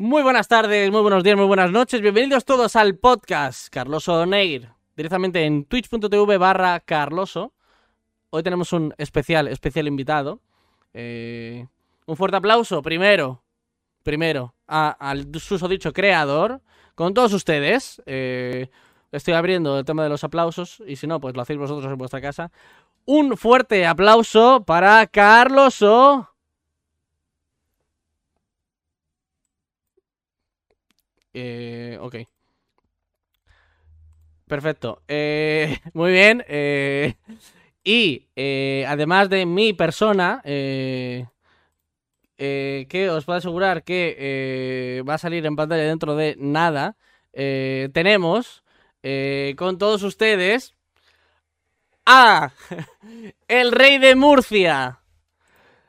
Muy buenas tardes, muy buenos días, muy buenas noches. Bienvenidos todos al podcast Carloso Neir, directamente en twitch.tv barra Carloso. Hoy tenemos un especial, especial invitado. Eh, un fuerte aplauso, primero, primero, al susodicho creador, con todos ustedes. Eh, estoy abriendo el tema de los aplausos, y si no, pues lo hacéis vosotros en vuestra casa. Un fuerte aplauso para Carloso. Eh, ok. Perfecto. Eh, muy bien. eh, y eh, además de mi persona, que os puedo asegurar que va a salir en pantalla dentro de nada, tenemos con todos ustedes a el rey de Murcia,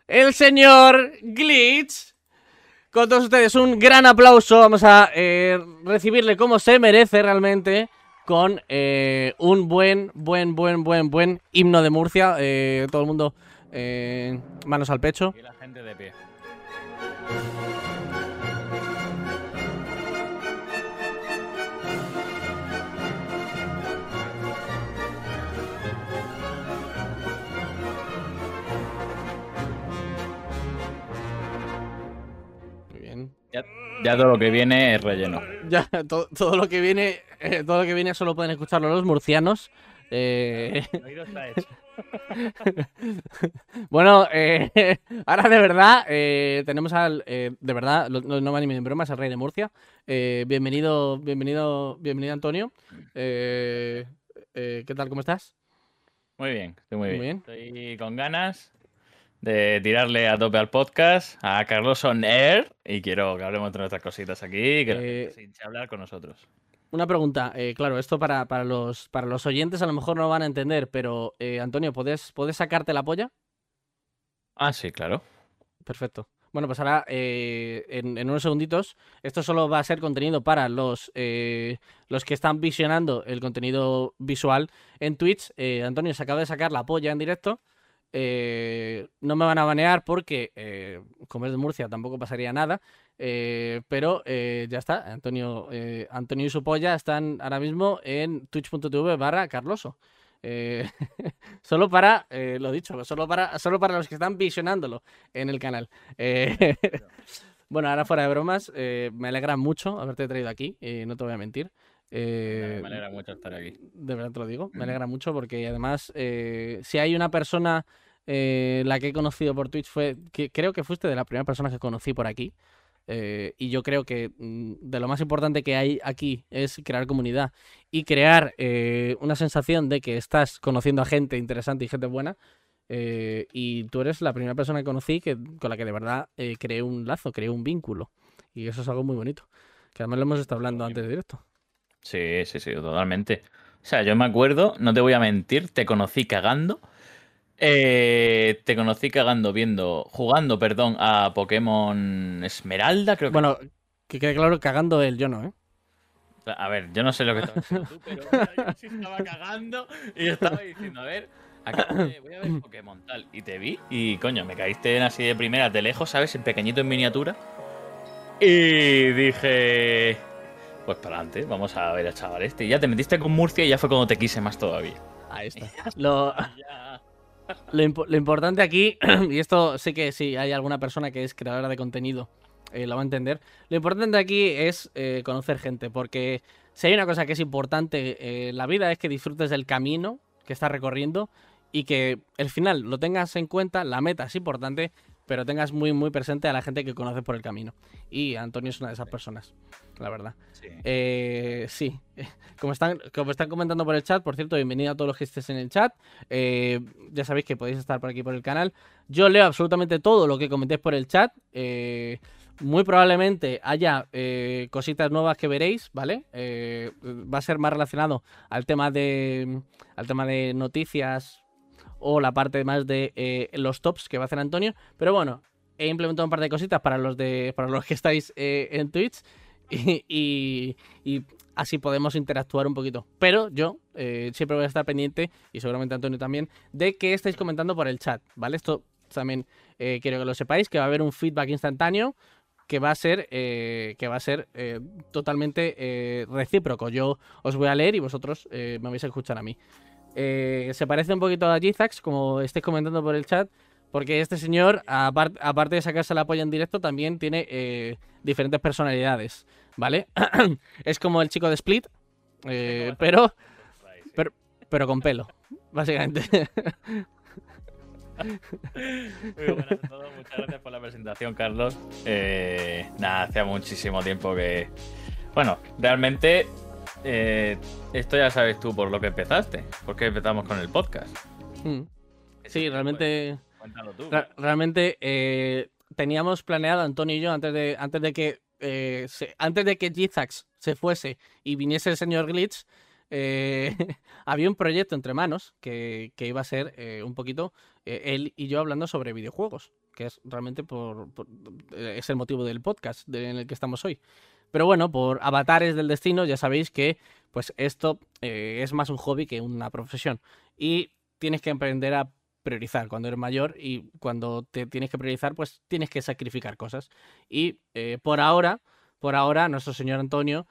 el señor Glitch. Con todos ustedes un gran aplauso. Vamos a eh, recibirle como se merece realmente con eh, un buen, buen, buen, buen, buen himno de Murcia. Eh, todo el mundo manos al pecho. Y la gente de pie. Ya, todo lo que viene es relleno. Ya, to- todo, lo que viene, eh, todo lo que viene solo pueden escucharlo los murcianos. Eh, bueno, eh, ahora de verdad eh, tenemos al, eh, de verdad, lo- no, no va ni en bromas, al rey de Murcia. Eh, bienvenido, bienvenido, bienvenido Antonio. Eh, eh, ¿Qué tal? ¿Cómo estás? Muy bien, estoy muy, Muy bien. Estoy con ganas de tirarle a tope al podcast, a Carlos On Air, y quiero que hablemos de nuestras cositas aquí, que Eh, a hablar con nosotros. Una pregunta, eh, claro, esto para, para, los, para los oyentes a lo mejor no lo van a entender, pero eh, Antonio, ¿puedes, ¿puedes sacarte la polla? Ah, sí, claro. Perfecto. Bueno, pues ahora eh, en, en unos segunditos, esto solo va a ser contenido para los, eh, los que están visionando el contenido visual en Twitch. Eh, Antonio se acaba de sacar la polla en directo. Eh, no me van a banear porque, eh, como es de Murcia, tampoco pasaría nada. Eh, pero eh, ya está. Antonio, Antonio y su polla están ahora mismo en twitch.tv barra Carloso. Solo para, lo dicho, solo para, solo para los que están visionándolo en el canal. Bueno, ahora fuera de bromas, me alegra mucho haberte traído aquí, no te voy a mentir. Eh, Me alegra mucho estar aquí. de verdad te lo digo, me alegra mucho porque además, eh, si hay una persona, eh, la que he conocido por Twitch fue, que creo que fuiste de las primeras personas que conocí por aquí. eh, y yo creo que mm, de lo más importante que hay aquí es crear comunidad y crear eh, una sensación de que estás conociendo a gente interesante y gente buena. y tú eres la primera persona que conocí que, con la que de verdad creé un lazo, creé un vínculo. Y eso es algo muy bonito. Que además lo hemos estado hablando antes de directo. Sí, sí, sí, totalmente. O sea, yo me acuerdo, no te voy a mentir, te conocí cagando. Eh, te conocí cagando viendo, jugando, perdón, a Pokémon Esmeralda, creo que Bueno, que quede claro, cagando él, yo no, ¿eh? A ver, yo no sé lo que estabas haciendo tú, pero yo sí estaba cagando y estaba diciendo, a ver, de- voy a ver Pokémon tal. Y te vi y coño, me caíste en así de primeras, de lejos, ¿sabes? En pequeñito, en miniatura. Y dije, pues para adelante, vamos a ver al chaval este. Y ya te metiste con Murcia y ya fue cuando te quise más todavía. Ahí está. Lo, lo importante aquí, y esto sé que si hay alguna persona que es creadora de contenido, eh, lo va a entender. Lo importante aquí es eh, conocer gente, porque si hay una cosa que es importante eh, en la vida es que disfrutes del camino que estás recorriendo y que el final lo tengas en cuenta, la meta es importante, pero tengas muy, muy presente a la gente que conoces por el camino. Y Antonio es una de esas personas, la verdad. Sí. Eh, sí, como están, como están comentando por el chat, por cierto, bienvenido a todos los que estés en el chat. Eh, ya sabéis que podéis estar por aquí por el canal. Yo leo absolutamente todo lo que comentéis por el chat. Eh, muy probablemente haya eh, cositas nuevas que veréis, ¿vale? Eh, va a ser más relacionado al tema de al tema de noticias o la parte más de eh, los tops que va a hacer Antonio. Pero bueno, he implementado un par de cositas para los de para los que estáis eh, en Twitch y, y- así podemos interactuar un poquito. Pero yo eh, siempre voy a estar pendiente, y seguramente Antonio también, de que estáis comentando por el chat, ¿vale? Esto también eh, quiero que lo sepáis, que va a haber un feedback instantáneo que va a ser, eh, que va a ser eh, totalmente recíproco. Yo os voy a leer y vosotros me vais a escuchar a mí. Eh, se parece un poquito a Gizax, como estáis comentando por el chat, porque este señor, apar- aparte de sacarse la polla en directo, también tiene eh, diferentes personalidades, ¿vale? es como el chico de Split, eh, pero, pero, pero con pelo, básicamente. Muy buenas a todos, muchas gracias por la presentación, Carlos. Eh, nada, hacía muchísimo tiempo que. Bueno, realmente. Eh, esto ya sabes tú por lo que empezaste. Porque empezamos con el podcast. Mm. Sí, realmente... Cuéntalo tú. Realmente eh, teníamos planeado Antonio y yo antes de antes de que eh, se- antes de que Gizax se fuese y viniese el señor Glitch eh, había un proyecto entre manos que, que iba a ser eh, un poquito eh, él y yo hablando sobre videojuegos que es realmente por, por- es el motivo del podcast de- en el que estamos hoy pero bueno por avatares del destino ya sabéis que pues esto eh, es más un hobby que una profesión y tienes que aprender a priorizar cuando eres mayor y cuando te tienes que priorizar, pues tienes que sacrificar cosas. Y eh, por ahora, por ahora, nuestro señor Antonio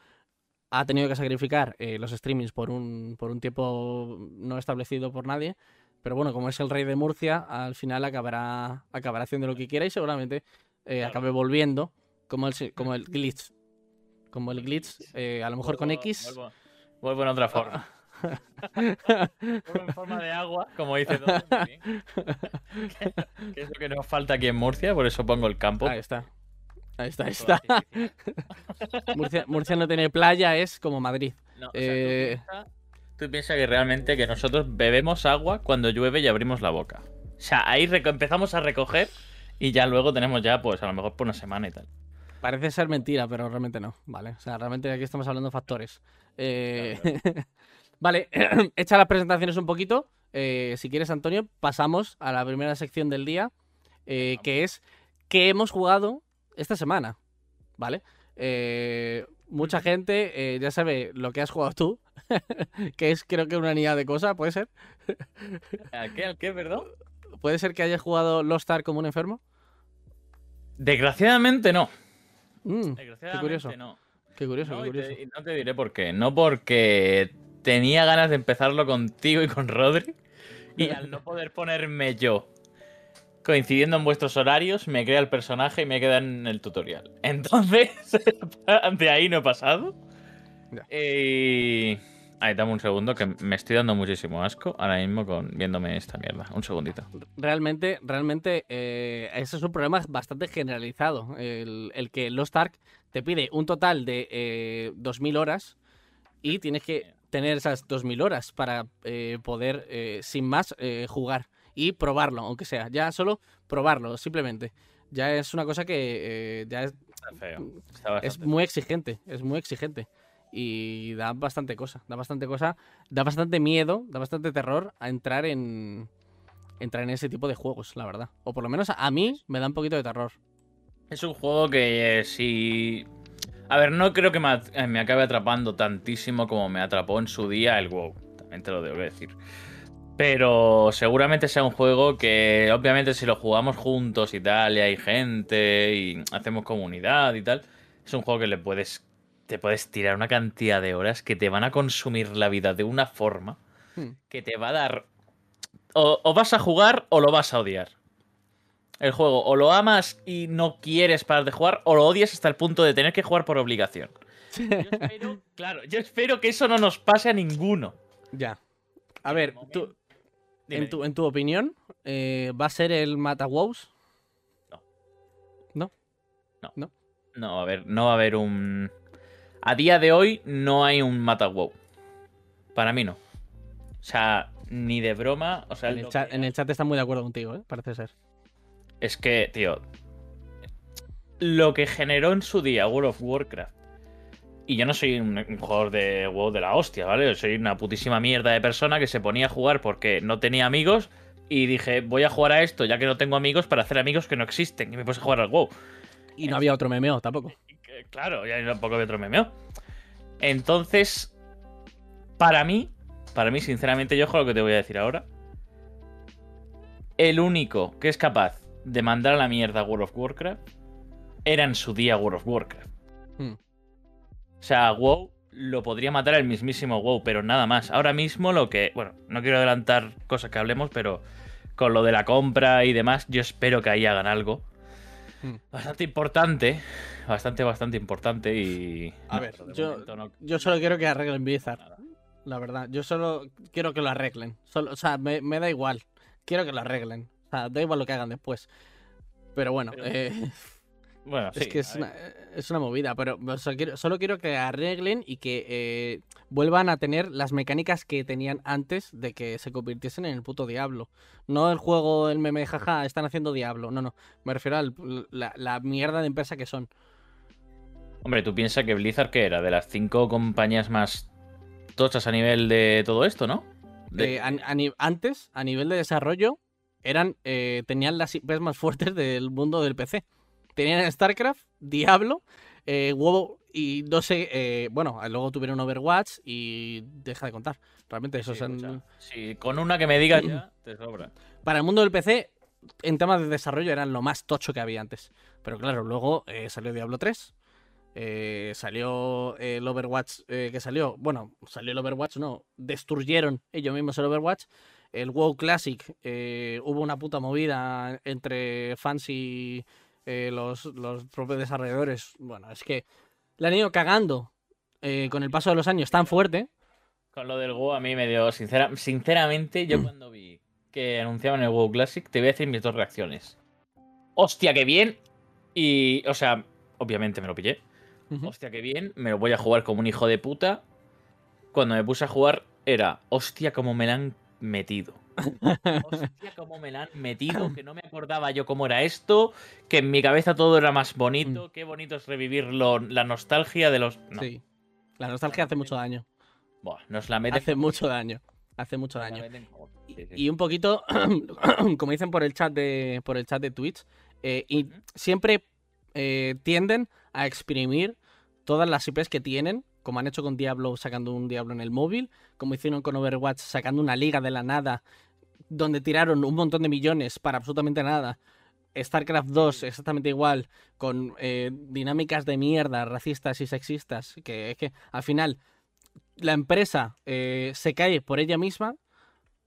ha tenido que sacrificar eh, los streamings por un, por un tiempo no establecido por nadie. Pero bueno, como es el rey de Murcia, al final acabará, acabará haciendo lo que quiera y seguramente eh, acabe volviendo como el, como el glitch. Como el glitch, eh, a lo mejor con X. Vuelvo, vuelvo en otra forma. Vuelvo en forma de agua, como dice todo. muy bien. ¿Qué, qué es lo que nos falta aquí en Murcia? Por eso pongo el campo. Ahí está. Ahí está, ahí está. Murcia, Murcia no tiene playa, es como Madrid. No, o sea, Eh, tú, piensa, tú piensa que realmente que nosotros bebemos agua cuando llueve y abrimos la boca. O sea, ahí empezamos a recoger y ya luego tenemos ya, pues a lo mejor por una semana y tal. Parece ser mentira, pero realmente no, ¿vale? O sea, realmente aquí estamos hablando de factores. Eh, vale, hecha las presentaciones un poquito, eh, si quieres, Antonio, pasamos a la primera sección del día, eh, que es qué hemos jugado esta semana, ¿vale? Mucha gente ya sabe lo que has jugado tú, que es creo que una niña de cosa, ¿puede ser? ¿A qué? ¿Al qué, perdón? ¿Puede ser que hayas jugado Lost Ark como un enfermo? Desgraciadamente no. Mm, Desgraciadamente curioso. no. qué curioso, No, qué y te- curioso. y no te diré por qué. No porque tenía ganas de empezarlo contigo y con Rodri. Y al no poder ponerme yo coincidiendo en vuestros horarios, me crea el personaje y me queda en el tutorial. Entonces, de ahí no he pasado. Ya. Y. Ahí, dame un segundo, que me estoy dando muchísimo asco ahora mismo con viéndome esta mierda. Un segundito. Realmente, realmente, eh, ese es un problema bastante generalizado. El, el que Lost Ark te pide un total de eh, 2.000 horas y tienes que tener esas 2.000 horas para eh, poder, eh, sin más, eh, jugar y probarlo, aunque sea. Ya solo probarlo, simplemente. Ya es una cosa que ya es, Está feo. Está es muy exigente, es muy exigente. Y da bastante cosa, da bastante cosa, da bastante miedo, da bastante terror a entrar en entrar en ese tipo de juegos, la verdad. O por lo menos a, mí me da un poquito de terror. Es un juego que eh, sí. A ver, no creo que me, eh, me acabe atrapando tantísimo como me atrapó en su día el WoW. También te lo debo decir. Pero seguramente sea un juego que, obviamente, si lo jugamos juntos y tal, y hay gente, y hacemos comunidad y tal, es un juego que le puedes. Te puedes tirar una cantidad de horas que te van a consumir la vida de una forma Hmm. que te va a dar. O, o vas a jugar o lo vas a odiar. El juego, o lo amas y no quieres parar de jugar, o lo odias hasta el punto de tener que jugar por obligación. Yo espero, claro, yo espero que eso no nos pase a ninguno. Ya. A ver, tú, en, tu, en tu opinión, eh, ¿va a ser el Mata WoWs? No, a ver, no va a haber un. A día de hoy no hay un Mata WoW. Para mí no. O sea, ni de broma. O sea, En el, chat, que- en el chat están muy de acuerdo contigo, ¿eh? Parece ser. Es que, tío. Lo que generó en su día World of Warcraft. Y yo no soy un, un jugador de WoW de la hostia, ¿vale? Yo soy una putísima mierda de persona que se ponía a jugar porque no tenía amigos. Y dije, voy a jugar a esto ya que no tengo amigos para hacer amigos que no existen. Y me puse a jugar al WoW. Y no había otro MMO tampoco. Claro, ya tampoco había otro MMO. Entonces, para mí, para mí, sinceramente, yo ojo lo que te voy a decir ahora. El único que es capaz de mandar a la mierda a World of Warcraft era en su día World of Warcraft. Hmm. O sea, WoW lo podría matar el mismísimo WoW, pero nada más. Ahora mismo lo que. Bueno, no quiero adelantar cosas que hablemos, pero con lo de la compra y demás, yo espero que ahí hagan algo. Hmm. Bastante importante. Bastante, bastante importante y. A ver, yo- no- Yo solo quiero que arreglen Blizzard. Nada. La verdad, yo solo quiero que lo arreglen. Solo, o sea, me, me da igual. Quiero que lo arreglen. O sea, da igual lo que hagan después. Pero bueno, Pero- eh, Bueno, es sí, que es una, es una movida. Pero o sea, quiero- solo quiero que arreglen y que eh, vuelvan a tener las mecánicas que tenían antes de que se convirtiesen en el puto Diablo. No el juego, el meme, jaja, están haciendo Diablo. No, no. Me refiero a la, la mierda de empresa que son. Hombre, tú piensas que Blizzard, que era? De las cinco compañías más tochas a nivel de todo esto, ¿no? De- Eh, a- a ni- antes, a nivel de desarrollo, eran eh, tenían las IPs más fuertes del mundo del PC. Tenían StarCraft, Diablo, eh, WoW y no sé, eh, bueno, luego tuvieron Overwatch y deja de contar. Realmente eso Sí, son- escucha, sí, con una que me digas ya, te sobra. para el mundo del PC en temas de desarrollo eran lo más tocho que había antes. Pero claro, luego eh, salió Diablo 3. eh, salió el Overwatch eh, que salió. Bueno, salió el Overwatch, no. Destruyeron ellos mismos el Overwatch. El WoW Classic. eh, hubo una puta movida entre fans y eh, los, los propios desarrolladores. Bueno, es que le han ido cagando eh, con el paso de los años tan fuerte. Con lo del WoW a mí me dio, sincera, sinceramente, yo cuando vi que anunciaban el WoW Classic, te voy a decir mis dos reacciones. Hostia, qué bien. Y, o sea, obviamente me lo pillé. Hostia, qué bien. Me lo voy a jugar como un hijo de puta. Cuando me puse a jugar era, hostia, cómo me la han metido. Hostia, cómo me la han metido, que no me acordaba yo cómo era esto, que en mi cabeza todo era más bonito, qué bonito es revivir lo- la nostalgia de los... No, Sí. La nostalgia hace mucho daño. buah, nos la meten Hace mucho daño. Hace mucho daño. sí, sí. Y un poquito, como dicen por el chat de, por el chat de Twitch, eh, y siempre eh, tienden a exprimir todas las IPs que tienen, como han hecho con Diablo sacando un Diablo en el móvil, como hicieron con Overwatch sacando una liga de la nada, donde tiraron un montón de millones para absolutamente nada. StarCraft 2 exactamente igual, con eh, dinámicas de mierda, racistas y sexistas, que es que al final la empresa eh, se cae por ella misma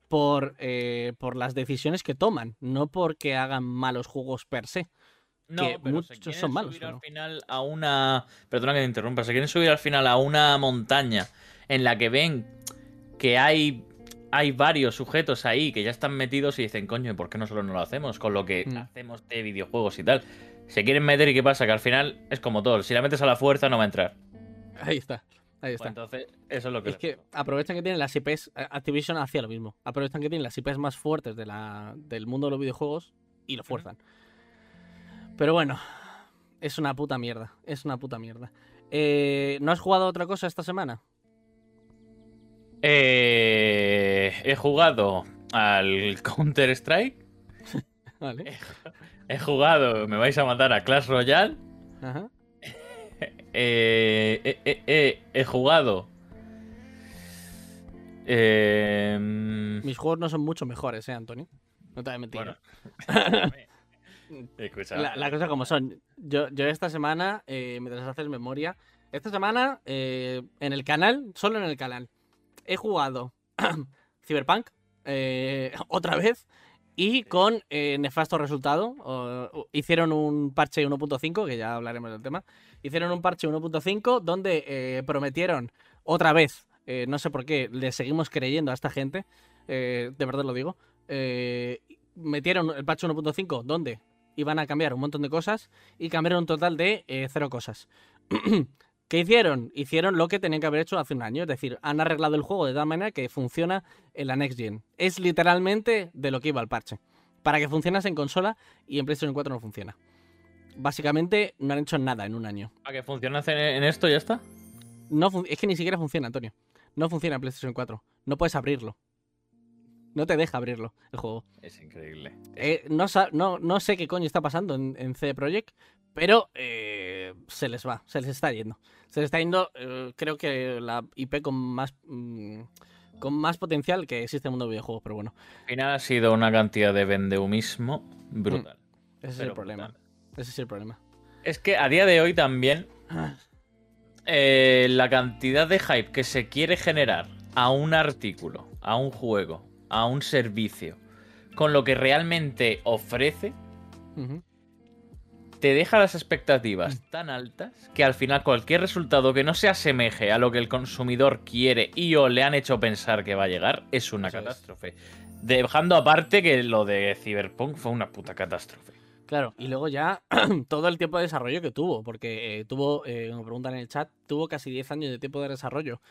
por, eh, por las decisiones que toman, no porque hagan malos juegos per se. No, que pero se muchos quieren son malos, subir ¿o al no? final a una. Perdona que te interrumpa, se quieren subir al final a una montaña en la que ven que hay. Hay varios sujetos ahí que ya están metidos y dicen, coño, ¿y ¿por qué nosotros no lo hacemos? Con lo que Mm. hacemos de videojuegos y tal. Se quieren meter y ¿qué pasa? Que al final es como todo. Si la metes a la fuerza no va a entrar. Ahí está, ahí Pues está. entonces, eso es lo que. Es que aprovechan que tienen las IPs, a- Activision hacía lo mismo, aprovechan que tienen las IPs más fuertes de la, del mundo de los videojuegos y lo fuerzan. Pero bueno, es una puta mierda, es una puta mierda. Eh, ¿No has jugado otra cosa esta semana? Eh, he jugado al Counter-Strike. Vale. He jugado, me vais a matar a Clash Royale. Ajá. Eh, eh, eh, eh, he jugado. Mm, Mis juegos no son mucho mejores, eh, Antonio. No te voy a mentir. bueno. La, la cosa como son. Yo, yo esta semana, mientras haces memoria, esta semana eh, en el canal, solo en el canal, he jugado Cyberpunk eh, otra vez y con eh, nefasto resultado. O- o- hicieron un parche 1.5, que ya hablaremos del tema. Hicieron un parche 1.5 donde eh, prometieron otra vez, no sé por qué, le seguimos creyendo a esta gente, de verdad lo digo. metieron el parche 1.5 donde iban a cambiar un montón de cosas y cambiaron un total de cero cosas. ¿Qué hicieron? Hicieron lo que tenían que haber hecho hace un año, es decir, han arreglado el juego de tal manera que funciona en la Next Gen. Es literalmente de lo que iba el parche. Para que funcionase en consola y en PlayStation 4 no funciona. Básicamente no han hecho nada en un año. ¿Para que funcione en, esto ya está? No es que ni siquiera funciona, Antonio. No funciona en PlayStation 4. No puedes abrirlo. No te deja abrirlo el juego. Es increíble. Eh, no, no, no sé qué coño está pasando en, en CD Projekt, pero eh, se les va, se les está yendo. Se les está yendo, eh, creo que la IP con más mm, con más potencial que existe en el mundo de videojuegos, pero bueno, Al final ha sido una cantidad de vendeumismo brutal. ese es el problema. brutal. Ese es el problema. Es que a día de hoy también eh, la cantidad de hype que se quiere generar a un artículo, a un juego, a un servicio, con lo que realmente ofrece, te deja las expectativas tan altas que al final cualquier resultado que no se asemeje a lo que el consumidor quiere y o le han hecho pensar que va a llegar es una Eso es. catástrofe. Dejando aparte que lo de Cyberpunk fue una puta catástrofe. Claro, y luego ya todo el tiempo de desarrollo que tuvo, porque eh, tuvo, eh, como preguntan en el chat, tuvo casi 10 años de tiempo de desarrollo.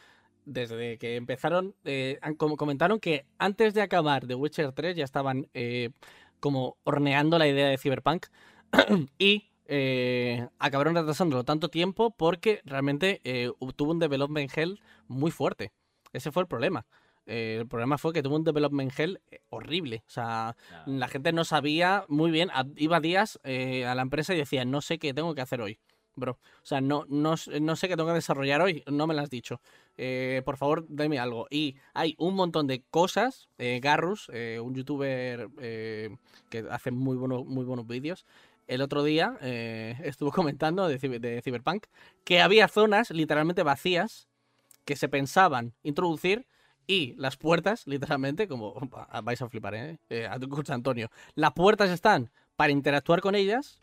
Desde que empezaron, eh, comentaron que antes de acabar The Witcher 3 ya estaban eh, como horneando la idea de Cyberpunk y eh, acabaron retrasándolo tanto tiempo porque realmente eh, tuvo un development hell muy fuerte. Ese fue el problema. Eh, el problema fue que tuvo un development hell horrible. O sea, la gente no sabía muy bien. Iba días eh, a la empresa y decía, no sé qué tengo que hacer hoy, bro. O sea, no, no, no sé qué tengo que desarrollar hoy, no me lo has dicho. Eh, por favor, dame algo. Y hay un montón de cosas. Eh, Garrus, eh, un youtuber eh, que hace muy, bueno, muy buenos vídeos, el otro día estuvo comentando de, de Cyberpunk que había zonas literalmente vacías que se pensaban introducir y las puertas, literalmente, como vais a flipar, ¿eh? eh Antonio, las puertas están para interactuar con ellas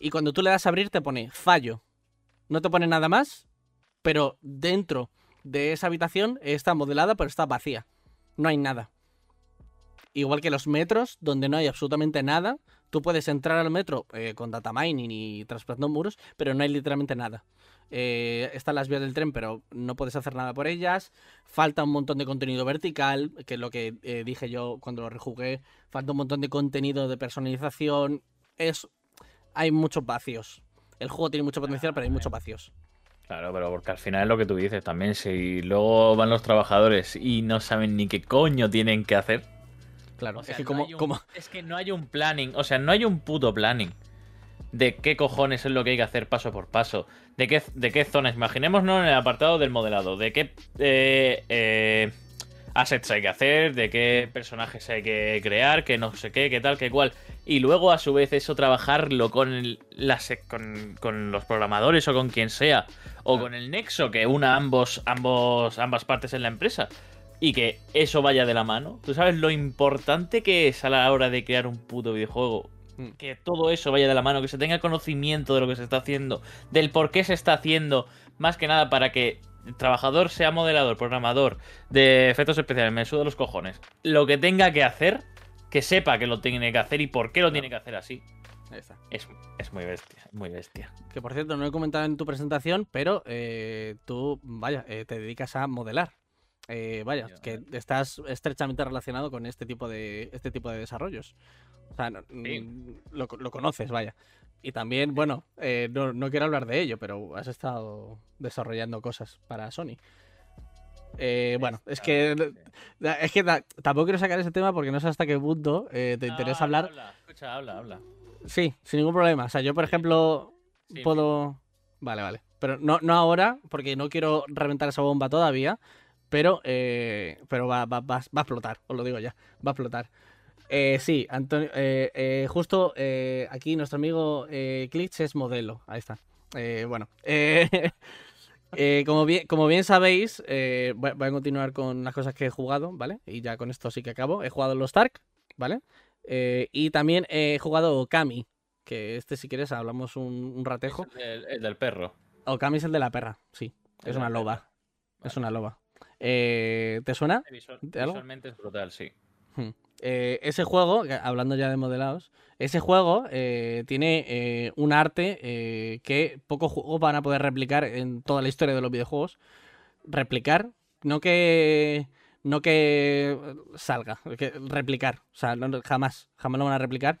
y cuando tú le das a abrir te pone fallo. No te pone nada más, pero dentro de esa habitación está modelada, pero está vacía. No hay nada. Igual que los metros, donde no hay absolutamente nada, tú puedes entrar al metro eh, con data mining y trasplantando muros, pero no hay literalmente nada. Eh, están las vías del tren, pero no puedes hacer nada por ellas. Falta un montón de contenido vertical, que es lo que eh, dije yo cuando lo rejugué. Falta un montón de contenido de personalización. Es, hay muchos vacíos. El juego tiene mucho potencial, pero hay muchos vacíos. Claro, pero porque al final es lo que tú dices también, si luego van los trabajadores y no saben ni qué coño tienen que hacer. Claro, O sea, es que no como, un- como- es que no hay un planning, o sea, no hay un puto planning de qué cojones es lo que hay que hacer paso por paso, de qué, de qué zonas, imaginémonos en el apartado del modelado, de qué eh, eh, assets hay que hacer, de qué personajes hay que crear, que no sé qué, qué tal, qué cual, y luego a su vez eso trabajarlo con, el- las, con, con los programadores o con quien sea, o Claro. con el nexo que una ambos, ambos, ambas partes en la empresa y que eso vaya de la mano. ¿Tú sabes lo importante que es a la hora de crear un puto videojuego? Mm. Que todo eso vaya de la mano, que se tenga conocimiento de lo que se está haciendo, del por qué se está haciendo, más que nada para que el trabajador sea modelador, programador de efectos especiales, me suda los cojones. Lo que tenga que hacer, que sepa que lo tiene que hacer y por qué lo tiene que hacer así. Ahí está. Es, es muy bestia, muy bestia. Que por cierto, no he comentado en tu presentación, pero eh, tú, vaya, eh, te dedicas a modelar. Eh, vaya, Yo, que eh. estás estrechamente relacionado con este tipo de este tipo de desarrollos. O sea, no- Sí. lo, lo conoces, vaya. Y también, bueno, eh, no, no quiero hablar de ello, pero has estado desarrollando cosas para Sony. Eh, bueno, es que es que ta- tampoco quiero sacar ese tema porque no sé hasta qué punto eh, te interesa Habla, hablar. habla, escucha, habla, habla. Sí, sin ningún problema. O sea, yo, por ejemplo, Sí, puedo. Vale, vale. Pero no, no ahora, porque no quiero reventar esa bomba todavía. Pero, eh, pero va, va, va, va a explotar, os lo digo ya. Va a explotar. Eh, sí, Antonio, justo aquí nuestro amigo Glitch es modelo. Ahí está. Eh, bueno, eh, eh, como, bien, como bien sabéis, eh, voy, voy a continuar con las cosas que he jugado, ¿vale? Y ya con esto sí que acabo. He jugado los Stark, ¿vale? Eh, y también he jugado Okami, que este si quieres hablamos un, un ratejo. El, el del perro. Okami es el de la perra, sí. Es una loba. Es Vale. una loba. Eh, ¿Te suena? Visual- visualmente es brutal, sí. Hmm. Eh, ese juego, hablando ya de modelados, ese juego eh, tiene eh, un arte que pocos juegos van a poder replicar en toda la historia de los videojuegos. Replicar, no que no que salga, replicar, o sea, no- jamás, jamás lo van a replicar,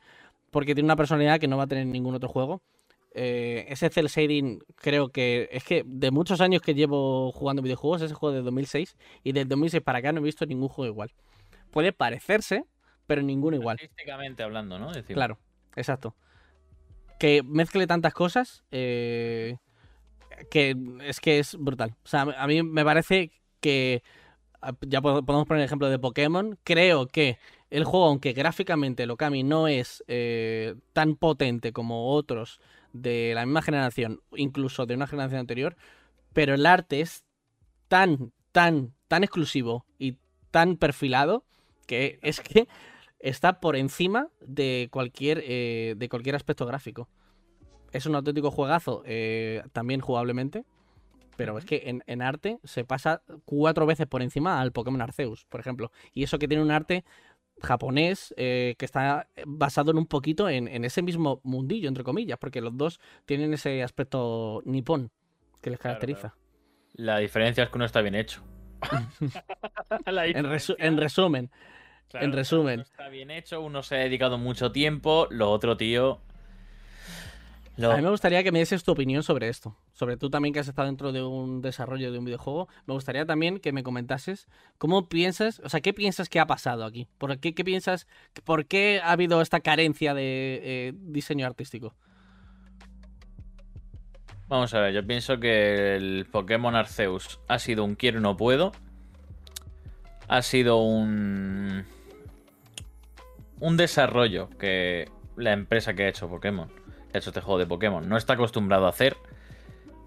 porque tiene una personalidad que no va a tener ningún otro juego. Ese cel shading creo que es que de muchos años que llevo jugando videojuegos, ese juego de 2006 y del 2006 para acá no he visto ningún juego igual. Puede parecerse, pero ninguno igual. Artísticamente hablando, ¿no? Claro, exacto. Que mezcle tantas cosas, eh, que es que es brutal. O sea, a mí me parece que, ya po- podemos poner el ejemplo de Pokémon, creo que el juego, aunque gráficamente el Okami no es eh, tan potente como otros de la misma generación, incluso de una generación anterior, pero el arte es tan, tan, tan exclusivo y tan perfilado que es que está por encima de cualquier, eh, de cualquier aspecto gráfico. Es un auténtico juegazo, eh, también jugablemente, pero es que en, en arte se pasa cuatro veces por encima al Pokémon Arceus, por ejemplo. Y eso que tiene un arte japonés eh, que está basado en un poquito en, en ese mismo mundillo, entre comillas, porque los dos tienen ese aspecto nipón que les Claro, caracteriza. La diferencia es que uno está bien hecho. Resu- en resumen, Claro, en resumen. está bien hecho, uno se ha dedicado mucho tiempo, lo otro, tío. lo- a mí me gustaría que me dieses tu opinión sobre esto. Sobre tú también que has estado dentro de un desarrollo de un videojuego. Me gustaría también que me comentases cómo piensas, o sea, qué piensas que ha pasado aquí. ¿Por qué, qué piensas, por qué ha habido esta carencia de eh, diseño artístico? Vamos a ver, yo pienso que el Pokémon Arceus ha sido un quiero y no puedo. Ha sido un. Un desarrollo que la empresa que ha hecho Pokémon, que ha hecho este juego de Pokémon, no está acostumbrado a hacer.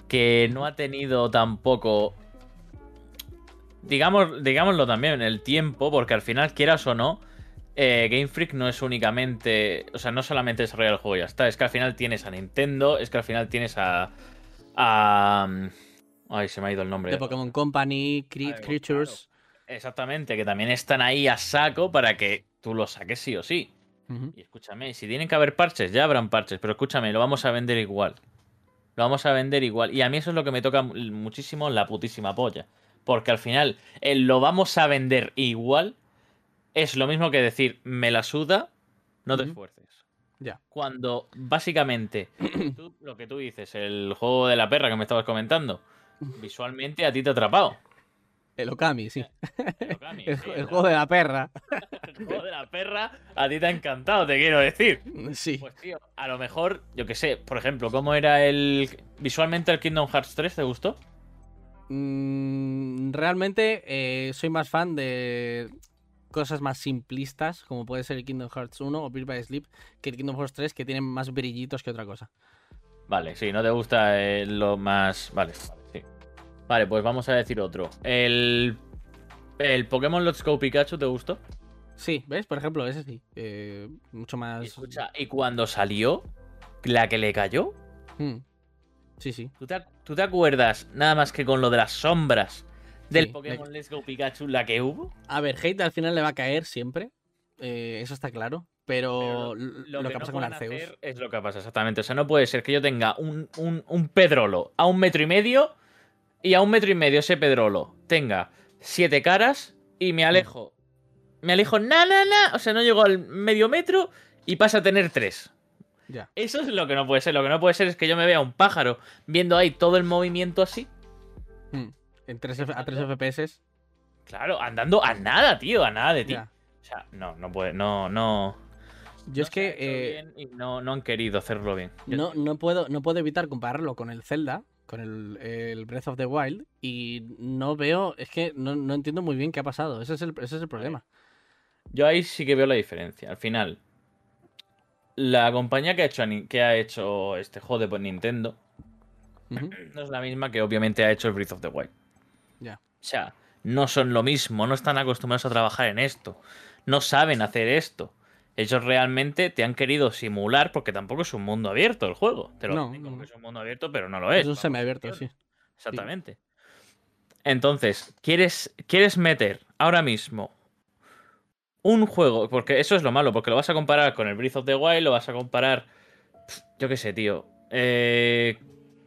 Que no ha tenido tampoco. Digamos, digámoslo también, el tiempo, porque al final, quieras o no, eh, Game Freak no es únicamente. O sea, no solamente desarrollar el juego y ya está. Es que al final tienes a Nintendo, es que al final tienes a. a ay, se me ha ido el nombre. De Pokémon Company, Cre- Ah, Creatures. Exactamente, que también están ahí a saco para que tú lo saques sí o sí. Y escúchame, si tienen que haber parches, ya habrán parches, pero escúchame, lo vamos a vender igual. Lo vamos a vender igual. Y a mí eso es lo que me toca mu- muchísimo la putísima polla. Porque al final, el lo vamos a vender igual es lo mismo que decir, me la suda, no te esfuerces. Ya. Cuando básicamente, tú- lo que tú dices, el juego de la perra que me estabas comentando, visualmente a ti te ha atrapado. El Okami, sí. El Okami, El, sí, el juego de la perra. el juego de la perra a ti te ha encantado, te quiero decir. Sí. Pues tío, a lo mejor, yo que sé, por ejemplo, ¿cómo era el. Visualmente el Kingdom Hearts 3 te gustó? Mm, realmente eh, soy más fan de cosas más simplistas, como puede ser el Kingdom Hearts 1 o Birth by Sleep, que el Kingdom Hearts 3, que tienen más brillitos que otra cosa. Vale, sí, no te gusta eh, lo más. Vale. Vale, pues vamos a decir otro. El. El Pokémon Let's Go Pikachu, ¿te gustó? Sí, ¿ves? Por ejemplo, ese sí. eh, mucho más. escucha, y cuando salió, la que le cayó, Mm. Sí, sí. ¿tú te, tú te acuerdas nada más que con lo de las sombras del Sí, Pokémon le- Let's Go Pikachu, la que hubo? A ver, hate al final le va a caer siempre. eh, eso está claro. Pero, Lo, lo, que, que, pasa no con Arceus. es lo que pasa, exactamente. O sea, no puede ser que yo tenga un, un, un pedrolo a un metro y medio y a un metro y medio ese pedrolo tenga siete caras y me alejo. Me alejo, na, na, na. O sea, no llego al medio metro y pasa a tener tres. Ya. Eso es lo que no puede ser. Lo que no puede ser es que yo me vea un pájaro viendo ahí todo el movimiento así. Mm. En 3 F- a 3 FPS. Claro, andando a nada, tío, a nada de ti. Ya. O sea, no, no puede, no, no. Yo no es que eh, bien y no, no han querido hacerlo bien. Yo no, no, puedo, no puedo evitar compararlo con el Zelda, con el, el Breath of the Wild, y no veo, es que no, no entiendo muy bien qué ha pasado. Ese es el, ese es el problema. Yo ahí sí que veo la diferencia. Al final, la compañía que ha hecho, que ha hecho este juego de Nintendo no es la misma que obviamente ha hecho el Breath of the Wild. Ya. O sea, no son lo mismo, no están acostumbrados a trabajar en esto, no saben hacer esto. Ellos realmente te han querido simular, porque tampoco es un mundo abierto el juego. Te lo No, venden como no. que es un mundo abierto, pero no lo es. Es un semiabierto, sí. Exactamente. Entonces, ¿quieres, ¿quieres meter ahora mismo un juego? Porque eso es lo malo, porque lo vas a comparar con el Breath of the Wild, lo vas a comparar. Yo qué sé, tío. Eh,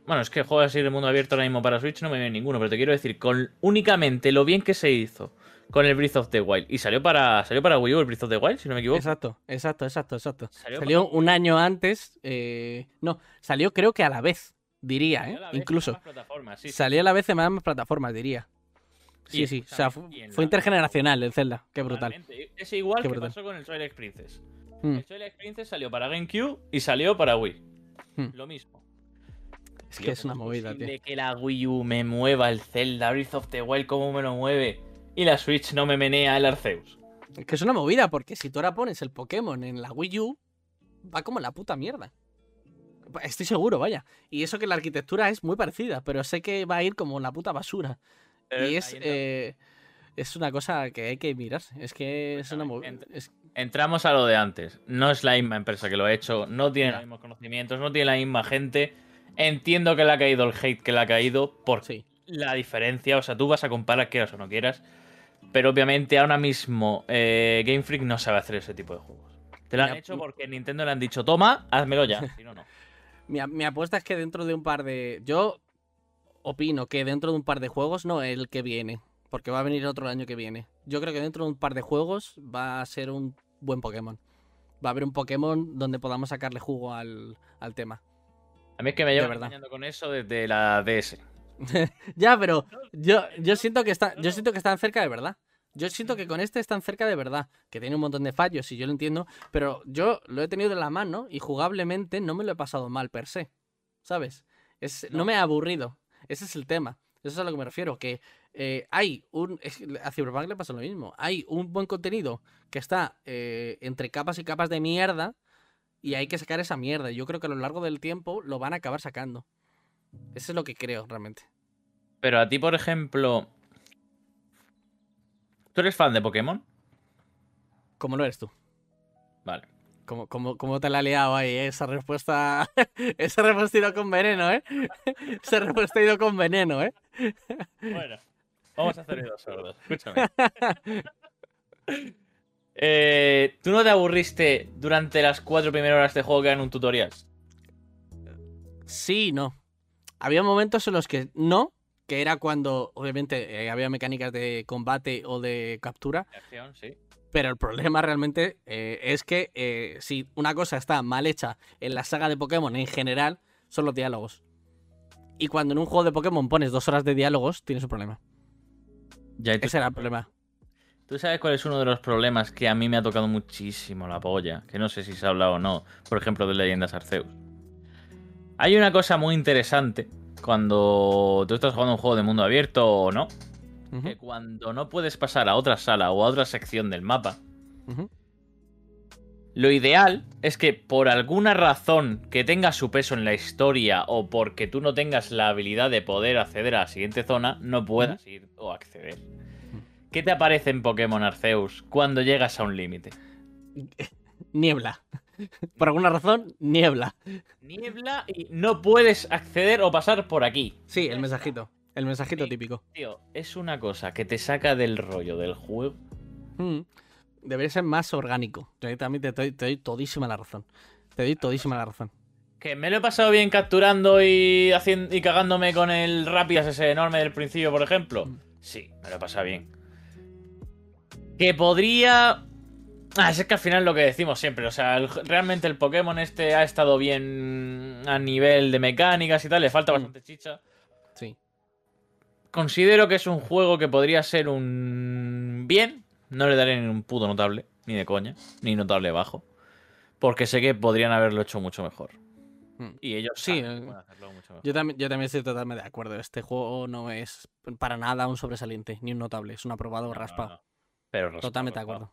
bueno, es que juegos así de mundo abierto ahora mismo para Switch no me viene ninguno, pero te quiero decir, con únicamente lo bien que se hizo con el Breath of the Wild. Y salió para, salió para Wii U el Breath of the Wild, si no me equivoco. Exacto, exacto, exacto, exacto. Salió Salió, para- un año antes. eh, no, salió creo que a la vez, diría, Salió ¿eh? a la vez en Incluso. plataformas, sí. Salió a la vez en ambas plataformas, diría. Sí, Y sí. O sea, fue intergeneracional el Zelda. Qué brutal. Es igual Qué que brutal. pasó con el Twilight Princess. Mm, El Twilight Princess salió para GameCube y salió para Wii. Hmm. Lo mismo. Es que es ¿cómo una movida, tío. que la Wii U me mueva el Zelda Breath of the Wild como me lo mueve y la Switch no me menea el Arceus. Es que es una movida, porque si tú ahora pones el Pokémon en la Wii U, va como la puta mierda. Estoy seguro, vaya. Y eso que la arquitectura es muy parecida, pero sé que va a ir como la puta basura. Pero y es, eh, es una cosa que hay que mirar. Es que es una. mo- Ent- es- Entramos a lo de antes. No es la misma empresa que lo ha hecho, no tiene los mismos conocimientos, no tiene la misma gente. Entiendo que le ha caído el hate que le ha caído por sí. la diferencia. O sea, tú vas a comparar, quieras o no quieras. Pero obviamente ahora mismo eh, Game Freak no sabe hacer ese tipo de juegos. Te lo han hecho porque Nintendo le han dicho, toma, házmelo ya. Si no, no. Mi, apuesta es que dentro de un par de. Yo opino que dentro de un par de juegos, no el que viene, porque va a venir otro año que viene. Yo creo que dentro de un par de juegos va a ser un buen Pokémon. Va a haber un Pokémon donde podamos sacarle jugo al, al tema. A mí es que me engañando con eso desde la DS. Ya, pero yo, yo siento que está, yo siento que están cerca de verdad. Yo siento que con este están cerca de verdad, que tiene un montón de fallos y yo lo entiendo, pero yo lo he tenido en la mano y jugablemente no me lo he pasado mal per se, ¿sabes? Es, no. No. me ha aburrido, ese es el tema, eso es a lo que me refiero, que eh, hay un, es a Cyberpunk le pasa lo mismo, hay un buen contenido que está eh, entre capas y capas de mierda y hay que sacar esa mierda, y yo creo que a lo largo del tiempo lo van a acabar sacando. Eso es lo que creo realmente. Pero a ti, por ejemplo. ¿Tú eres fan de Pokémon? ¿Cómo lo eres tú? Vale. ¿Cómo, cómo, cómo te la ha liado ahí? eh? Esa respuesta. Esa respuesta ha ido con veneno, ¿eh? Esa respuesta ha ido con veneno, ¿eh? Bueno, vamos a hacer dos sordos. Escúchame. Eh, ¿Tú no te aburriste durante las cuatro primeras horas de juego que eran un tutorial? Sí y no. Había momentos en los que no, que era cuando, obviamente, eh, había mecánicas de combate o de captura, acción, sí. pero el problema realmente eh, es que eh, si una cosa está mal hecha en la saga de Pokémon en general, son los diálogos. Y cuando en un juego de Pokémon pones dos horas de diálogos, tienes un problema. Ya, y tú, Ese era el problema. ¿Tú sabes cuál es uno de los problemas que a mí me ha tocado muchísimo la polla? Que no sé si se ha hablado o no. Por ejemplo, de Leyendas Arceus. Hay una cosa muy interesante cuando tú estás jugando un juego de mundo abierto o no. Que cuando no puedes pasar a otra sala o a otra sección del mapa. Lo ideal es que por alguna razón que tenga su peso en la historia o porque tú no tengas la habilidad de poder acceder a la siguiente zona, no puedas ir o acceder. ¿Qué te aparece en Pokémon Arceus cuando llegas a un límite? Niebla. Por alguna razón, niebla. Niebla y no puedes acceder o pasar por aquí. Sí, el mensajito. El mensajito Sí. típico. Tío, es una cosa que te saca del rollo del juego. Mm. Debería ser más orgánico. Yo también te doy, te doy todísima la razón. Te doy todísima la razón. Que me lo he pasado bien capturando y, haciendo, y cagándome con el Rapidas ese enorme del principio, por ejemplo. Mm. Sí, me lo he pasado bien. Que podría. Ah, es que al final lo que decimos siempre, o sea, el- realmente el Pokémon este ha estado bien a nivel de mecánicas y tal, le falta Mm. bastante chicha. Sí. Considero que es un juego que podría ser un bien, no le daré ni un puto notable, ni de coña, ni notable bajo, porque sé que podrían haberlo hecho mucho mejor. Mm. Y ellos Sí, eh. Yo también, yo también estoy totalmente de acuerdo. Este juego no es para nada un sobresaliente, ni un notable. Es un aprobado No, no, no. Pero Totalmente de acuerdo.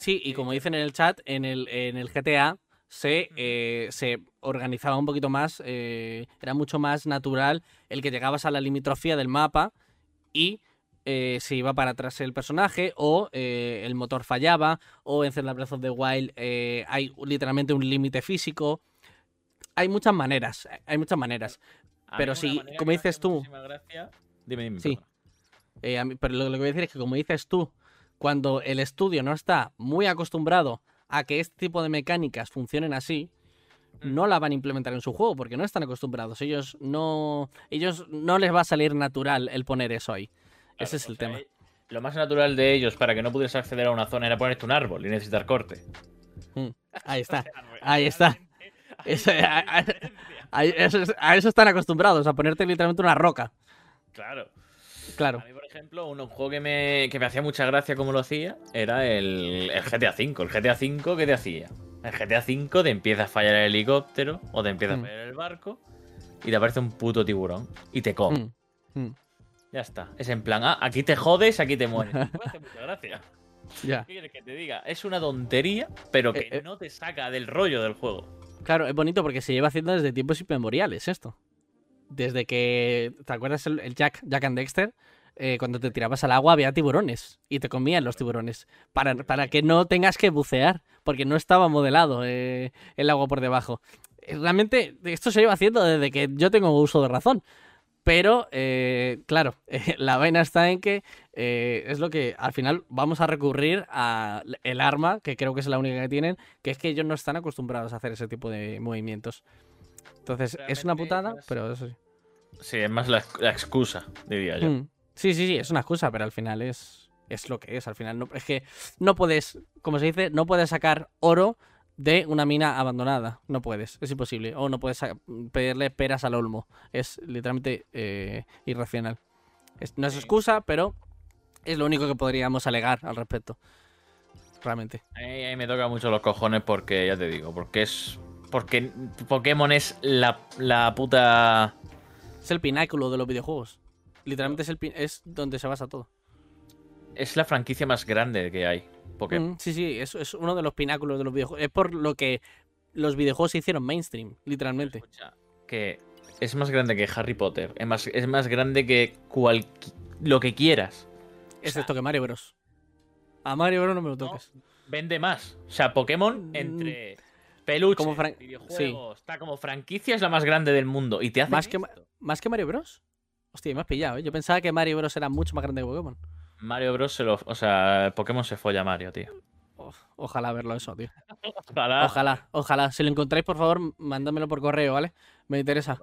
Sí, y como dicen en el chat, en el, en el GTA se, eh, se organizaba un poquito más, eh, era mucho más natural el que llegabas a la limitrofía del mapa y eh, se iba para atrás el personaje o eh, el motor fallaba o en Zelda Breath of the Wild eh, hay literalmente un límite físico. Hay muchas maneras, hay muchas maneras. A Pero sí, manera como dices tú- Dime, dime. Sí. perdona. Eh, a mí- pero lo, lo que voy a decir es que, como dices tú, cuando el estudio no está muy acostumbrado a que este tipo de mecánicas funcionen así, Mm. no la van a implementar en su juego porque no están acostumbrados. Ellos no, ellos no les va a salir natural el poner eso ahí. Claro, Ese es el sea, tema. eh, Lo más natural de ellos para que no pudieras acceder a una zona era ponerte un árbol y necesitar corte. Mm, Ahí está. Ahí está. Eso- eso, a eso están acostumbrados, a ponerte literalmente una roca. Claro. Claro. A mí, por ejemplo, un juego que me, que me hacía mucha gracia como lo hacía era el, el GTA V. El GTA V, ¿qué te hacía? El GTA V te empieza a fallar el helicóptero o te empieza Mm. a fallar el barco y te aparece un puto tiburón y te come. Mm, mm, Ya está. Es en plan, ah, aquí te jodes, aquí te mueres. Me hace mucha gracia. ya. ¿Qué quieres que te diga? Es una tontería, pero que Eh, eh. no te saca del rollo del juego. Claro, es bonito porque se lleva haciendo desde tiempos inmemoriales esto. Desde que. ¿Te acuerdas el, Jack, Jack and Dexter? Eh, cuando te tirabas al agua había tiburones y te comían los tiburones. Para, para que no tengas que bucear, porque no estaba modelado eh, el agua por debajo. Eh, Realmente esto se lleva haciendo desde que yo tengo uso de razón. Pero, eh, claro, la vaina está en que es lo que al final vamos a recurrir a el arma, que creo que es la única que tienen, que es que ellos no están acostumbrados a hacer ese tipo de movimientos. Entonces, es una putada, es- pero eso sí. Sí, es más la, la excusa, diría yo. Mm. Sí, sí, sí, es una excusa, pero al final es, es lo que es. Al final no, es que no puedes, como se dice, no puedes sacar oro de una mina abandonada. No puedes, es imposible. O no puedes pedirle peras al olmo. Es literalmente eh, irracional. Es- no es excusa, pero es lo único que podríamos alegar al respecto. Realmente. Ahí, ahí me toca mucho los cojones porque, ya te digo, porque es. Porque Pokémon es la, la puta. Es el pináculo de los videojuegos. Literalmente es, el, es donde se basa todo. Es la franquicia más grande que hay. Pokémon. Mm, sí, sí, es, es uno de los pináculos de los videojuegos. Es por lo que los videojuegos se hicieron mainstream, literalmente. Escucha, que es más grande que Harry Potter. Es más, es más grande que cual, lo que quieras. Excepto que Mario Bros. A Mario Bros no me lo No, toques. Vende más. O sea, Pokémon entre peluches, Como videojuegos, está como franquicia es la más grande del mundo. Y te hace Más que ¿Más que Mario Bros? Hostia, me has pillado, ¿eh? Yo pensaba que Mario Bros era mucho más grande que Pokémon. Mario Bros. se lo. O sea, Pokémon se folla a Mario, tío. O- ojalá verlo eso, tío. Ojalá. Ojalá, ojalá. Si lo encontráis, por favor, mándamelo por correo, ¿vale? Me interesa.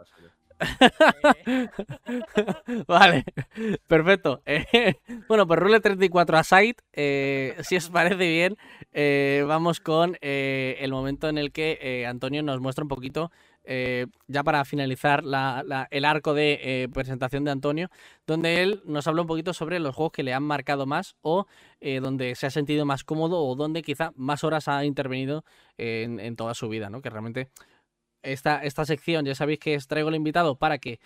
Vale, perfecto. Bueno, pues Rule 34 aside, eh, si os parece bien, eh, vamos con eh, el momento en el que Antonio nos muestra un poquito, ya para finalizar el arco de presentación de Antonio, donde él nos habla un poquito sobre los juegos que le han marcado más o donde se ha sentido más cómodo o donde quizá más horas ha intervenido en, en toda su vida, ¿no? Que realmente esta, esta sección, ya sabéis que os traigo el invitado para que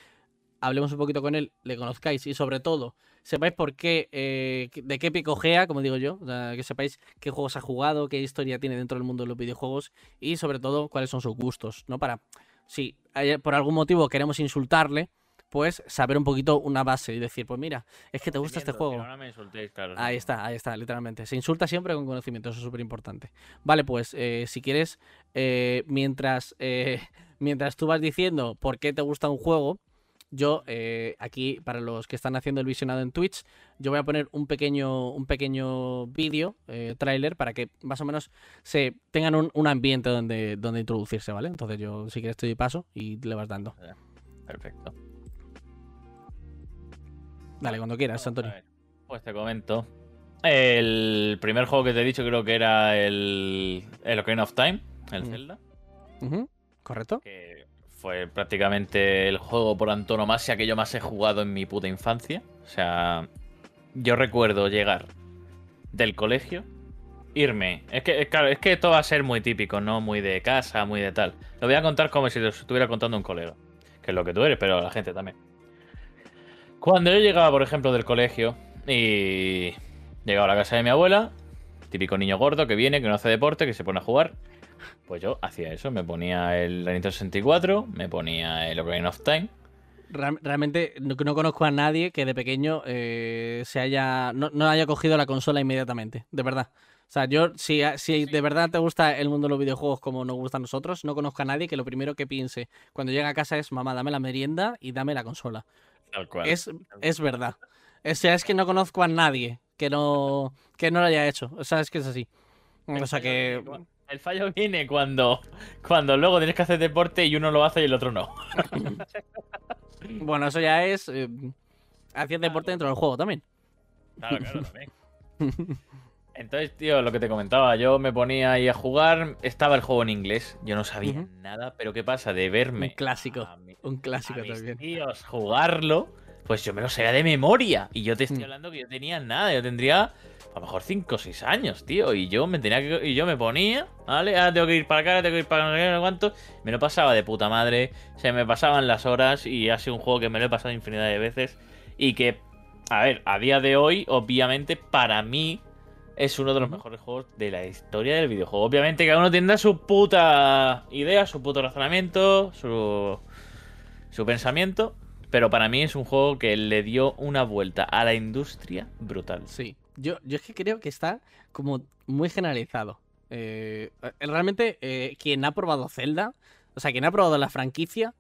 hablemos un poquito con él, le conozcáis y sobre todo sepáis por qué, eh, de qué picojea, como digo yo, que sepáis qué juegos ha jugado, qué historia tiene dentro del mundo de los videojuegos y sobre todo cuáles son sus gustos, ¿no? Para, si por algún motivo queremos insultarle, pues saber un poquito una base y decir, pues mira, es que te gusta este juego. No me insultéis, claro. Ahí está, ahí está, literalmente. Se insulta siempre con conocimiento, eso es súper importante. Vale, pues eh, si quieres, eh, mientras, eh, mientras tú vas diciendo por qué te gusta un juego, yo eh, aquí, para los que están haciendo el visionado en Twitch, yo voy a poner un pequeño, un pequeño vídeo, eh, tráiler, para que más o menos se tengan un, un ambiente donde, donde introducirse, ¿vale? Entonces yo, si quieres, te doy paso y le vas dando. Perfecto. Dale, cuando quieras, Antonio. Pues te comento. El primer juego que te he dicho creo que era el, el Ocarina of Time, el Mm. Zelda, ¿Correcto? que fue prácticamente el juego por antonomasia que yo más he jugado en mi puta infancia. O sea, yo recuerdo llegar del colegio, irme. Es que, claro, es que esto va a ser muy típico, ¿no? Muy de casa, muy de tal. Lo voy a contar como si lo estuviera contando un colega, que es lo que tú eres, pero la gente también. Cuando yo llegaba, por ejemplo, del colegio y llegaba a la casa de mi abuela, típico niño gordo que viene, que no hace deporte, que se pone a jugar, pues yo hacía eso, me ponía el Nintendo 64, me ponía el Ocarina of Time. Real- Realmente no, no conozco a nadie que de pequeño eh, se haya no, no haya cogido la consola inmediatamente, de verdad. O sea, yo, si, si de verdad te gusta el mundo de los videojuegos como nos gusta a nosotros, no conozco a nadie que lo primero que piense cuando llega a casa es, mamá, dame la merienda y dame la consola. Tal cual. Es, es verdad. O sea, es que no conozco a nadie que no, que no lo haya hecho. O sea, es que es así. O sea que... El fallo viene cuando, cuando luego tienes que hacer deporte y uno lo hace y el otro no. Bueno, eso ya es... Eh, hacer deporte dentro del juego también. Claro, claro, también. Entonces, tío, lo que te comentaba, yo me ponía ahí a jugar, estaba el juego en inglés, yo no sabía nada, pero ¿qué pasa? De verme Un clásico. mi- Un a clásico mis también. tíos jugarlo, pues yo me lo sabía de memoria. Y yo te estoy Mm. hablando que yo tenía nada, yo tendría a lo mejor 5 o 6 años, tío. Y yo me tenía que. Y yo me ponía, ¿vale? Ahora tengo que ir para acá, ahora tengo que ir para acá, no sé cuánto. Me lo pasaba de puta madre. Se me pasaban las horas y ha sido un juego que me lo he pasado infinidad de veces. Y que, a ver, a día de hoy, obviamente, para mí. Es uno de los mejores juegos de la historia del videojuego. Obviamente cada uno tendrá su puta idea, su puto razonamiento, su, su pensamiento. Pero para mí es un juego que le dio una vuelta a la industria brutal. Sí, yo, yo es que creo que está como muy generalizado. Eh, realmente, eh, quien ha probado Zelda, o sea, quien ha probado la franquicia,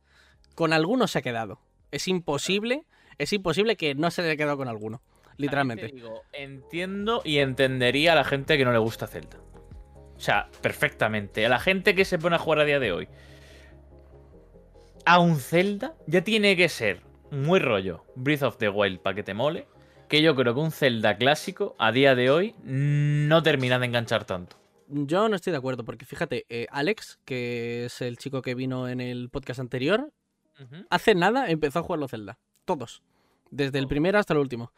con algunos se ha quedado. Es imposible, es imposible que no se haya quedado con alguno. Literalmente. Digo, entiendo y entendería a la gente que no le gusta Zelda. O sea, perfectamente. A la gente que se pone a jugar a día de hoy. A un Zelda ya tiene que ser muy rollo Breath of the Wild para que te mole. Que yo creo que un Zelda clásico a día de hoy no termina de enganchar tanto. Yo no estoy de acuerdo, porque fíjate, eh, Alex, que es el chico que vino en el podcast anterior, hace nada empezó a jugar los Zelda. Todos. Desde el oh. primero hasta el último.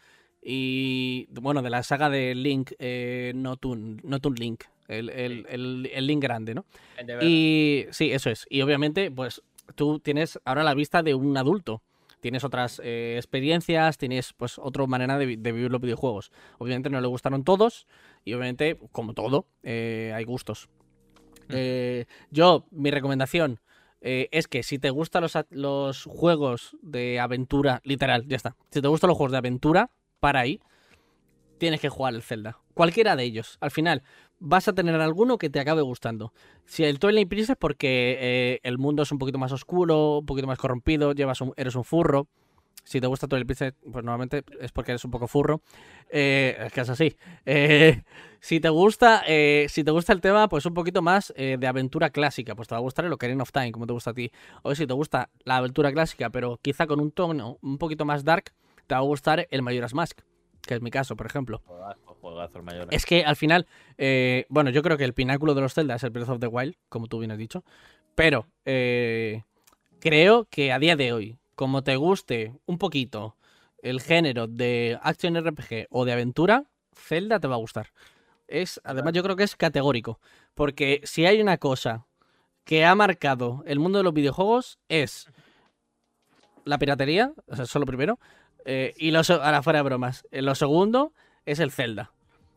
Y bueno, de la saga de Link, eh, Notun, Link, el, el, Link grande, ¿no? Y sí, eso es. Y obviamente, pues tú tienes ahora la vista de un adulto. Tienes otras eh, experiencias, tienes pues otra manera de, vivir los videojuegos. Obviamente no le gustaron todos y obviamente, como todo, eh, hay gustos. Mm. Eh, yo, mi recomendación es que si te gustan los, los juegos de aventura, literal, ya está. Si te gustan los juegos de aventura, para ahí, tienes que jugar el Zelda. Cualquiera de ellos. Al final, vas a tener alguno que te acabe gustando. Si el Twilight Princess es porque eh, el mundo es un poquito más oscuro, un poquito más corrompido, llevas eres un furro. Si te gusta Twilight Princess, pues normalmente es porque eres un poco furro. Eh, es que es así. Eh, si te gusta, si te gusta el tema, pues un poquito más de aventura clásica, pues te va a gustar el Ocarina of Time, como te gusta a ti. O si te gusta la aventura clásica, pero quizá con un tono un poquito más dark, te va a gustar el Majora's Mask, que es mi caso, por ejemplo. Es que al final, eh, bueno, yo creo que el pináculo de los Zelda es el Breath of the Wild, como tú bien has dicho, pero eh, creo que a día de hoy, como te guste un poquito el género de Action RPG o de aventura, Zelda te va a gustar. Es, además, yo creo que es categórico, porque si hay una cosa que ha marcado el mundo de los videojuegos es la piratería, o sea, eso es lo primero, eh, y lo, ahora fuera de bromas. Eh, lo segundo es el Zelda.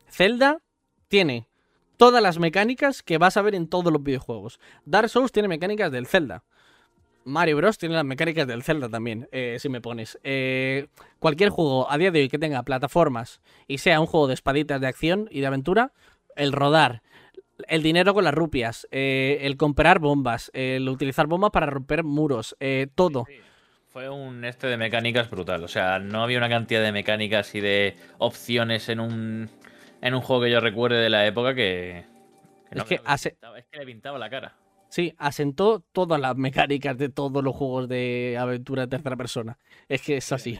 Zelda tiene todas las mecánicas que vas a ver en todos los videojuegos. Dark Souls tiene mecánicas del Zelda. Mario Bros. tiene las mecánicas del Zelda también, eh, si me pones. cualquier juego a día de hoy que tenga plataformas y sea un juego de espaditas de acción y de aventura, el rodar, el dinero con las rupias, el comprar bombas, el utilizar bombas para romper muros, todo fue un este de mecánicas brutal. O sea, no había una cantidad de mecánicas y de opciones en un, en un juego que yo recuerde de la época que. es, que es que le pintaba la cara. Sí, asentó todas las mecánicas de todos los juegos de aventura de tercera persona. Es que es así.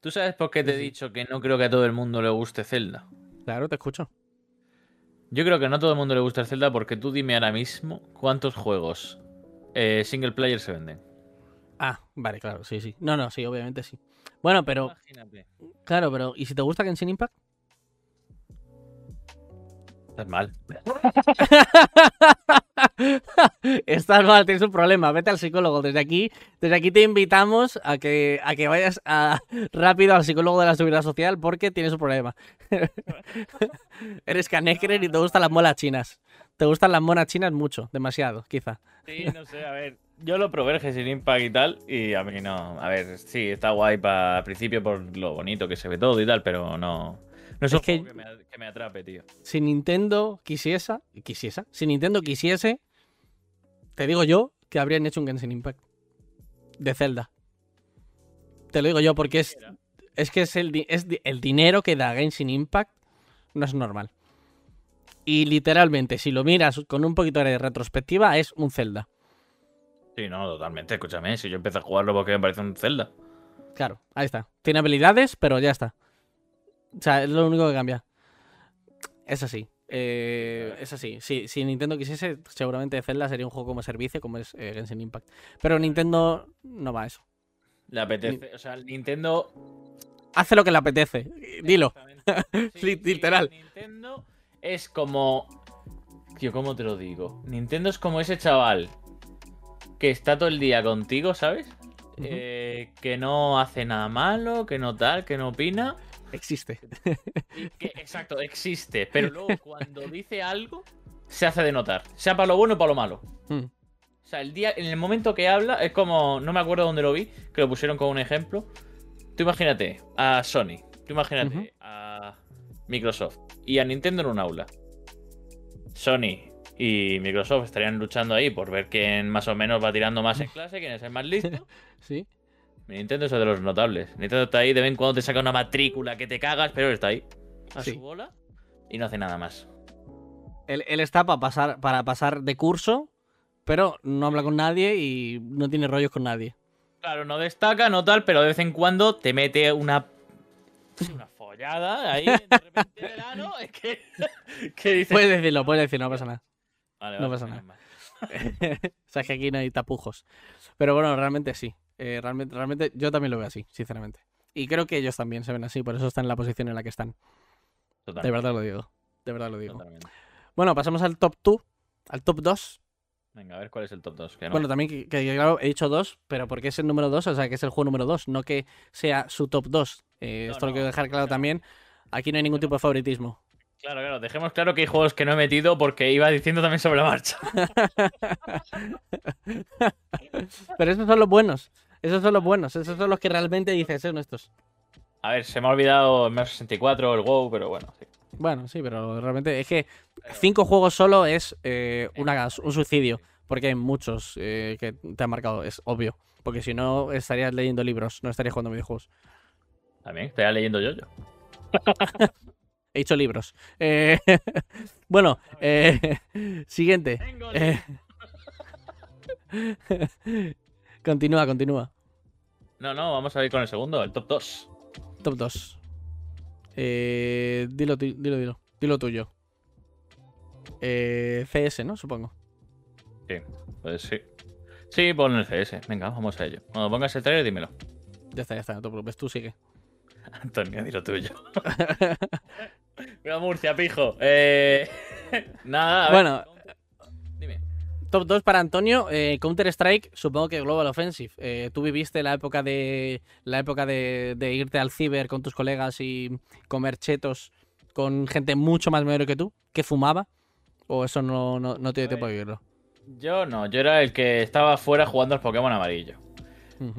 ¿Tú sabes por qué te he dicho que no creo que a todo el mundo le guste Zelda? Claro, te escucho. Yo creo que no a todo el mundo le gusta Zelda porque tú dime ahora mismo cuántos juegos eh, single player se venden. Ah, vale, claro, sí, sí. No, no, sí, obviamente sí. Bueno, pero. Imagínate. Claro, pero. ¿Y si te gusta Genshin Impact? Estás mal. Estás mal, tienes un problema. Vete al psicólogo. Desde aquí, desde aquí te invitamos a que, a que vayas rápido al psicólogo de la seguridad social porque tienes un problema. Eres canecrer y te gustan las molas chinas. Te gustan las monas chinas mucho, demasiado, quizá. Sí, no sé, a ver. Yo lo probé el Genshin Impact y tal, y a mí no. A ver, sí, está guay para al principio por lo bonito que se ve todo y tal, pero no. No es, que, me, atrape, tío. Si Nintendo quisiese, quisiese, si Nintendo quisiese, te digo yo que habrían hecho un Genshin Impact de Zelda. Te lo digo yo porque es, es que es el, es el dinero que da Genshin Impact no es normal. Y literalmente, si lo miras con un poquito de retrospectiva, es un Zelda. Sí, no, totalmente. Escúchame, si yo empecé a jugarlo porque me parece un Zelda. Claro, ahí está. Tiene habilidades, pero ya está. O sea, es lo único que cambia. Es así. Eh, es así. Sí, si Nintendo quisiese, seguramente Zelda sería un juego como servicio, como es eh, Genshin Impact. Pero Nintendo no va a eso. Le apetece. O sea, Nintendo. Hace lo que le apetece. Dilo. Literal. Nintendo es como. Tío, ¿cómo te lo digo? Nintendo es como ese chaval que está todo el día contigo, ¿sabes? Eh, que no hace nada malo, que no tal, que no opina. Existe. Que, exacto, existe. Pero luego cuando dice algo, se hace de notar. Sea para lo bueno o para lo malo. Mm, O sea, el día, en el momento que habla, es como. No me acuerdo dónde lo vi, que lo pusieron como un ejemplo. Tú imagínate a Sony, tú imagínate a Microsoft y a Nintendo en un aula. Sony y Microsoft estarían luchando ahí por ver quién más o menos va tirando más en clase, quién es el más listo. Sí. Nintendo es de los notables. Nintendo está ahí, de vez en cuando te saca una matrícula que te cagas, pero él está ahí. A Sí. su bola y no hace nada más. Él, él está para pasar, para pasar de curso, pero no habla con nadie y no tiene rollos con nadie. Claro, no destaca, no tal, pero de vez en cuando te mete una. sí, Una follada ahí de repente en el ano. Es que. que dices. Puedes decirlo, puedes decirlo, no pasa nada. Vale, no vale, pasa menos nada. o sea, es que aquí no hay tapujos. Pero bueno, realmente sí. Eh, realmente, realmente yo también lo veo así, sinceramente. Y creo que ellos también se ven así, por eso están en la posición en la que están. De verdad lo digo. De verdad lo digo. totalmente. Bueno, pasamos al top 2, al top 2. Venga, a ver cuál es el top 2. Que no. Bueno, también que, que, claro, he dicho 2, pero porque es el número 2, o sea, que es el juego número 2, no que sea su top 2. Eh, No, esto lo quiero dejar claro también. Aquí no hay ningún tipo de favoritismo. Claro, claro, dejemos claro que hay juegos que no he metido porque iba diciendo también sobre la marcha. Pero esos son los buenos. Esos son los buenos. Esos son los que realmente dices, son estos. A ver, se me ha olvidado el Mario 64, el WoW, pero bueno, sí. Bueno, sí, pero realmente es que cinco juegos solo es eh, una- un suicidio. Porque hay muchos eh, que te han marcado, es obvio. Porque si no, estarías leyendo libros, no estarías jugando videojuegos. También, estoy leyendo yo, yo. He dicho libros. Eh, bueno, eh, siguiente. Continúa, continúa. No, no, vamos a ir con el segundo, el top 2. Top 2. Eh, dilo, dilo, dilo. Dilo tuyo. Eh, CS, ¿no? Supongo. Sí, pues sí. Sí, pon el CS. Venga, vamos a ello. Cuando pongas el trailer, dímelo. Ya está, ya está, no te preocupes, tú sigue. Antonio, di lo tuyo. Mira, Murcia, pijo. Eh... Nada, a ver. Bueno. Top 2 para Antonio, eh, Counter-Strike, supongo que Global Offensive. Eh, Tú viviste la época de la época de, de irte al ciber con tus colegas y comer chetos con gente mucho más mayor que tú, que fumaba. ¿O eso no, no, no te dio tiempo a ver. vivirlo? Yo no, yo era el que estaba afuera jugando al Pokémon amarillo. Ujú.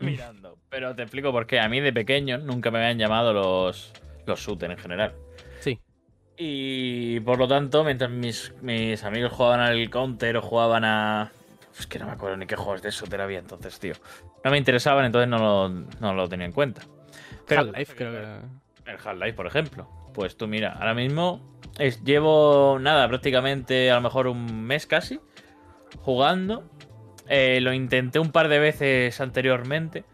Mirando. Pero te explico por qué. A mí de pequeño nunca me habían llamado los, los shooters en general. Y por lo tanto, mientras mis, mis amigos jugaban al counter o jugaban a. Es que no me acuerdo ni qué juegos de shooter había entonces, tío. No me interesaban, entonces no lo, no lo tenía en cuenta. Half-Life, creo que. el Half-Life, por ejemplo. Pues tú mira, ahora mismo es- llevo nada, prácticamente a lo mejor un mes casi jugando. Eh, lo intenté un par de veces anteriormente,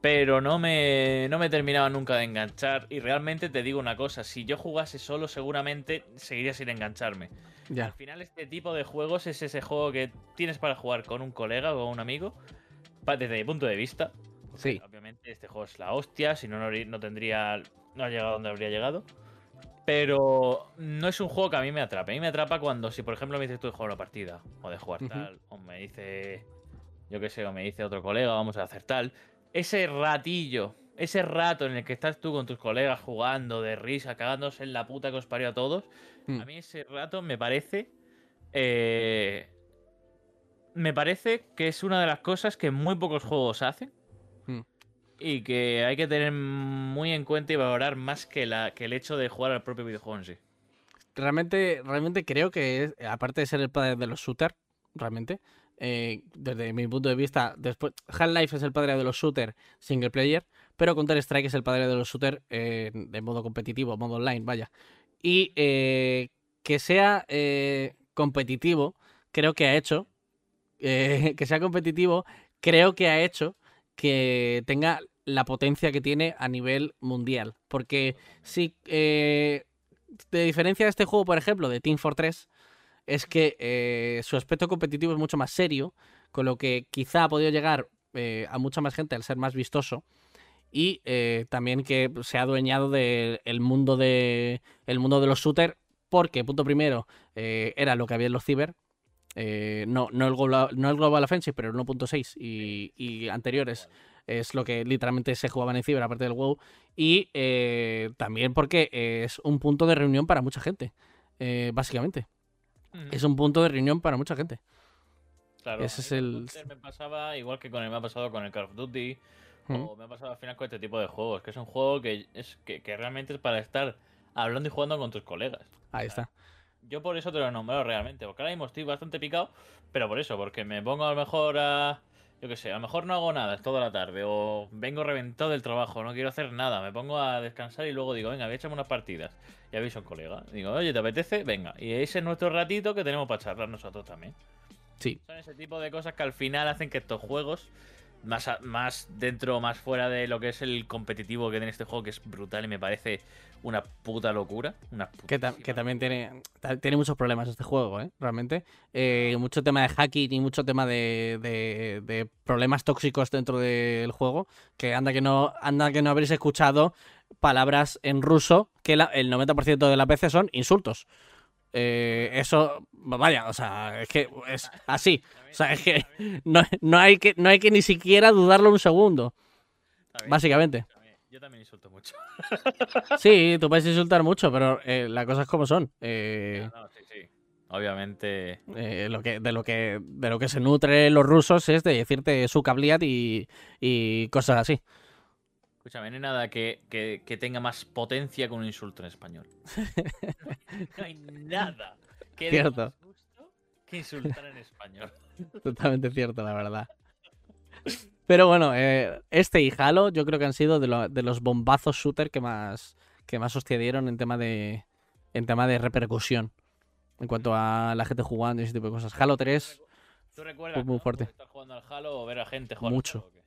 pero no me, no me terminaba nunca de enganchar. Y realmente te digo una cosa, si yo jugase solo seguramente seguiría sin engancharme. Ya. Al final este tipo de juegos es ese juego que tienes para jugar con un colega o con un amigo, desde mi punto de vista. Sí. Obviamente este juego es la hostia, si no, no, no tendría... No ha llegado donde habría llegado. Pero no es un juego que a mí me atrape. A mí me atrapa cuando, si por ejemplo me dices tú de jugar una partida, o de jugar tal, o me dice, yo qué sé, o me dice otro colega, vamos a hacer tal. Ese ratillo, ese rato en el que estás tú con tus colegas jugando de risa, cagándose en la puta que os parió a todos, Mm. a mí ese rato me parece. eh, me parece que es una de las cosas que muy pocos juegos hacen. Mm. Y que hay que tener muy en cuenta y valorar más que, la, que el hecho de jugar al propio videojuego en sí. Realmente, realmente creo que, es- aparte de ser el padre de los shooters, realmente, eh, desde mi punto de vista, después Half-Life es el padre de los shooters single player, pero Counter-Strike es el padre de los shooters eh, de modo competitivo, modo online, vaya. Y eh, que sea competitivo, creo que ha hecho, que sea competitivo, creo que ha hecho que tenga la potencia que tiene a nivel mundial. Porque si de diferencia de este juego, por ejemplo, de Team Fortress, es que eh, su aspecto competitivo es mucho más serio, con lo que quizá ha podido llegar eh, a mucha más gente al ser más vistoso. Y eh, también que se ha adueñado del mundo de el mundo de los shooters, porque, punto primero, era lo que había en los ciber. no, no, el global, no el Global Offensive, pero el 1.6 y, y anteriores es lo que literalmente se jugaba en Ciber, aparte del WoW, y también porque es un punto de reunión para mucha gente, eh, básicamente. Es un punto de reunión para mucha gente. Claro, Ese es el- Me pasaba igual que con el me ha pasado con el Call of Duty. Mm. O me ha pasado al final con este tipo de juegos. Que es un juego que, es, que, que realmente es para estar hablando y jugando con tus colegas. Ahí está. Yo por eso te lo he nombrado realmente. Porque ahora mismo estoy bastante picado. Pero por eso, porque me pongo a lo mejor a. Yo qué sé, a lo mejor no hago nada toda la tarde. O vengo reventado del trabajo, no quiero hacer nada. Me pongo a descansar y luego digo, venga, voy a echarme unas partidas. Y aviso a un colega. Digo, oye, ¿te apetece? Venga. Y ese es nuestro ratito que tenemos para charlar nosotros también. Sí, Son ese tipo de cosas que al final hacen que estos juegos, más, a- más dentro, más fuera de lo que es el competitivo que tiene este juego, que es brutal y me parece una puta locura. Una que, ta- que también tiene, tiene muchos problemas este juego, ¿eh? Realmente. Eh, mucho tema de hacking y mucho tema de, de- de problemas tóxicos dentro del juego. Que anda que no, anda que no habréis escuchado palabras en ruso que la- el 90% de las veces son insultos. Eh, eso, vaya, o sea, es que es así. O sea, es que no, no hay que no hay que ni siquiera dudarlo un segundo, También- básicamente. también- Yo también insulto mucho. Sí, tú puedes insultar mucho, pero eh, las cosas como son. Eh, No, sí, sí. Obviamente. eh, lo que, de, lo que, de lo que se nutren los rusos es de decirte su cabliat y, y cosas así. Escúchame, no hay nada que, que- que tenga más potencia que un insulto en español. no hay nada que dé Cierto. más gusto que insultar en español. Totalmente cierto, la verdad. Pero bueno, eh, este y Halo yo creo que han sido de, lo- de los bombazos shooter que más, que más hostia dieron en tema de, en tema de repercusión. En cuanto a la gente jugando y ese tipo de cosas. Halo 3, ¿Tú recuerdas Fue muy ¿no? fuerte. jugando al Halo o ver a gente jugar al Mucho. Halo?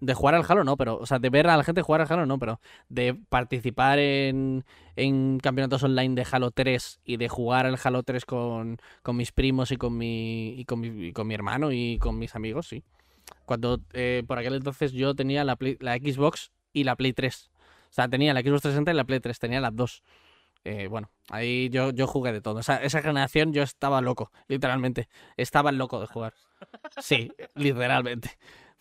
De jugar al Halo no, pero, o sea, de ver a la gente jugar al Halo no, pero de participar en, en campeonatos online de Halo 3 y de jugar al Halo 3 con, con mis primos y con mi, y con mi, y con mi hermano y con mis amigos, sí. Cuando eh, por aquel entonces yo tenía la, la Xbox y la Play 3. O sea, tenía la Xbox 360 y la Play 3, tenía las dos. Eh, bueno, ahí yo, yo jugué de todo. O sea, esa generación yo estaba loco, literalmente. Estaba loco de jugar. Sí, literalmente.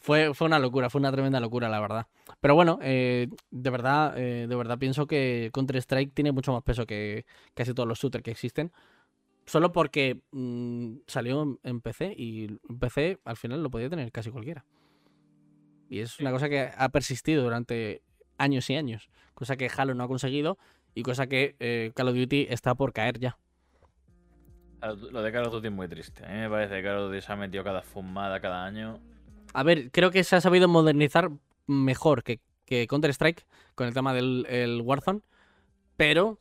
Fue, fue una locura, fue una tremenda locura, la verdad. Pero bueno, eh, de verdad, eh, de verdad pienso que Counter-Strike tiene mucho más peso que casi todos los shooters que existen. Solo porque mm, salió en- PC y en PC al final lo podía tener casi cualquiera. Y es una cosa que ha persistido durante años y años. Cosa que Halo no ha conseguido y cosa que eh, Call of Duty está por caer ya. Lo de Call of Duty es muy triste. A mí me parece que Call of Duty se ha metido cada fumada cada año. A ver, creo que se ha sabido modernizar mejor que, Counter-Strike con el tema del el Warzone. Pero,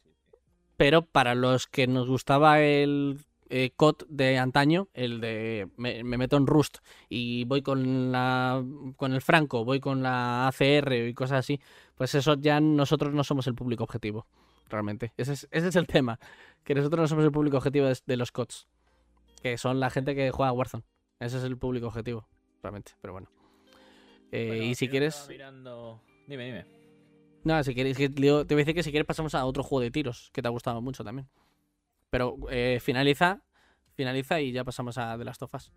pero para los que nos gustaba el eh, COD de antaño, el de me, me meto en Rust y voy con la con el Franco, voy con la ACR y cosas así, pues eso ya nosotros no somos el público objetivo, realmente. Ese es, el tema, que nosotros no somos el público objetivo de, de los CODs, que son la gente que juega a Warzone. Ese es el público objetivo, realmente, pero bueno. Eh, Bueno, y si quieres... mirando- Dime, dime. No, si quieres, que- te voy a decir que si quieres pasamos a otro juego de tiros que te ha gustado mucho también. Pero eh, finaliza, finaliza y ya pasamos a The Last of Us.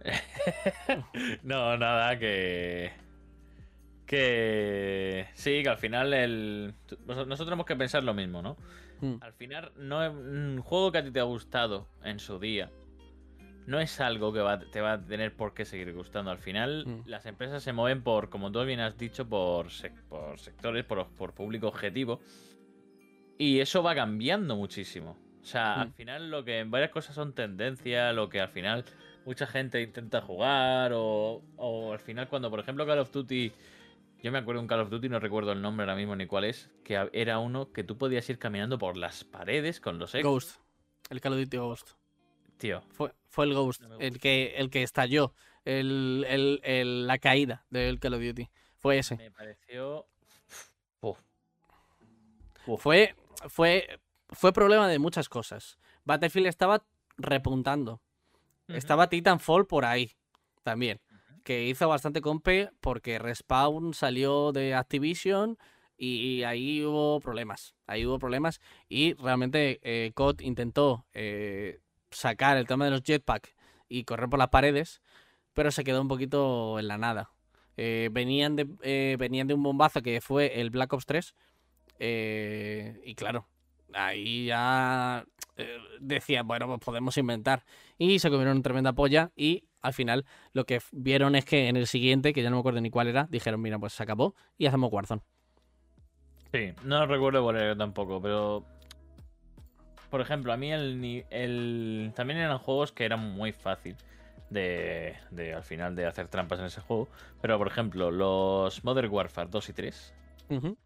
No, nada, que. Que. Sí, que al final el. Nosotros tenemos que pensar lo mismo, ¿no? Mm. Al final, no es un juego que a ti te ha gustado en su día. No es algo que va- te va a tener por qué seguir gustando. Al final, Mm. las empresas se mueven por, como tú bien has dicho, por, sec- por sectores, por, por público objetivo. Y eso va cambiando muchísimo. O sea, al Mm. final lo que en varias cosas son tendencias, lo que al final mucha gente intenta jugar, o, o al final cuando, por ejemplo, Call of Duty, yo me acuerdo de un Call of Duty, no recuerdo el nombre ahora mismo ni cuál es, que era uno que tú podías ir caminando por las paredes con los ecos. Ghost. El Call of Duty Ghost. Tío, Fue, fue el Ghost, No el que, el que estalló el, el- el- la caída del Call of Duty. Fue ese. me pareció... Uf. Uf. Fue, fue, fue problema de muchas cosas. Battlefield estaba repuntando. Ujú. Estaba Titanfall por ahí también. Que hizo bastante compe porque Respawn salió de Activision y ahí hubo problemas. Ahí hubo problemas y realmente eh, COD intentó eh, sacar el tema de los jetpack y correr por las paredes, pero se quedó un poquito en la nada. Eh, venían, de, eh, venían de un bombazo que fue el Black Ops 3. eh, y claro, ahí ya decía, bueno, pues podemos inventar. Y se comieron una tremenda polla. Y al final lo que vieron es que en el siguiente, que ya no me acuerdo ni cuál era, dijeron, mira, pues se acabó y hacemos Warzone. Sí, no recuerdo cuál era tampoco, pero. Por ejemplo, a mí el, ni- el. También eran juegos que eran muy fácil de, de al final de hacer trampas en ese juego. Pero por ejemplo, los Modern Warfare 2 y 3. Ujú.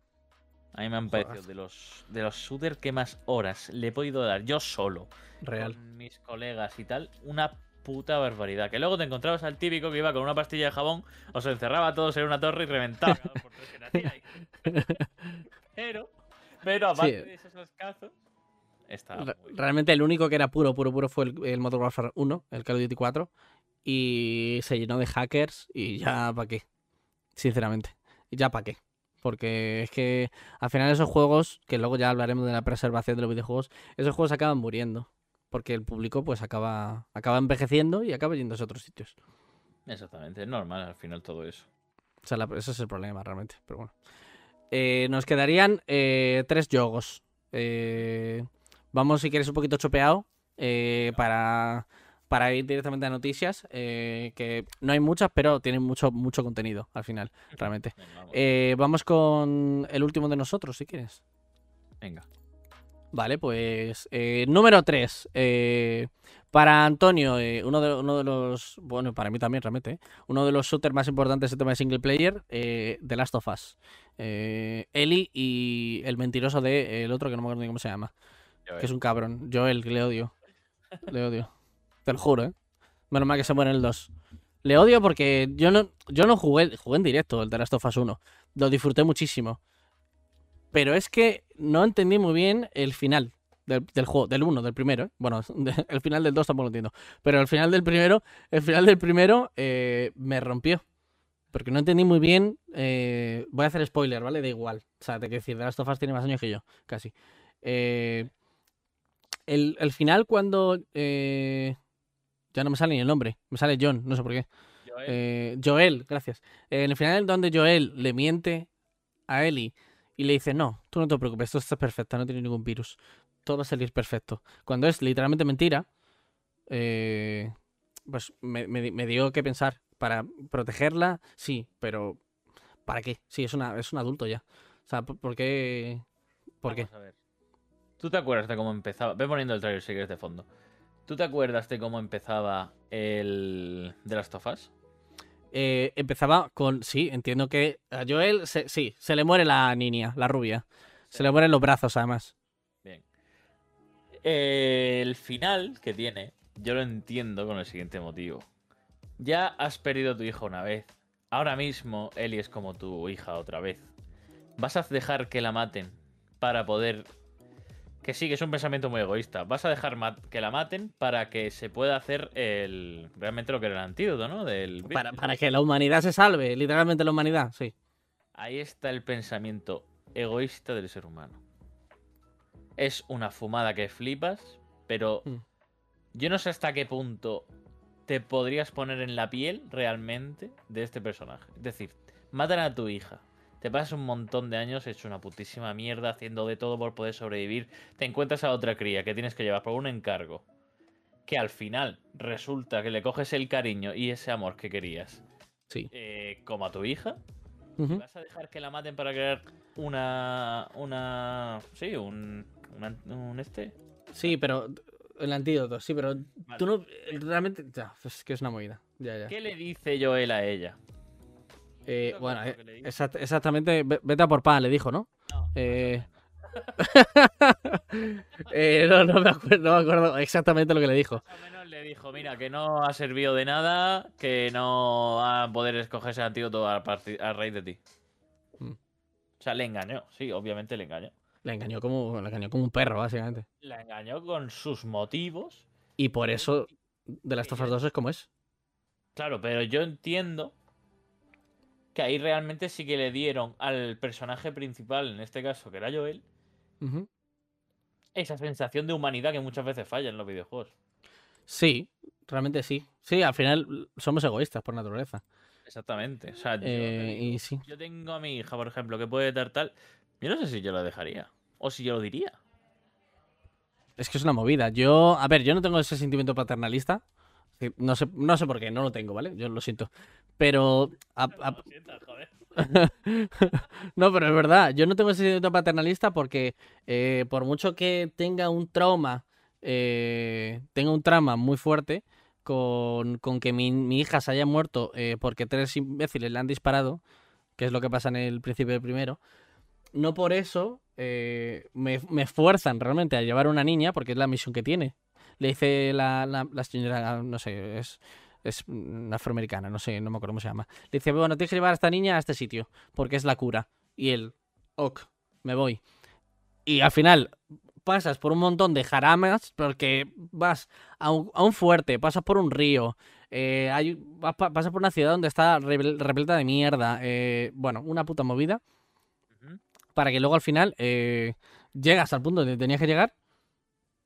A mí me han Joder. parecido de los, de los shooters que más horas le he podido dar yo solo. Real. Con mis colegas y tal. Una puta barbaridad. Que luego te encontrabas al típico que iba con una pastilla de jabón, os encerraba a todos en una torre y reventaba por tres que nacía ahí. Pero, pero aparte Sí. de esos casos, muy bien. Realmente el único que era puro, puro, puro fue el, el Modern Warfare 1, el Call of Duty 4. Y se llenó de hackers y ya para qué. Sinceramente. Ya para qué. Porque es que al final esos juegos, que luego ya hablaremos de la preservación de los videojuegos, esos juegos acaban muriendo. Porque el público pues acaba, acaba envejeciendo y acaba yéndose a otros sitios. Exactamente, es normal al final todo eso. O sea, la- ese es el problema realmente. Pero bueno. Eh, nos quedarían eh, tres jogos. Eh, vamos, si quieres, un poquito chopeado. eh, para, para ir directamente a noticias. eh, que no hay muchas, pero tienen mucho, mucho contenido al final, realmente. Eh, vamos con el último de nosotros, si quieres. Venga. Vale, pues eh, número 3. para Antonio, eh, uno, de, uno de los, bueno, para mí también realmente, eh, uno de los shooters más importantes en tema de single player, eh, The Last of Us. Eh, Eli y el mentiroso de eh, el otro que no me acuerdo ni cómo se llama, que es un cabrón. Joel, que le odio. Le odio. Te lo juro, ¿eh? Menos mal que se muere el 2. Le odio porque yo no, yo no jugué, jugué en directo el The Last of Us 1. Lo disfruté muchísimo. Pero es que no entendí muy bien el final del, del juego, del 1, del primero. ¿eh? Bueno, de- el final del 2 tampoco lo entiendo. Pero el final del primero, el final del primero eh, me rompió. Porque no entendí muy bien. eh, voy a hacer spoiler, ¿vale? Da igual. O sea, te quiero decir, The Last of Us tiene más años que yo, casi. Eh, el, el final cuando... eh, ya no me sale ni el nombre. Me sale John, no sé por qué. Joel, Eh, Joel, gracias. Eh, en el final donde Joel le miente a Ellie y le dice, no, tú no te preocupes, esto está perfecto, no tiene ningún virus. Todo va a salir perfecto. Cuando es literalmente mentira, eh, pues me, me di- me dio que pensar. Para protegerla, sí, pero ¿para qué? Sí, es, una, es un adulto ya. O sea, ¿por, qué? ¿Por qué? vamos a ver. ¿Tú te acuerdas de cómo empezaba? Ve poniendo el trailer si quieres de fondo. ¿Tú te acuerdas de cómo empezaba el de las tofas? Eh, empezaba con, sí, entiendo que a Joel, se- sí, se le muere la niña, la rubia. Se le mueren los brazos, además. Bien. El final que tiene, yo lo entiendo con el siguiente motivo. Ya has perdido a tu hija una vez. Ahora mismo Ellie es como tu hija otra vez. ¿Vas a dejar que la maten para poder... Que sí, que es un pensamiento muy egoísta. Vas a dejar que la maten para que se pueda hacer el... Realmente lo que era el antídoto, ¿no? Del para que la humanidad se salve, literalmente la humanidad, sí. Ahí está el pensamiento egoísta del ser humano. Es una fumada que flipas, pero Mm. yo no sé hasta qué punto te podrías poner en la piel realmente de este personaje. Es decir, matan a tu hija. Te pasas un montón de años hecho una putísima mierda haciendo de todo por poder sobrevivir. Te encuentras a otra cría que tienes que llevar por un encargo. Que al final resulta que le coges el cariño y ese amor que querías. Sí. eh, como a tu hija. Ujú. ¿Vas a dejar que la maten para crear una. una. sí, un. una- un este? Sí, pero el antídoto, sí, pero Vale. tú no realmente ya, es que es una movida. Ya, ya. ¿Qué le dice Joel a ella? Eh, ¿Te acuerdas bueno, eh, exact- exactamente, ve- vete a por pan, le dijo, ¿no? No, Eh... eh, no, no me acuerdo, no me acuerdo exactamente lo que le dijo. Más o menos le dijo, mira, que no ha servido de nada, que no va a poder escoger ese antídoto a, a raíz de ti. Mm. O sea, le engañó, sí, obviamente le engañó. Le engañó como, le engañó como un perro, básicamente. La engañó con sus motivos. Y por eso de las tofas 2 es como es. Claro, pero yo entiendo que ahí realmente sí que le dieron al personaje principal, en este caso, que era Joel, esa sensación de humanidad que muchas veces falla en los videojuegos. Sí, realmente sí. Sí, al final somos egoístas por naturaleza. Exactamente. O sea, yo, Eh, y sí. yo tengo a mi hija, por ejemplo, que puede dar tal. Yo no sé si yo lo dejaría. O si yo lo diría. Es que es una movida. Yo, a ver, yo no tengo ese sentimiento paternalista. Sí, No sé, no sé por qué, no lo tengo, ¿vale? Yo lo siento. Pero. a- a- Lo sientas, joder. no, pero es verdad. Yo no tengo ese sentimiento paternalista porque eh, por mucho que tenga un trauma, eh, tenga un trauma muy fuerte con, con que mi, mi hija se haya muerto eh, porque tres imbéciles le han disparado, que es lo que pasa en el principio del primero, no por eso me, me fuerzan realmente a llevar a una niña, porque es la misión que tiene. Le dice la, la, la señora, no sé, es, es afroamericana, no sé, no me acuerdo cómo se llama. Le dice, bueno, tienes que llevar a esta niña a este sitio, porque es la cura. Y él, ok, me voy. Y al final pasas por un montón de jaramas, porque vas a un, a un fuerte, pasas por un río, eh, hay, vas pa- pasas por una ciudad donde está repleta de mierda, eh, bueno, una puta movida, para que luego al final eh, llegas al punto donde tenías que llegar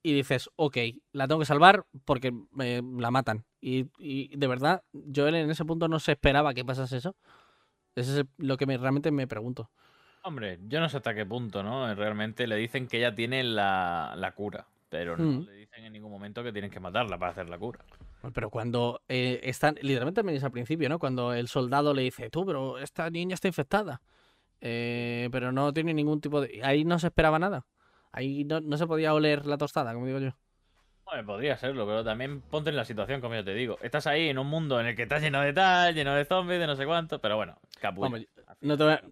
y dices, ok, la tengo que salvar porque me la matan. Y, y de verdad, yo en ese punto no se esperaba que pasase eso. Eso es lo que me, realmente me pregunto. Hombre, yo no sé hasta qué punto, ¿no? Realmente le dicen que ella tiene la, la cura. Pero no Mm. le dicen en ningún momento que tienen que matarla para hacer la cura. Pero cuando eh, están, literalmente también es al principio, ¿no? Cuando el soldado le dice, tú, pero esta niña está infectada. Eh, pero no tiene ningún tipo de... Ahí no se esperaba nada. Ahí no, no se podía oler la tostada, como digo yo. Bueno, podría serlo, pero también ponte en la situación, como yo te digo. Estás ahí en un mundo en el que estás lleno de tal, lleno de zombies, de no sé cuánto, pero bueno, capullo. Vamos, no te voy a-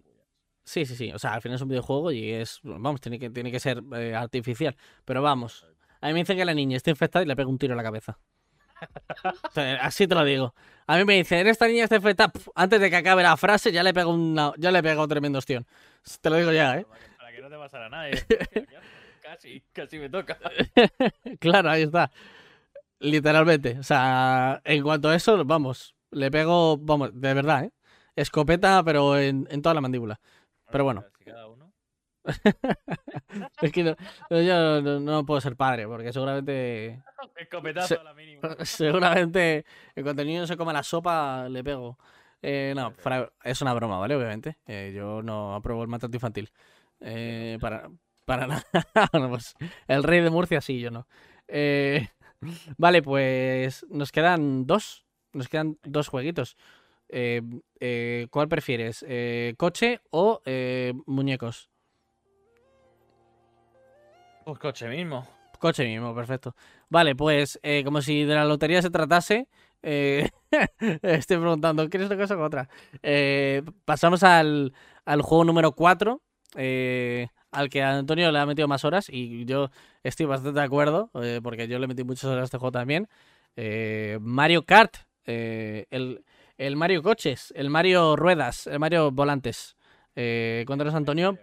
Sí, sí, sí. O sea, al final es un videojuego y es. Vamos, tiene que, tiene que ser eh, artificial. Pero vamos. A mí me dicen que la niña está infectada y le pego un tiro en la cabeza. O sea, así te lo digo. A mí me dicen, esta niña está infectada. Antes de que acabe la frase, ya le pego una, ya le pego tremendo ostión. Te lo digo ya, ¿eh? Para que, no te pasara nada. y- casi, casi me toca. Claro, ahí está. Literalmente. O sea, en cuanto a eso, vamos. Le pego, vamos, de verdad, ¿eh? Escopeta, pero en, en toda la mandíbula. Pero bueno. Cada uno. Es que no- yo no, no puedo ser padre, porque seguramente. Escopetazo Se- a la mínima. Seguramente, en cuanto el niño se coma la sopa, le pego. Eh, no, es una broma, ¿vale? Obviamente. Eh, yo no apruebo el maltrato infantil. Eh, para, para nada. Bueno, pues, el rey de Murcia sí, yo no. Eh, vale, pues nos quedan dos. Nos quedan dos jueguitos. Eh, eh, ¿Cuál prefieres? Eh, ¿Coche o eh, muñecos? Pues coche mismo. Coche mismo, perfecto. Vale, pues eh, como si de la lotería se tratase, eh, estoy preguntando, ¿quieres una cosa o otra? Eh, pasamos al, al juego número 4, al que a Antonio le ha metido más horas y yo estoy bastante de acuerdo, eh, porque yo le metí muchas horas a este juego también. Eh, Mario Kart, eh, el, el Mario Coches, el Mario Ruedas, el Mario Volantes. Eh, cuéntanos, Antonio.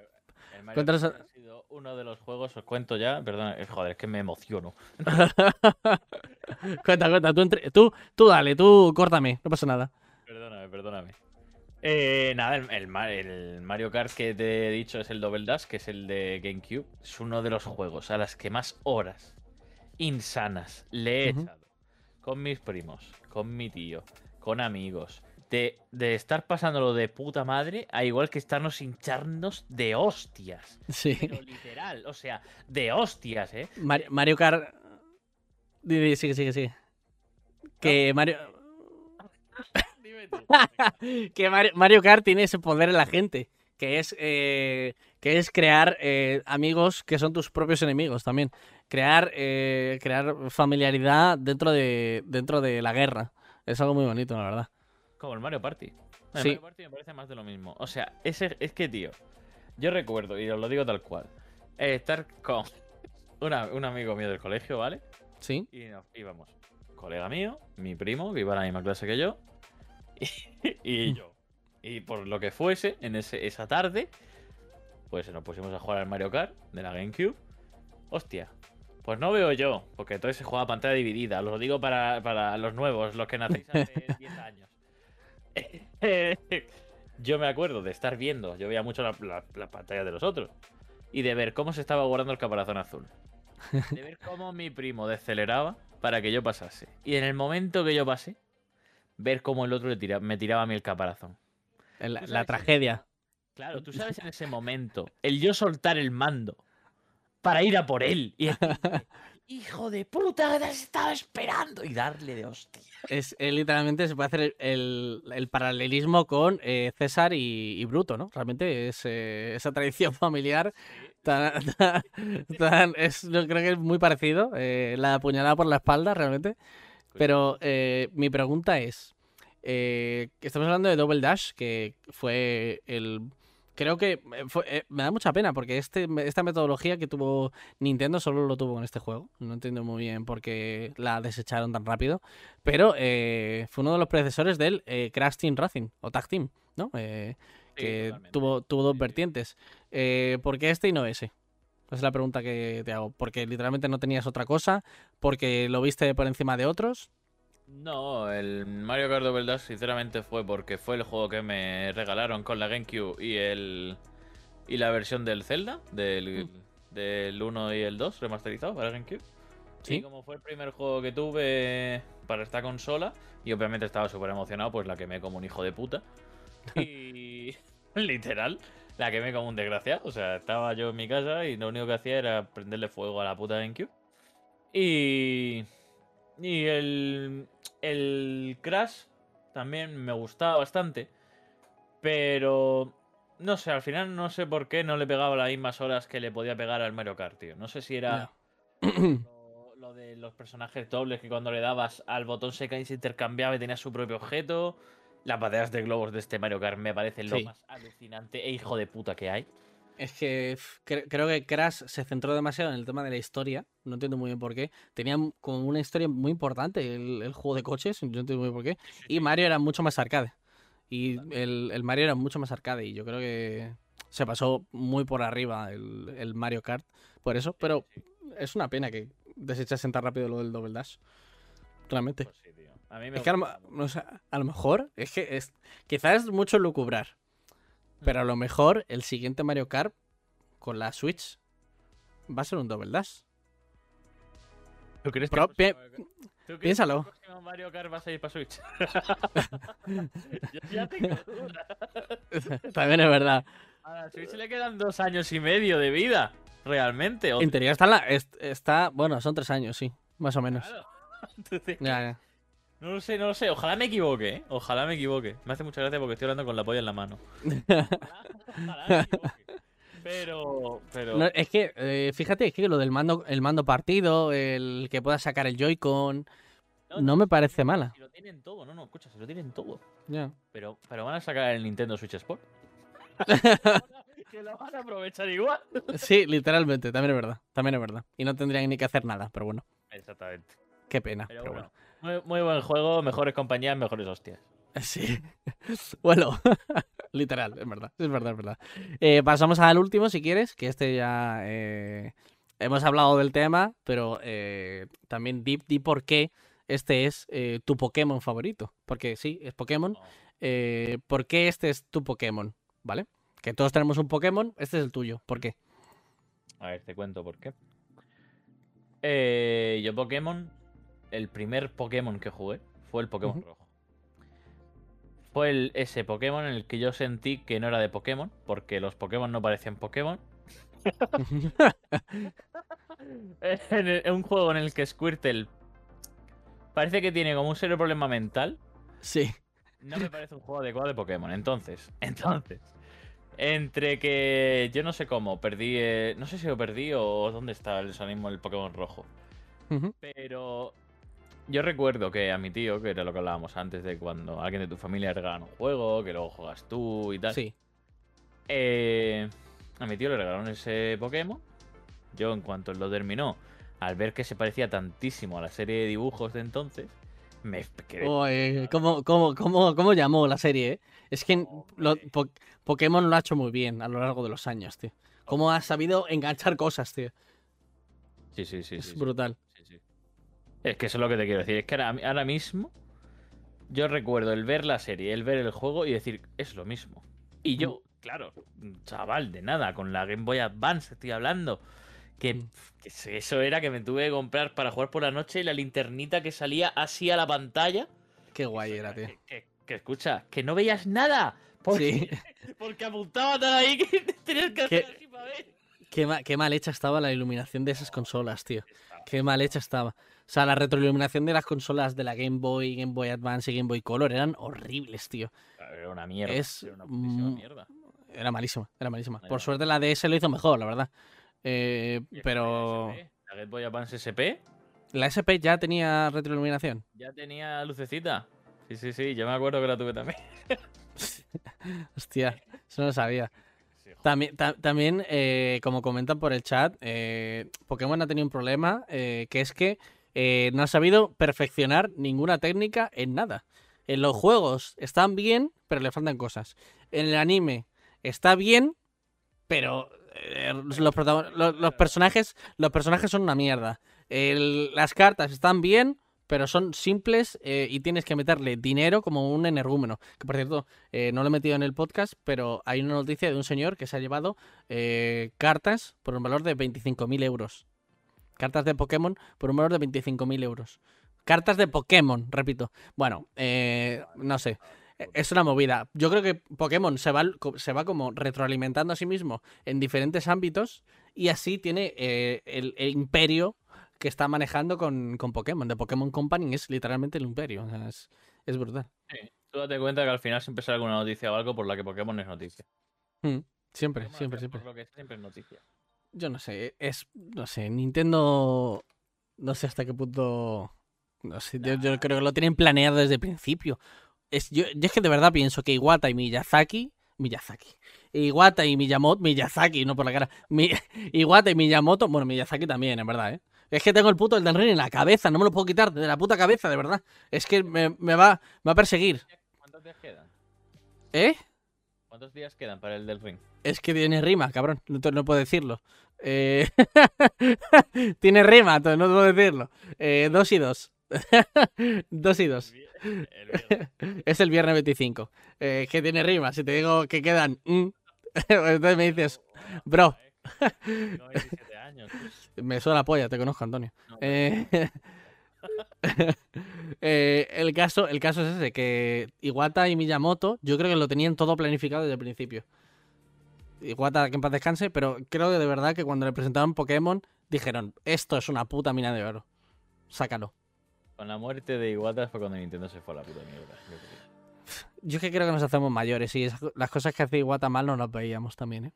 El Mario Cuéntanos ha sido uno de los juegos, os cuento ya, perdón, eh, joder, es que me emociono. cuenta, cuenta, tú, entre- tú, tú dale, tú córtame, no pasa nada. Perdóname, perdóname. Eh, nada, el, el Ma- el Mario Kart que te he dicho es el Double Dash, que es el de GameCube. Es uno de los juegos a las que más horas insanas le he Ujú. echado. Con mis primos, con mi tío, con amigos. De, de estar pasándolo de puta madre a igual que estarnos hincharnos de hostias. Sí. Pero literal, o sea, de hostias, ¿eh? Mar- Mario Kart. Sigue, sigue, sigue. Que Mario. Que Mario, Kart tiene ese poder en la gente. Que es, eh, que es crear eh, amigos que son tus propios enemigos también. Crear, eh, crear familiaridad dentro de, dentro de la guerra. Es algo muy bonito, la verdad. Como el Mario Party. El Sí. Mario Party me parece más de lo mismo. O sea, ese, es que, tío, yo recuerdo, y os lo digo tal cual, estar con una- un amigo mío del colegio, ¿vale? Sí. Y nos íbamos, colega mío, mi primo, que iba a la misma clase que yo, y, yo. Y por lo que fuese, en ese- esa tarde, pues nos pusimos a jugar al Mario Kart de la GameCube. Hostia, pues no veo yo, porque entonces se juega a pantalla dividida. Lo digo para, para los nuevos, los que nacéis hace 10 años. yo me acuerdo de estar viendo, yo veía mucho la, la- la pantalla de los otros, y de ver cómo se estaba guardando el caparazón azul. De ver cómo mi primo deceleraba para que yo pasase. Y en el momento que yo pasé, ver cómo el otro le tira- me tiraba a mí el caparazón. La tragedia. Claro, tú sabes en ese momento, el yo soltar el mando para ir a por él y hijo de puta, que te has estado esperando y darle de hostia. Es, eh, literalmente se puede hacer el, el- el paralelismo con eh, César y, y Bruto, ¿no? Realmente es eh, esa tradición familiar tan, tan- tan- es, yo creo que es muy parecido, eh, la apuñalada por la espalda realmente. Pero eh, mi pregunta es, eh, estamos hablando de Double Dash, que fue el... Creo que eh, fue- eh, me da mucha pena porque este, esta metodología que tuvo Nintendo solo lo tuvo con este juego. No entiendo muy bien por qué la desecharon tan rápido. Pero eh, fue uno de los predecesores del eh, Crash Team Racing o Tag Team, ¿no? Eh, Sí, que tuvo, tuvo dos Sí, vertientes. Eh, ¿Por qué este y no ese? Esa es la pregunta que te hago. ¿Porque literalmente no tenías otra cosa? ¿Porque lo viste por encima de otros? No, el Mario Kart Double Dash sinceramente fue porque fue el juego que me regalaron con la GameCube y el y la versión del Zelda, del, del 1 y el 2 remasterizado para GameCube. Sí. Y como fue el primer juego que tuve para esta consola, y obviamente estaba súper emocionado, pues la quemé como un hijo de puta. Y literal, la quemé como un desgraciado. O sea, estaba yo en mi casa y lo único que hacía era prenderle fuego a la puta GameCube. Y. Y el. El Crash también me gustaba bastante. Pero. No sé, al final no sé por qué no le pegaba las mismas horas que le podía pegar al Mario Kart, tío. No sé si era lo, lo de los personajes dobles que cuando le dabas al botón se se intercambiaba y tenía su propio objeto. Las baterías de globos de este Mario Kart me parecen lo Sí. más alucinante e hijo de puta que hay. Es que cre- creo que Crash se centró demasiado en el tema de la historia. No entiendo muy bien por qué. Tenía como una historia muy importante el, el juego de coches. No entiendo muy bien por qué. Y Mario era mucho más arcade. Y el, el Mario era mucho más arcade. Y yo creo que se pasó muy por arriba el, el Mario Kart. Por eso. Pero es una pena que desechasen tan rápido lo del Double Dash. Realmente. Pues sí, tío. A mí me Es que a lo, gustaba mo- o sea, a lo mejor, es que es, quizás es mucho lucubrar, pero a lo mejor el siguiente Mario Kart con la Switch va a ser un Double Dash. ¿Tú crees Pro- que el pi- próximo- ¿tú crees piénsalo. que el próximo Mario Kart va a salir para Switch? Yo ya tengo dudas. También es verdad. A la Switch le quedan dos años y medio de vida, realmente. o- En teoría está, la, est- está, bueno, son tres años, sí, más o menos. Claro. Entonces, Ya, ya. No lo sé, no lo sé. Ojalá me equivoque, ¿eh? Ojalá me equivoque. Me hace mucha gracia porque estoy hablando con la polla en la mano. Ojalá me equivoque. Pero. Pero. No, es que, eh, fíjate, es que lo del mando, el mando partido, el que pueda sacar el Joy-Con, no me parece mala. Si lo tienen todo, no, no, escucha, si lo tienen todo. Ya. Pero, pero van a sacar el Nintendo Switch Sport. que lo van a aprovechar igual. Sí, literalmente, también es verdad, también es verdad. Y no tendrían ni que hacer nada, pero bueno, Exactamente. qué pena. Pero, pero bueno. Muy, muy buen juego, mejores compañías, mejores hostias. Sí. Bueno, literal, es verdad, es verdad, es verdad. Eh, pasamos al último, si quieres, que este ya eh, hemos hablado del tema, pero eh, también di, di por qué este es eh, tu Pokémon favorito. Porque sí, es Pokémon. Eh, ¿Por qué este es tu Pokémon? ¿Vale? Que todos tenemos un Pokémon, este es el tuyo. ¿Por qué? A ver, te cuento por qué. Eh, yo Pokémon, el primer Pokémon que jugué fue el Pokémon rojo. Fue el- ese Pokémon en el que yo sentí que no era de Pokémon, porque los Pokémon no parecían Pokémon. en, el- en un juego en el que Squirtle parece que tiene como un serio problema mental. sí. No me parece un juego adecuado de Pokémon. Entonces, entonces. Entre que yo no sé cómo, perdí. eh, no sé si lo perdí o dónde está el mismo el Pokémon rojo. Pero yo recuerdo que a mi tío, que era lo que hablábamos antes de cuando alguien de tu familia regala un juego, que luego juegas tú y tal. Sí. eh, a mi tío le regalaron ese Pokémon. Yo, en cuanto lo terminó, al ver que se parecía tantísimo a la serie de dibujos de entonces, me quedé. Oh, eh, ¿cómo, cómo, cómo, cómo llamó la serie? eh? Es que lo- Hombre. Po- Pokémon lo ha hecho muy bien a lo largo de los años, tío. Cómo ha sabido enganchar cosas, tío. Sí, sí, sí. es sí, brutal. Sí. Es que eso es lo que te quiero decir. Es que ahora, ahora mismo yo recuerdo el ver la serie, el ver el juego y decir, es lo mismo. Y yo, claro, chaval, de nada, con la Game Boy Advance estoy hablando. Que, Mm. que eso era que me tuve que comprar para jugar por la noche y la linternita que salía así a la pantalla. Qué guay era, tío. Que, que- que escucha, que no veías nada. Porque, Sí. porque apuntaba tan ahí que tenías que hacer así para ver. Qué, qué mal hecha estaba la iluminación de esas consolas, tío. Qué mal hecha estaba. O sea, la retroiluminación de las consolas de la Game Boy, Game Boy Advance y Game Boy Color eran horribles, tío. Era una mierda. Es, era una mierda. Era malísima, era malísima. Por suerte la DS lo hizo mejor, la verdad. Eh, pero La Game Boy Advance SP la SP ya tenía retroiluminación. ya tenía lucecita. Sí, sí, sí, yo me acuerdo que la tuve también. Hostia, eso no lo sabía. También, ta- también eh, como comentan por el chat, eh, Pokémon ha tenido un problema, eh, que es que eh, no ha sabido perfeccionar ninguna técnica en nada. En los juegos están bien, pero le faltan cosas. En el anime está bien, pero eh, los, protagon- los- los personajes, los personajes son una mierda. El- las cartas están bien, pero son simples eh, y tienes que meterle dinero como un energúmeno. Que por cierto, eh, no lo he metido en el podcast, pero hay una noticia de un señor que se ha llevado eh, cartas por un valor de 25.000 euros. Cartas de Pokémon por un valor de 25.000 euros. Cartas de Pokémon, repito. Bueno, eh, no sé. Eh, Es una movida. Yo creo que Pokémon se va, se va como retroalimentando a sí mismo en diferentes ámbitos y así tiene eh, el, el imperio que está manejando con, con Pokémon. De Pokémon Company es literalmente el imperio. O sea, es, es brutal. Sí. Tú date cuenta que al final siempre sale alguna noticia o algo por la que Pokémon es noticia. Mm, Siempre, Pokémon, siempre, siempre. Por lo que es, siempre es noticia. Yo no sé, es, no sé, Nintendo, no sé hasta qué punto, no sé, yo, yo creo que lo tienen planeado desde el principio. Es, yo, yo es que de verdad pienso que Iwata y Miyazaki, Miyazaki, Iwata y Miyamoto, Miyazaki, no por la cara, Mi- Iwata y Miyamoto, bueno, Miyazaki también, en verdad, ¿eh? Es que tengo el puto Elden Ring en la cabeza, no me lo puedo quitar de la puta cabeza, de verdad. Es que me, me va, me va a perseguir, ¿Cuántos días quedan? ¿eh? ¿Cuántos días quedan para el del ring? Es que tiene rima, cabrón. No, no puedo decirlo. Eh, tiene rima, entonces no puedo decirlo. Eh, dos y dos. dos y dos. El. Es el viernes 25. Eh, que tiene rima. Si te digo que quedan. mm, entonces me dices, bro, Tengo 27 años. me suena la polla, te conozco, Antonio. No, Eh, eh, el, caso, el caso es ese, que Iwata y Miyamoto, yo creo que lo tenían todo planificado desde el principio. Iwata que en paz descanse, pero creo que de verdad que cuando le presentaron Pokémon, dijeron, esto es una puta mina de oro. Sácalo. Con la muerte de Iwata fue cuando Nintendo se fue a la puta mierda. yo es que creo que nos hacemos mayores y esas las cosas que hace Iwata mal no las veíamos también, ¿eh?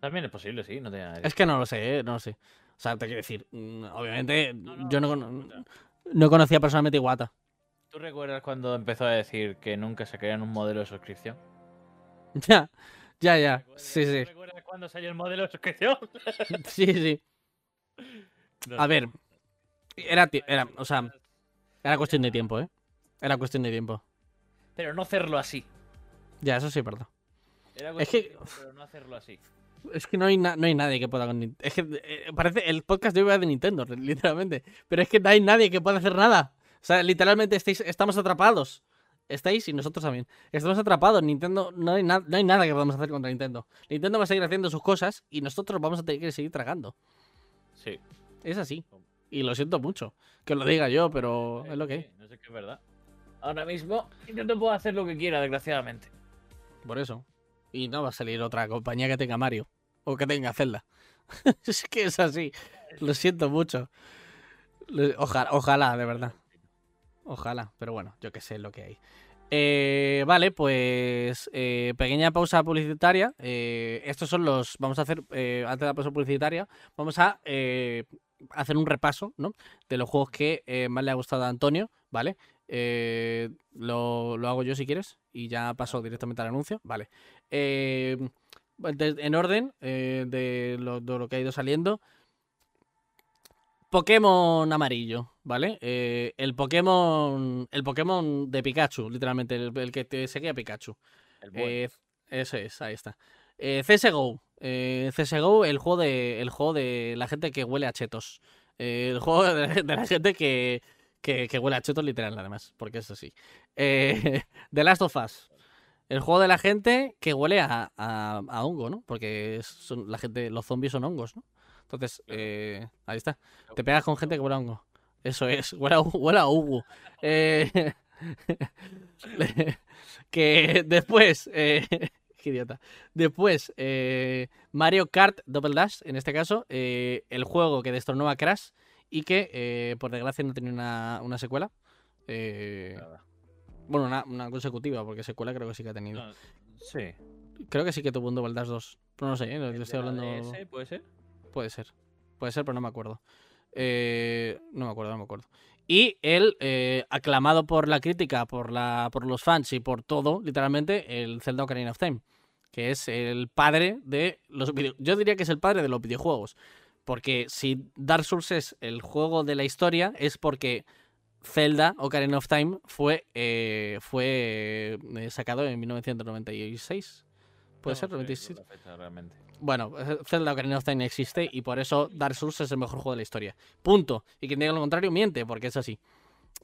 También es posible, sí, no te Es que no lo sé, ¿eh? No lo sé. O sea, te quiero decir, mm, obviamente no, yo no, no, cono- no. no conocía personalmente a Iwata. ¿Tú recuerdas cuando empezó a decir que nunca sacarían un modelo de suscripción? Ya, ya, ya. ¿Recuerdas- Sí, sí. ¿Recuerdas cuando salió el modelo de suscripción? Sí, sí. A ver, era, era, o sea, era cuestión de tiempo, ¿eh? Era cuestión de tiempo. Pero no hacerlo así. Ya, eso sí, es verdad. Era Es cuestión que- de tiempo, Pero no hacerlo así. Es que no hay, na- no hay nadie que pueda con Nintendo. Es que eh, parece el podcast de hoy va de Nintendo, literalmente. Pero es que no hay nadie que pueda hacer nada. O sea, literalmente estáis, estamos atrapados. Estáis y nosotros también. Estamos atrapados. Nintendo, no hay, no hay nada que podamos hacer contra Nintendo. Nintendo va a seguir haciendo sus cosas y nosotros vamos a tener que seguir tragando. Sí. Es así. Y lo siento mucho que lo diga yo, pero es lo que hay. No sé qué es verdad. Ahora mismo Nintendo puede hacer lo que quiera, desgraciadamente. Por eso. Y no va a salir otra compañía que tenga Mario. O que tenga Zelda. es que es así. Lo siento mucho. Ojalá, de verdad. Ojalá. Pero bueno, yo qué sé lo que hay. Eh, vale, pues eh, pequeña pausa publicitaria. Eh, estos son los. Vamos a hacer, antes de la pausa publicitaria, vamos a hacer un repaso ¿no? de los juegos que más le ha gustado a Antonio, ¿vale? Eh, lo, lo hago yo si quieres y ya paso directamente al anuncio. Vale. Eh, de- en orden eh, de, lo, de lo que ha ido saliendo. Pokémon amarillo, ¿vale? Eh, el Pokémon. El Pokémon de Pikachu, literalmente, el, el que te seguía Pikachu. El ese es, ahí está. CSGO. CSGO, el juego de. El juego de la gente que huele a chetos. El juego de, de la gente que, que, que huele a chetos literal, además, porque es así. Eh, The Last of Us. El juego de la gente que huele a, a, a hongo, ¿no? Porque son, la gente, los zombies son hongos, ¿no? Entonces, eh, ahí está. Te pegas con gente que huele a hongo. Eso es, huele a, huele a. Eh, que después, eh, qué idiota. Después, eh, Mario Kart Double Dash, en este caso, eh, el juego que destronó a Crash y que, eh, por desgracia, no tenía una, una secuela. Eh, Nada. bueno, una, una consecutiva, porque secuela creo que sí que ha tenido. No, sí. Creo que sí que tuvo un Double Dash 2. Pero no sé, ¿eh? ¿El le de estoy la hablando. DS, ¿Puede ser? Puede ser. Puede ser, pero no me acuerdo. Eh, no me acuerdo, no me acuerdo. Y él, eh, aclamado por la crítica, por, la, por los fans y por todo, literalmente, el Zelda Ocarina of Time. Que es el padre de los videojuegos. Yo diría que es el padre de los videojuegos. Porque si Dark Souls es el juego de la historia, es porque Zelda Ocarina of Time fue, eh, fue eh, sacado en 1996. ¿Puede No ser? sé 97. la fecha realmente. Bueno, eh, Zelda Ocarina of Time existe y por eso Dark Souls es el mejor juego de la historia. Punto. Y quien diga lo contrario miente, porque es así.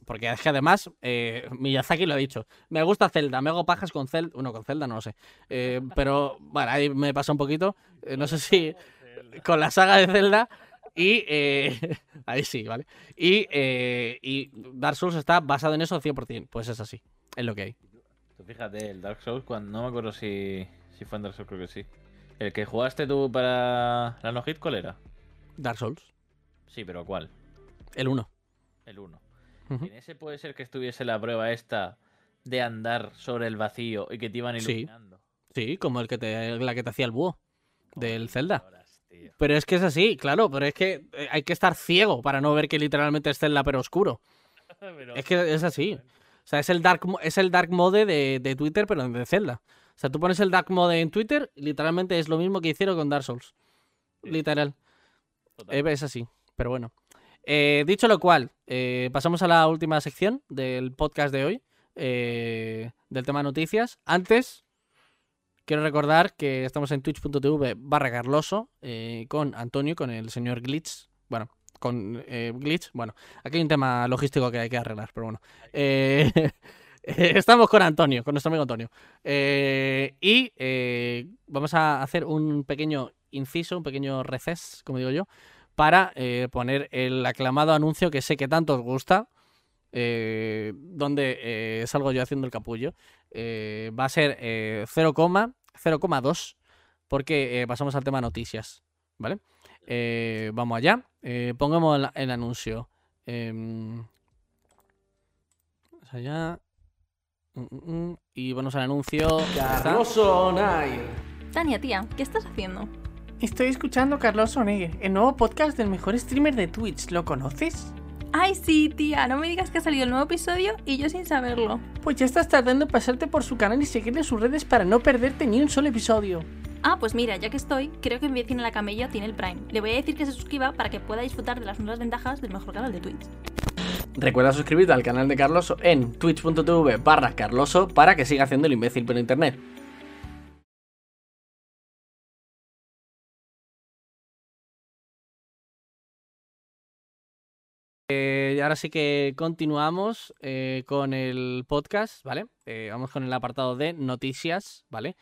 Porque es que además, eh, Miyazaki lo ha dicho. Me gusta Zelda, me hago pajas con Zelda. Uno con Zelda, no lo sé. Eh, pero, bueno, ahí me pasa un poquito. Eh, no sé si con la saga de Zelda. Y eh, ahí sí, ¿vale? Y, eh, y Dark Souls está basado en eso 100%. Pues es así. Es lo que hay. Tú fíjate, el Dark Souls, cuando no me acuerdo si, si fue en Dark Souls, creo que sí. ¿El que jugaste tú para la no hit, cuál era? Dark Souls. Sí, pero ¿cuál? El 1. El 1. Ujú. ¿En ese puede ser que estuviese la prueba esta de andar sobre el vacío y que te iban Sí. iluminando? Sí, como el que te, la que te hacía el búho. Del Zelda. Tío. Pero es que es así, claro, pero es que eh, hay que estar ciego para no ver que literalmente es Zelda pero oscuro. Pero- Es que es así. O sea, es el dark, es el dark mode de, de Twitter, pero de Zelda. O sea, tú pones el dark mode en Twitter, y literalmente es lo mismo que hicieron con Dark Souls. Sí. Literal. Eh, es así, pero bueno. Eh, dicho lo cual, eh, pasamos a la última sección del podcast de hoy, del tema noticias. Antes, quiero recordar que estamos en twitch.tv barra Carloso eh, con Antonio, con el señor Glitch. Bueno, con eh, Glitch. Bueno, aquí hay un tema logístico que hay que arreglar, pero bueno. Eh, estamos con Antonio, con nuestro amigo Antonio. Eh, y eh, vamos a hacer un pequeño inciso, un pequeño reces, como digo yo, para eh, poner el aclamado anuncio que sé que tanto os gusta, eh, donde eh, salgo yo haciendo el capullo. Eh, va a ser eh, 0, 0,2, porque eh, pasamos al tema noticias, ¿vale? Eh, vamos allá. Eh, pongamos el, el anuncio. Em, vamos allá. Mm, mm, mm. Y vamos al anuncio. Carloso Nair. Tania, tía, ¿qué estás haciendo? Estoy escuchando Carlos Onegger, el nuevo podcast del mejor streamer de Twitch. ¿Lo conoces? Ay, sí, tía, no me digas que ha salido el nuevo episodio y yo sin saberlo. Pues ya estás tardando en pasarte por su canal y seguirle sus redes para no perderte ni un solo episodio. Ah, pues mira, ya que estoy, creo que mi vecina la camella tiene el Prime. Le voy a decir que se suscriba para que pueda disfrutar de las nuevas ventajas del mejor canal de Twitch. Recuerda suscribirte al canal de Carloso en twitch.tv barra Carloso para que siga haciendo el imbécil por internet. Eh, ahora sí que continuamos eh, con el podcast, ¿vale? Eh, vamos con el apartado de noticias, ¿vale?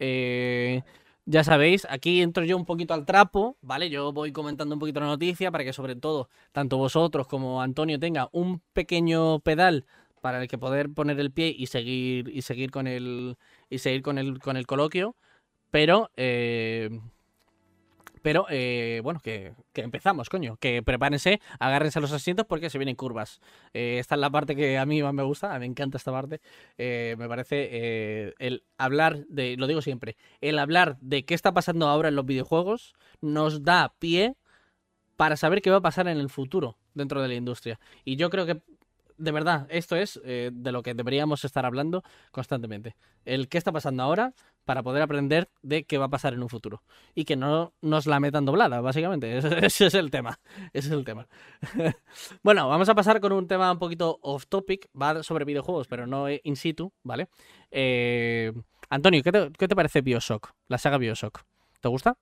Eh, ya sabéis, aquí entro yo un poquito al trapo, ¿vale? Yo voy comentando un poquito la noticia para que sobre todo tanto vosotros como Antonio tenga un pequeño pedal para el que poder poner el pie y seguir y seguir con el y seguir con el con el coloquio, pero pero eh, bueno, que, empezamos, coño. Que prepárense, agárrense a los asientos porque se vienen curvas. Eh, esta es la parte que a mí más me gusta, a mí me encanta esta parte. Eh, me parece el hablar de, lo digo siempre, el hablar de qué está pasando ahora en los videojuegos nos da pie para saber qué va a pasar en el futuro dentro de la industria. Y yo creo que, de verdad, esto es de lo que deberíamos estar hablando constantemente. El qué está pasando ahora para poder aprender de qué va a pasar en un futuro. Y que no nos la metan doblada, básicamente. Ese, ese es el tema. Ese es el tema. bueno, vamos a pasar con un tema un poquito off topic. Va sobre videojuegos, pero no in situ, ¿vale? Eh, Antonio, ¿qué te, qué te parece Bioshock? La saga Bioshock. ¿Te gusta?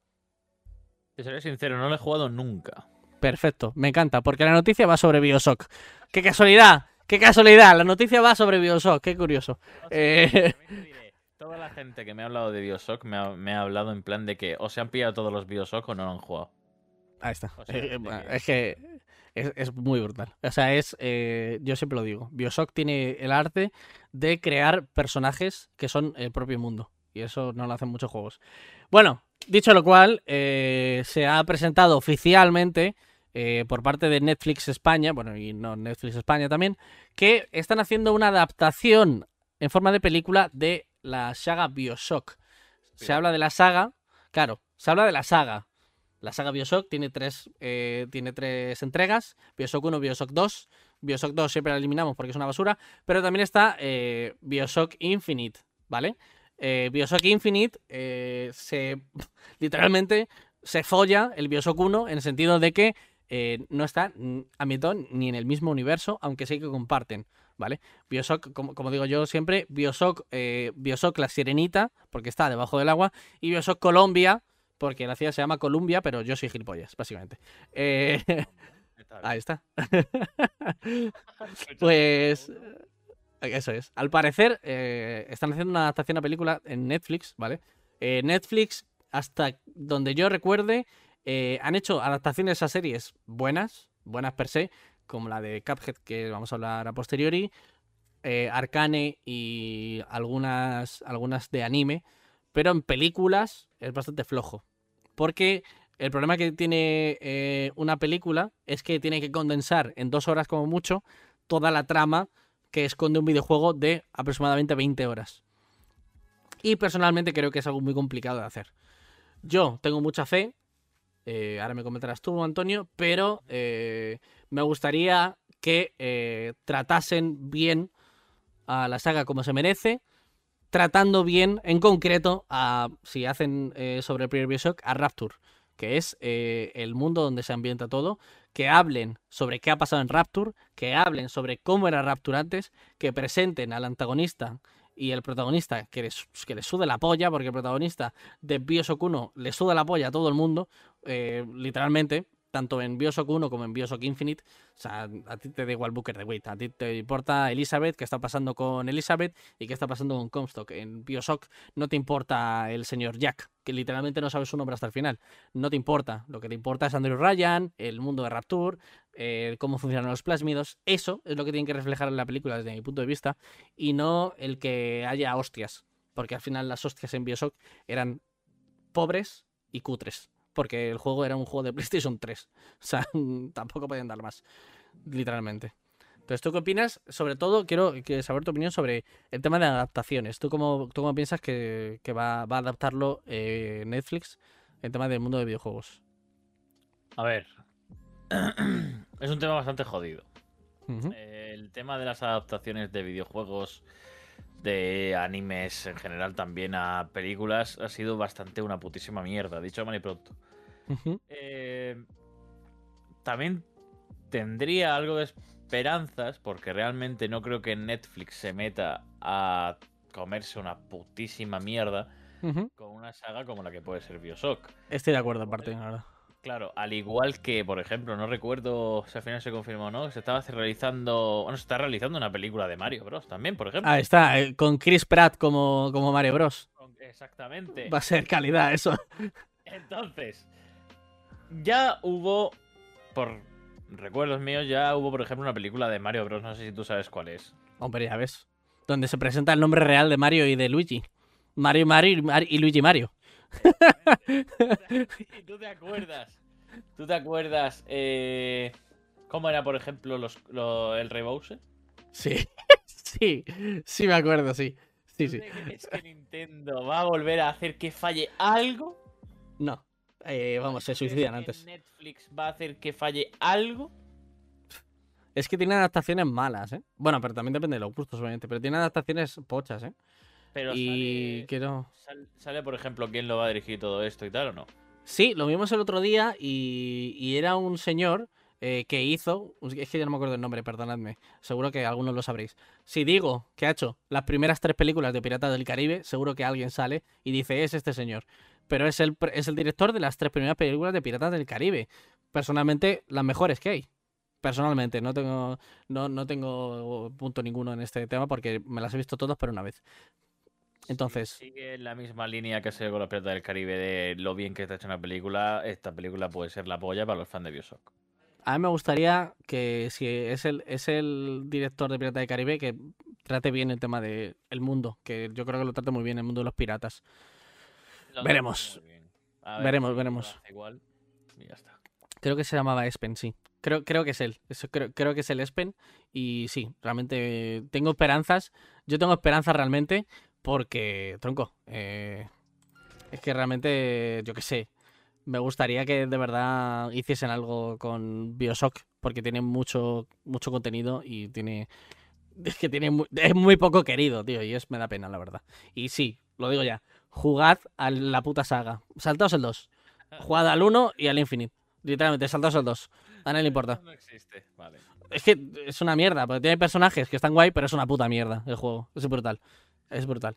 Te seré sincero, no he jugado nunca. Perfecto, me encanta, porque la noticia va sobre Bioshock. ¡Qué casualidad! ¡Qué casualidad! La noticia va sobre Bioshock, qué curioso. Eh, Toda la gente que me ha hablado de Bioshock me ha, me ha hablado en plan de que o se han pillado todos los Bioshock o no lo han jugado. Ahí está. O sea, Eh, bueno, que- Es que es, es muy brutal. O sea, es. eh, yo siempre lo digo. Bioshock tiene el arte de crear personajes que son el propio mundo. Y eso no lo hacen muchos juegos. Bueno, dicho lo cual, eh, se ha presentado oficialmente eh, por parte de Netflix España, bueno, y no Netflix España también, que están haciendo una adaptación en forma de película de la saga Bioshock. Se habla de la saga, claro, se habla de la saga. La saga Bioshock tiene tres, eh, tiene tres entregas, Bioshock 1, Bioshock 2. Bioshock 2 siempre la eliminamos porque es una basura, pero también está eh, Bioshock Infinite, ¿vale? Eh, Bioshock Infinite eh, se literalmente se folla el Bioshock 1 en el sentido de que eh, no está mm, ambientado ni en el mismo universo, aunque sí que comparten, ¿vale? Bioshock, como, como digo yo siempre, Bioshock, eh, Bioshock la sirenita, porque está debajo del agua, y Bioshock Colombia, porque la ciudad se llama Columbia, pero yo soy gilipollas, básicamente. Eh, ahí está. Pues eh, eso es. Al parecer eh, están haciendo una adaptación a película en Netflix, ¿vale? Eh, Netflix, hasta donde yo recuerde, eh, han hecho adaptaciones a series buenas, buenas per se, como la de Cuphead, que vamos a hablar a posteriori, eh, Arcane y algunas, algunas de anime, pero en películas es bastante flojo. Porque el problema que tiene eh, una película es que tiene que condensar en dos horas como mucho toda la trama que esconde un videojuego de aproximadamente 20 horas. Y personalmente creo que es algo muy complicado de hacer. Yo tengo mucha fe, eh, ahora me comentarás tú, Antonio, pero me gustaría que eh, tratasen bien a la saga como se merece, tratando bien, en concreto, a, si hacen eh, sobre el primer Bioshock, a Rapture, que es eh, el mundo donde se ambienta todo, que hablen sobre qué ha pasado en Rapture, que hablen sobre cómo era Rapture antes, que presenten al antagonista y el protagonista que les, que le sude la polla, porque el protagonista de Bioshock 1 le suda la polla a todo el mundo, eh, literalmente, tanto en Bioshock 1 como en Bioshock Infinite. O sea, a ti te da igual Booker de Wait, a ti te importa Elizabeth, qué está pasando con Elizabeth y qué está pasando con Comstock. En Bioshock no te importa el señor Jack, que literalmente no sabes su nombre hasta el final. No te importa. Lo que te importa es Andrew Ryan, el mundo de Rapture, eh, cómo funcionan los plásmidos. Eso es lo que tienen que reflejar en la película desde mi punto de vista y no el que haya hostias. Porque al final las hostias en Bioshock eran pobres y cutres. Porque el juego era un juego de PlayStation 3. O sea, tampoco podían dar más. Literalmente. Entonces, ¿tú qué opinas? Sobre todo, quiero saber tu opinión sobre el tema de adaptaciones. ¿Tú cómo, tú cómo piensas que, que va, va a adaptarlo eh, Netflix el tema del mundo de videojuegos? A ver. es un tema bastante jodido. El tema de las adaptaciones de videojuegos, de animes en general también a películas, ha sido bastante una putísima mierda, dicho mal y pronto. Eh, también tendría algo de esperanzas, porque realmente no creo que Netflix se meta a comerse una putísima mierda con una saga como la que puede ser Bioshock. Estoy de acuerdo, aparte, la verdad. Claro, al igual que, por ejemplo, no recuerdo si al final se confirmó o no, se estaba realizando. Bueno, se está realizando una película de Mario Bros. también, por ejemplo. Ahí está, eh, con Chris Pratt como, como Mario Bros. Exactamente. Va a ser calidad eso. Entonces, ya hubo, por recuerdos míos, ya hubo, por ejemplo, una película de Mario Bros. No sé si tú sabes cuál es. Hombre, ya ves. Donde se presenta el nombre real de Mario y de Luigi. Mario Mario y, Mar- y Luigi Mario. ¿Y tú te acuerdas? ¿Tú te acuerdas eh, cómo era, por ejemplo, los, lo- el Rey Bowser? Sí, sí, sí me acuerdo, sí. Sí, ¿Tú sí. crees que Nintendo va a volver a hacer que falle algo? No. Eh, vamos, se ¿Crees suicidan antes. Netflix va a hacer que falle algo? Es que tiene adaptaciones malas, ¿eh? Bueno, pero también depende de los gustos, obviamente. Pero tiene adaptaciones pochas, ¿eh? Pero Y sale, quiero... sal- sale, por ejemplo, quién lo va a dirigir todo esto y tal o no. Sí, lo vimos el otro día y, y era un señor eh, que hizo, es que ya no me acuerdo el nombre, perdonadme, seguro que algunos lo sabréis. Si digo que ha hecho las primeras tres películas de Piratas del Caribe, seguro que alguien sale y dice, es este señor. Pero es el, es el director de las tres primeras películas de Piratas del Caribe. Personalmente, las mejores que hay. Personalmente, no tengo, no, no tengo punto ninguno en este tema porque me las he visto todas por una vez. Entonces, Sigue en la misma línea que se con los Piratas del Caribe de lo bien que está hecha una película. Esta película puede ser la polla para los fans de Bioshock. a mí me gustaría que si es el, es el director de Pirata del Caribe, que trate bien el tema del el mundo, que yo creo que lo trate muy bien el mundo de los piratas. Lo Veremos. ver Veremos, si veremos. Igual. Y ya está. Creo que se llamaba Espen, sí. Creo, creo que es él. Eso, creo, creo que es el Espen. Y sí, realmente tengo esperanzas. Yo tengo esperanzas realmente porque, tronco, eh, es que realmente, yo qué sé, me gustaría que de verdad hiciesen algo con Bioshock porque tiene mucho, mucho contenido y tiene... Es que tiene mu- es muy poco querido, tío, y es me da pena, la verdad. Y sí, lo digo ya, jugad a la puta saga. Saltaos el 2. Jugad al 1 y al Infinite. Literalmente, saltaos el 2. A nadie le importa. No existe. Vale. Es que es una mierda, porque tiene personajes que están guay, pero es una puta mierda el juego. Es brutal. Es brutal.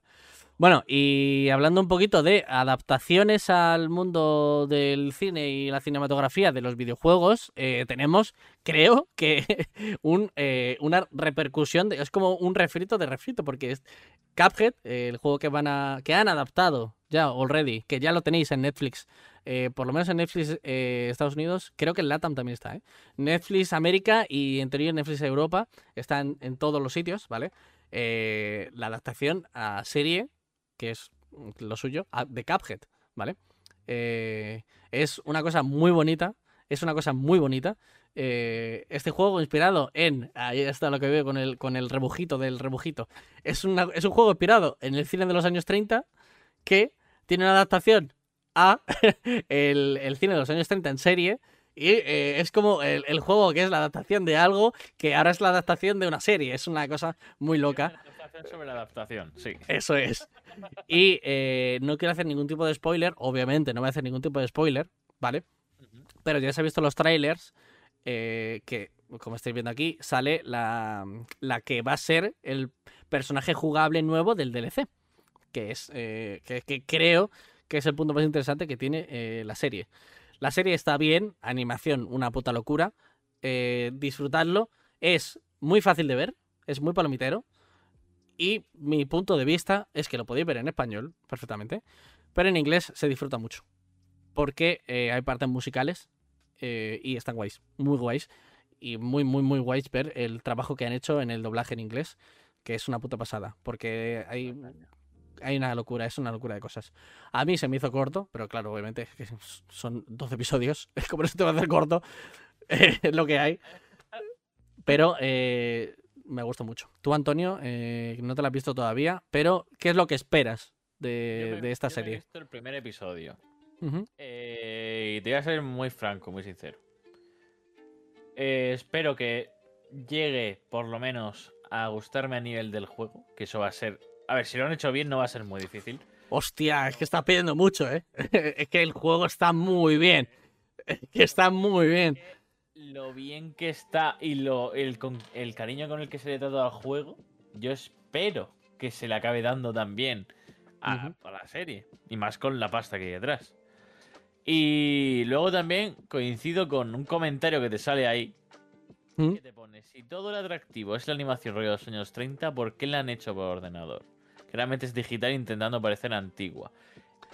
Bueno, y hablando un poquito de adaptaciones al mundo del cine y la cinematografía de los videojuegos, eh, tenemos, creo que, un, eh, una repercusión, de- es como un refrito de refrito, porque es Cuphead, eh, el juego que van a que han adaptado ya already, que ya lo tenéis en Netflix, eh, por lo menos en Netflix eh, Estados Unidos, creo que en LATAM también está, ¿eh? Netflix América y en teoría Netflix Europa están en todos los sitios, ¿vale? Eh, la adaptación a serie, que es lo suyo, de Cuphead, ¿vale? Eh, es una cosa muy bonita, es una cosa muy bonita. Eh, este juego inspirado en, ahí está lo que veo con el, con el rebujito del rebujito, es, una- es un juego inspirado en el cine de los años 30 que tiene una adaptación a el, el cine de los años 30 en serie. Y eh, es como el, el juego que es la adaptación de algo que ahora es la adaptación de una serie. Es una cosa muy loca. Adaptación sobre la adaptación, sí. Eso es. Y eh, no quiero hacer ningún tipo de spoiler. Obviamente no voy a hacer ningún tipo de spoiler, ¿vale? Pero ya se han visto los trailers eh, que, como estáis viendo aquí, sale la, la que va a ser el personaje jugable nuevo del DLC. Que es eh, que, que creo que es el punto más interesante que tiene eh, la serie. La serie está bien, animación una puta locura. eh, disfrutarlo es muy fácil de ver, es muy palomitero. Y mi punto de vista es que lo podéis ver en español perfectamente, pero en inglés se disfruta mucho. Porque eh, hay partes musicales eh, y están guays, muy guays. Y muy, muy, muy guays ver el trabajo que han hecho en el doblaje en inglés, que es una puta pasada. Porque hay, hay una locura, es una locura de cosas. A mí se me hizo corto, pero claro, obviamente son 12 episodios. Es como no se te va a hacer corto, es lo que hay. Pero eh, me gusta mucho. Tú, Antonio, eh, no te la has visto todavía, pero ¿qué es lo que esperas Yo de, me- de esta yo me he serie? visto el primer episodio. Ujú. Eh, y te voy a ser muy franco, muy sincero. Eh, espero que llegue por lo menos a gustarme a nivel del juego, que eso va a ser... A ver, si lo han hecho bien no va a ser muy difícil. Hostia, es que está pidiendo mucho, ¿eh? es que el juego está muy bien. Es que está muy bien. Lo bien que está y lo, el, con- el cariño con el que se le trata al juego, yo espero que se le acabe dando también a, a la serie. Y más con la pasta que hay detrás. Y luego también coincido con un comentario que te sale ahí. ¿Mm? Te si todo el atractivo es la animación rollo de los años 30, ¿por qué la han hecho por ordenador? Que realmente es digital intentando parecer antigua.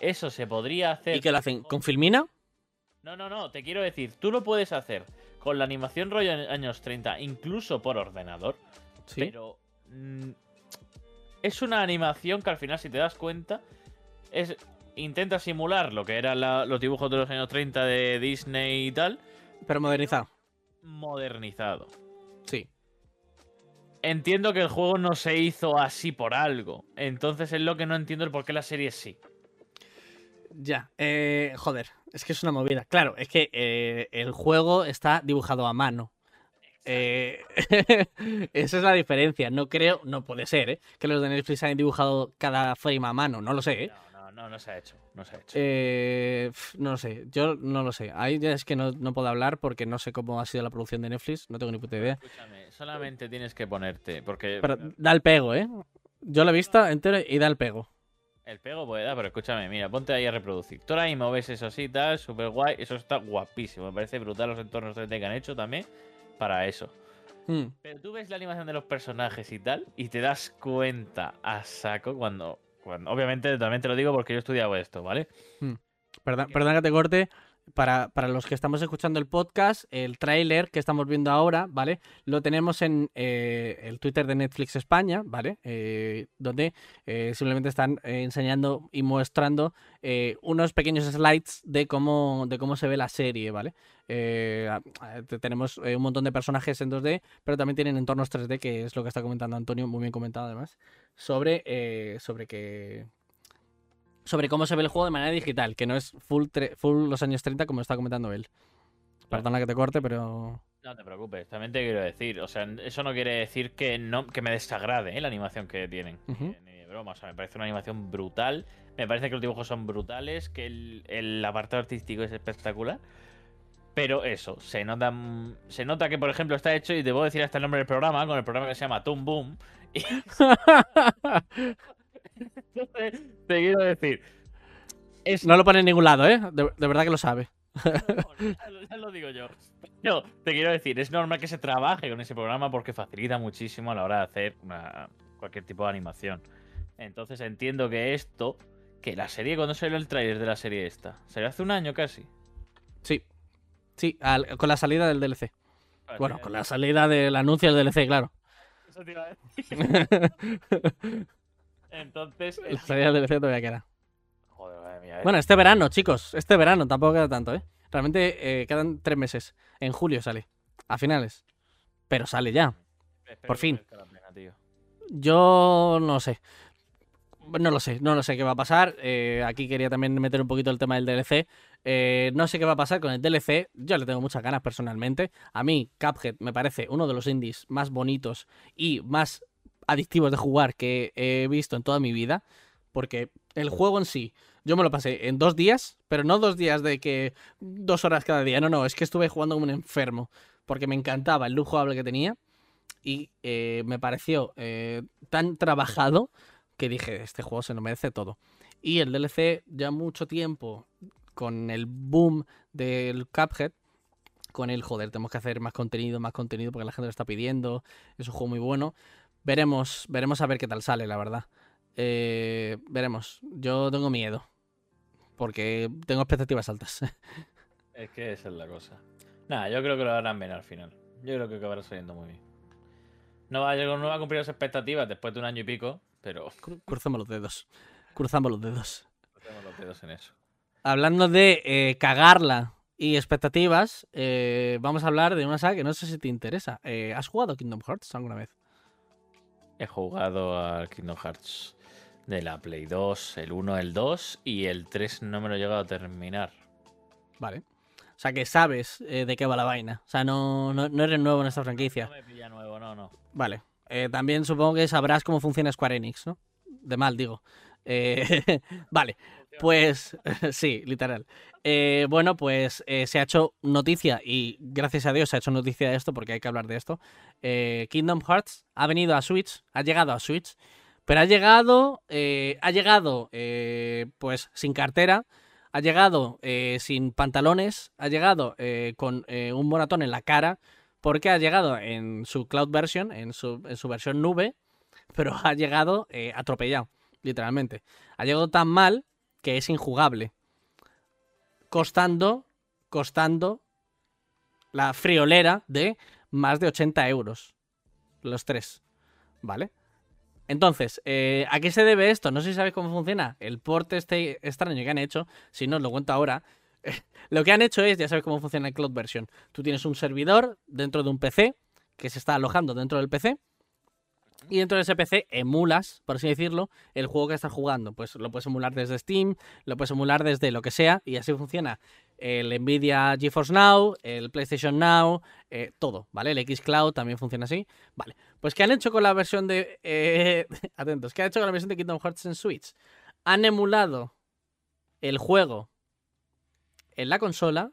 Eso se podría hacer... ¿Y qué lo hacen? ¿Con Filmina? No, no, no, te quiero decir, tú lo puedes hacer con la animación rollo en años 30, incluso por ordenador, Sí. pero mm, es una animación que al final, si te das cuenta, es intenta simular lo que eran la- los dibujos de los años 30 de Disney y tal, Pero modernizado. Modernizado. Sí. Entiendo que el juego no se hizo así por algo, entonces es lo que no entiendo el por qué la serie sí. Ya. Eh, joder, es que es una movida. Claro, es que eh, el juego está dibujado a mano. Eh, esa es la diferencia. No creo, no puede ser, ¿eh? Que los de Netflix hayan dibujado cada frame a mano. No lo sé, ¿eh? No, no, no, se ha hecho, no se ha hecho. Eh, no lo sé, yo no lo sé. Ahí ya es que no, no puedo hablar porque no sé cómo ha sido la producción de Netflix, no tengo ni puta idea. Escúchame, solamente tienes que ponerte, porque Pero da el pego, ¿eh? Yo lo he visto entero y da el pego. El pego puede dar, pero escúchame, mira, ponte ahí a reproducir. Tú ahora mismo ves eso así, tal, súper guay. Eso está guapísimo. Me parece brutal los entornos 3D que han hecho también para eso. Mm, Pero tú ves la animación de los personajes y tal, y te das cuenta a saco cuando, obviamente también te lo digo porque yo he estudiado esto, ¿vale? Perdón, perdona que te corte. Para, para los que estamos escuchando el podcast, el tráiler que estamos viendo ahora, ¿vale? Lo tenemos en eh, el Twitter de Netflix España, ¿vale? Eh, donde eh, simplemente están enseñando y mostrando unos pequeños slides de cómo, de cómo se ve la serie, ¿vale? Tenemos un montón de personajes en 2D, pero también tienen entornos 3D, que es lo que está comentando Antonio, muy bien comentado además, sobre, eh, sobre que sobre cómo se ve el juego de manera digital, que no es full, tre- full los años 30 como está comentando él. Perdona que te corte, pero... No te preocupes, también te quiero decir, o sea, eso no quiere decir que no que me desagrade ¿eh? la animación que tienen. Ni- Ni de broma, o sea, me parece una animación brutal, me parece que los dibujos son brutales, que el, el apartado artístico es espectacular. Pero eso, se nota, se nota que, por ejemplo, está hecho, y te puedo decir hasta el nombre del programa, con el programa que se llama Toon Boom. Entonces, te quiero decir, es no lo pone en ningún lado, ¿eh? De, de verdad que lo sabe. ya, lo- ya lo digo yo. Yo te quiero decir, es normal que se trabaje con ese programa porque facilita muchísimo a la hora de hacer una- cualquier tipo de animación. Entonces entiendo que esto, que la serie, cuando salió el tráiler de la serie esta, salió hace un año casi. Sí. Sí, al- con la salida del DLC. Bueno, con la salida del anuncio del DLC, claro. Eso te iba a decir. Entonces, salida del DLC todavía queda. joder, madre mía, eh. Bueno, este verano, chicos. Este verano, tampoco queda tanto, ¿eh? Realmente eh, quedan tres meses. En julio sale. A finales. Pero sale ya. Espero por fin. pena. Yo no sé. No lo sé, no lo sé qué va a pasar. Eh, aquí quería también meter un poquito el tema del DLC. Eh, no sé qué va a pasar con el DLC. Yo le tengo muchas ganas personalmente. A mí, Cuphead me parece uno de los indies más bonitos y más adictivos de jugar que he visto en toda mi vida. Porque el juego en sí, yo me lo pasé en dos días, pero no dos días de que dos horas cada día. No, no, es que estuve jugando como un enfermo. Porque me encantaba el look jugable que tenía. Y eh, me pareció eh, tan trabajado que dije, este juego se lo merece todo. Y el DLC, ya mucho tiempo, con el boom del Cuphead, con el joder, tenemos que hacer más contenido, más contenido, porque la gente lo está pidiendo. Es un juego muy bueno. Veremos, veremos a ver qué tal sale, la verdad. Eh, veremos. Yo tengo miedo. Porque tengo expectativas altas. Es que esa es la cosa. Nada, yo creo que lo harán bien al final. Yo creo que acabará saliendo muy bien. No va, no va a cumplir las expectativas después de un año y pico, pero Cru- Cruzamos los dedos. Cruzamos los dedos. tengo los dedos en eso. Hablando de eh, cagarla y expectativas, eh, vamos a hablar de una saga que no sé si te interesa. Eh, ¿Has jugado Kingdom Hearts alguna vez? He jugado al Kingdom Hearts de la Play 2, el 1, el 2 y el 3 no me lo he llegado a terminar. Vale. O sea que sabes eh, de qué va la vaina. O sea, no, no, no eres nuevo en esta No franquicia. me pilla nuevo, no, no. Vale. Eh, también supongo que sabrás cómo funciona Square Enix, ¿no? De mal, digo. Eh, vale. Pues sí, literal. Eh, bueno, pues eh, se ha hecho noticia y gracias a Dios se ha hecho noticia de esto porque hay que hablar de esto. Kingdom Hearts ha venido a Switch, ha llegado a Switch, pero ha llegado, ha llegado pues sin cartera, ha llegado sin pantalones, ha llegado con un moratón en la cara porque ha llegado en su cloud version, en su, en su versión nube, pero ha llegado atropellado, literalmente. Ha llegado tan mal que es injugable. Costando, costando la friolera de más de 80 euros. Los tres. ¿Vale? Entonces, eh, ¿a qué se debe esto? No sé si sabéis cómo funciona el port este extraño que han hecho. Si no, os lo cuento ahora. Lo que han hecho es, ya sabes cómo funciona el cloud version. Tú tienes un servidor dentro de un PC que se está alojando dentro del PC. Y dentro de ese PC emulas, por así decirlo, el juego que estás jugando. Pues lo puedes emular desde Steam, lo puedes emular desde lo que sea, y así funciona el Nvidia GeForce Now, el PlayStation Now, eh, todo, ¿vale? El Xcloud también funciona así. Vale, pues ¿qué han hecho con la versión de... eh, atentos, ¿qué han hecho con la versión de Kingdom Hearts en Switch? Han emulado el juego en la consola,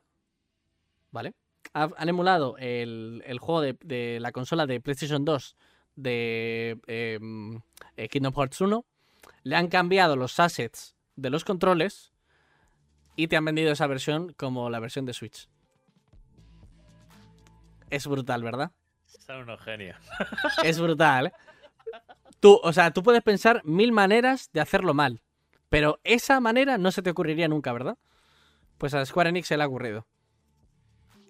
¿vale? Ha- Han emulado el, el juego de, de la consola de PlayStation 2 de eh, mm, eh, Kingdom Hearts 1, le han cambiado los assets de los controles y te han vendido esa versión como la versión de Switch. Es brutal, ¿verdad? Son unos genios. Es brutal, ¿eh? Tú, o sea, tú puedes pensar mil maneras de hacerlo mal, pero esa manera no se te ocurriría nunca, ¿verdad? Pues a Square Enix se le ha ocurrido.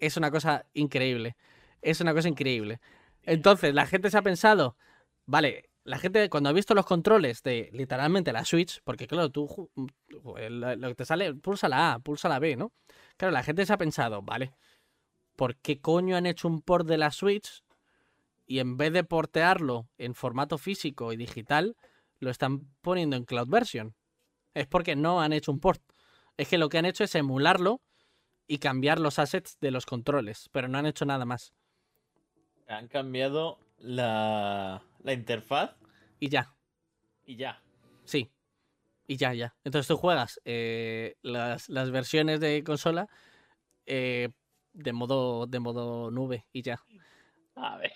Es una cosa increíble. Es una cosa increíble. Entonces, la gente se ha pensado, vale, la gente cuando ha visto los controles de literalmente la Switch, porque claro, tú ju- lo lo que te sale, pulsa la A, pulsa la B, ¿no? Claro, la gente se ha pensado, vale, ¿por qué coño han hecho un port de la Switch y en vez de portearlo en formato físico y digital, lo están poniendo en cloud version? Es porque no han hecho un port. Es que lo que han hecho es emularlo y cambiar los assets de los controles, pero no han hecho nada más. Han cambiado la, la interfaz Y ya, y ya. sí. Y ya, ya. Entonces tú juegas eh, las, las versiones de consola eh, de modo de modo nube y ya. A ver.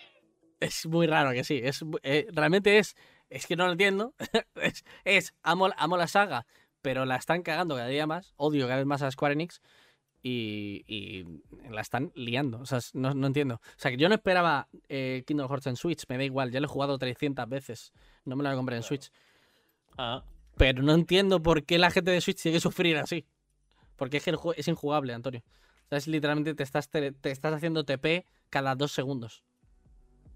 Es muy raro que sí. Es, eh, realmente es. Es que no lo entiendo. es, es amo, amo la saga, pero la están cagando cada día más. Odio cada vez más a Square Enix. Y, y la están liando. O sea, no, no entiendo. O sea, que yo no esperaba eh, Kingdom Hearts en Switch. Me da igual. Ya lo he jugado 300 veces. No me lo voy a comprar en Switch. Ah, Pero no entiendo por qué la gente de Switch tiene que sufrir así. Porque es que el juego es injugable, Antonio. O sea, es literalmente te estás, te, te estás haciendo TP cada dos segundos.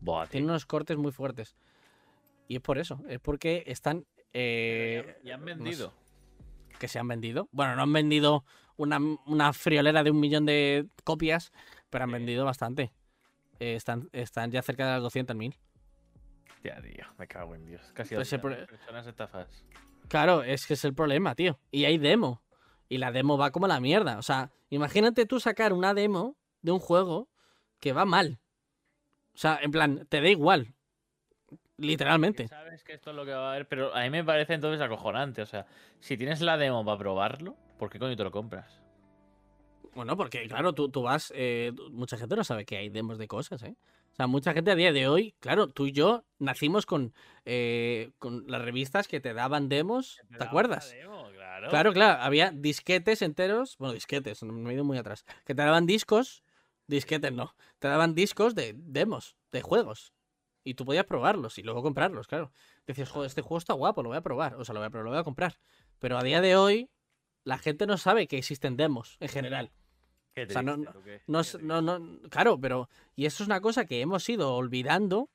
tío. Tiene unos cortes muy fuertes. Y es por eso. Es porque están. eh, Ya han no sé, vendido. que se han vendido. Bueno, no han vendido una, una friolera de un millón de copias, pero han vendido bastante. Eh, están, están ya cerca de las 200.000. Ya, tío, me cago en Dios. Casi Pues pro- personas estafas. Claro, es que es el problema, tío. Y hay demo. Y la demo va como la mierda. O sea, imagínate tú sacar una demo de un juego que va mal. O sea, en plan, te da igual. Literalmente. Sabes que esto es lo que va a haber, pero a mí me parece entonces acojonante. O sea, si tienes la demo para probarlo, ¿por qué coño te lo compras? Bueno, porque claro, tú, tú vas. eh, mucha gente no sabe que hay demos de cosas, ¿eh? O sea, mucha gente a día de hoy, claro, tú y yo nacimos con, eh, con las revistas que te daban demos. ¿Te acuerdas? claro. Claro, claro, había disquetes enteros, bueno, disquetes, no me he ido muy atrás, que te daban discos, disquetes no, te daban discos de demos, de juegos, y tú podías probarlos y luego comprarlos, claro. Decías, joder, este juego está guapo, lo voy a probar, o sea, lo voy a, lo voy a comprar. Pero a día de hoy, la gente no sabe que existen demos en general. Qué o sea, no- triste. No, Qué no, triste. no, claro, pero, y eso es una cosa que hemos ido olvidando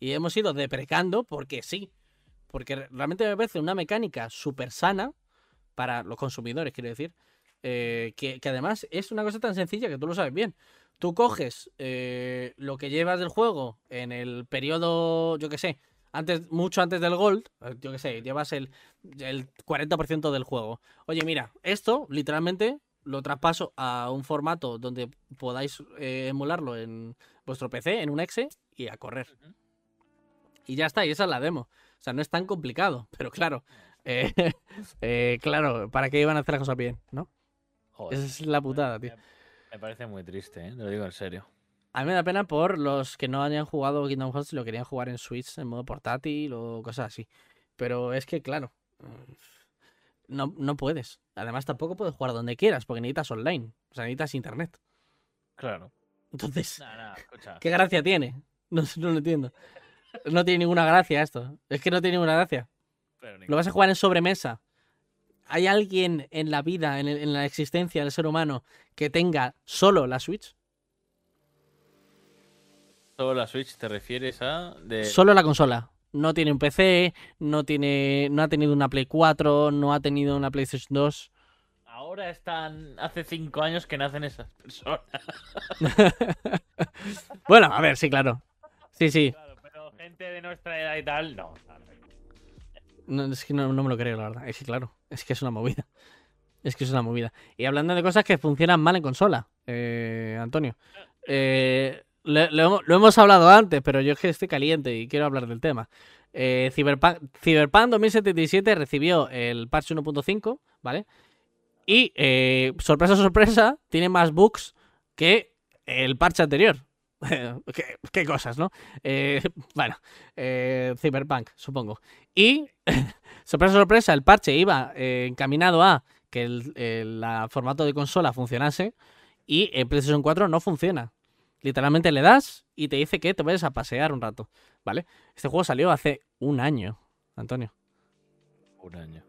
y hemos ido deprecando porque sí. Porque re- realmente me parece una mecánica súper sana para los consumidores, quiero decir. eh, que, que además es una cosa tan sencilla que tú lo sabes bien. Tú coges eh, lo que llevas del juego en el periodo, yo qué sé, antes, mucho antes del Gold, eh, yo qué sé, llevas el, el 40% del juego. Oye, mira, esto literalmente lo traspaso a un formato donde podáis eh, emularlo en vuestro PC, en un exe, y a correr. Y ya está, y esa es la demo. O sea, no es tan complicado, pero claro, eh, eh, claro, ¿para qué iban a hacer las cosas bien? ¿No? Joder, Esa es la putada, tío. Me, parece muy triste, ¿eh? Te lo digo en serio. A mí me da pena por los que no hayan jugado Kingdom Hearts y lo querían jugar en Switch en modo portátil o cosas así. Pero es que, claro, no, no puedes. Además, tampoco puedes jugar donde quieras porque necesitas online. O sea, necesitas internet. Claro. Entonces, escucha. ¿qué gracia tiene? No, no lo entiendo. No tiene ninguna gracia esto. Es que no tiene ninguna gracia. Pero Lo vas a jugar en sobremesa. ¿Hay alguien en la vida, en, el- en la existencia del ser humano, que tenga solo la Switch? Solo la Switch te refieres a. De... Solo la consola. No tiene un PC, no tiene, no ha tenido una Play 4, no ha tenido una PlayStation 2. Ahora están. Hace cinco años que nacen esas personas. Bueno, a ver, sí, claro. Sí, sí. Claro, pero gente de nuestra edad y tal, no. es que no, no me lo creo, la verdad. Que claro, es que es una movida. Es que es una movida. Y hablando de cosas que funcionan mal en consola, eh, Antonio. eh, lo, hemos- hablado antes, pero yo es que estoy caliente y quiero hablar del tema. Eh, Cyberpunk 2077 recibió el patch 1.5, ¿vale? Y, eh, sorpresa, sorpresa, tiene más bugs que el parche anterior. ¿Qué, qué cosas, ¿no? Eh, bueno, eh, Cyberpunk, supongo. Y, sorpresa, sorpresa, el parche iba eh, encaminado a que el, el- la formato de consola funcionase y en PlayStation 4 no funciona. Literalmente le das y te dice que te vayas a pasear un rato, ¿vale? Este juego salió hace un año, Antonio. Un año.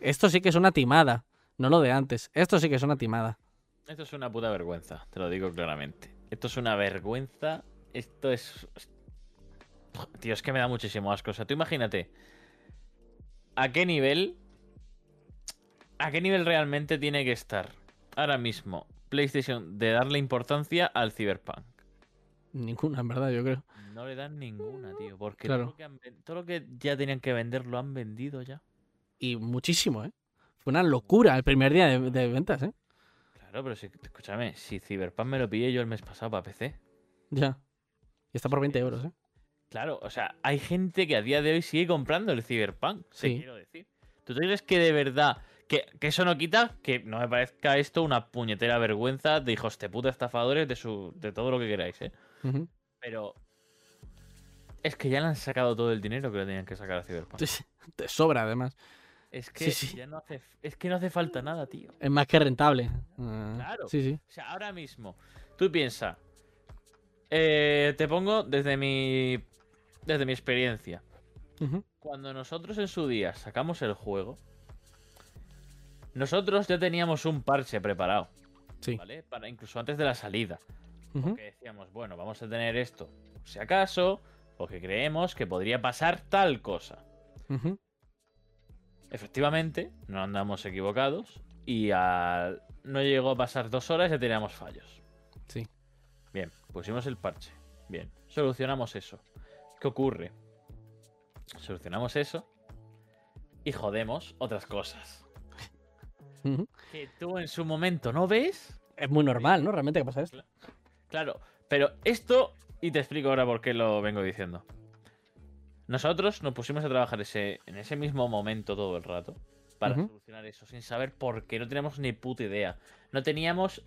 Esto sí que es una timada, no lo de antes. Esto sí que es una timada. Esto es una puta vergüenza, te lo digo claramente. Esto es una vergüenza. Esto es. Tío, es que me da muchísimo asco. O sea, tú imagínate. ¿A qué nivel. ¿A qué nivel realmente tiene que estar ahora mismo PlayStation de darle importancia al Cyberpunk? Ninguna, en verdad, yo creo. No le dan ninguna, tío. Porque Claro. todo, lo que han ven- todo lo que ya tenían que vender lo han vendido ya. Y muchísimo, ¿eh? Fue una locura el primer día de, de ventas, ¿eh? Claro, pero si, escúchame, si Cyberpunk me lo pillé yo el mes pasado para PC. Ya. Y está por 20 euros, ¿eh? Claro, o sea, hay gente que a día de hoy sigue comprando el Cyberpunk. te Sí. quiero decir. ¿Tú crees que de verdad que, que eso no quita que no me parezca esto una puñetera vergüenza de hijos de puta estafadores de su de todo lo que queráis, eh? Pero es que ya le han sacado todo el dinero que le tenían que sacar a Cyberpunk. Te sobra, además. Es que sí. ya no hace es que no hace falta nada, tío. Es más que rentable. Ah, Claro. Sí, sí. O sea, ahora mismo, tú piensas, eh, te pongo desde mi desde mi experiencia. Cuando nosotros en su día sacamos el juego, nosotros ya teníamos un parche preparado, Sí. ¿vale? Para incluso antes de la salida. Porque decíamos, bueno, vamos a tener esto, por si acaso, porque creemos que podría pasar tal cosa. Efectivamente, no andamos equivocados y al- no llegó a pasar dos horas y ya teníamos fallos. Sí. Bien, pusimos el parche. Bien, solucionamos eso. ¿Qué ocurre? Solucionamos eso y jodemos otras cosas. Que tú en su momento no ves. Es muy normal, ¿no? Realmente que pasa esto. Claro, pero esto, y te explico ahora por qué lo vengo diciendo. Nosotros nos pusimos a trabajar ese, en ese mismo momento todo el rato para solucionar eso, sin saber por qué, no teníamos ni puta idea. No teníamos...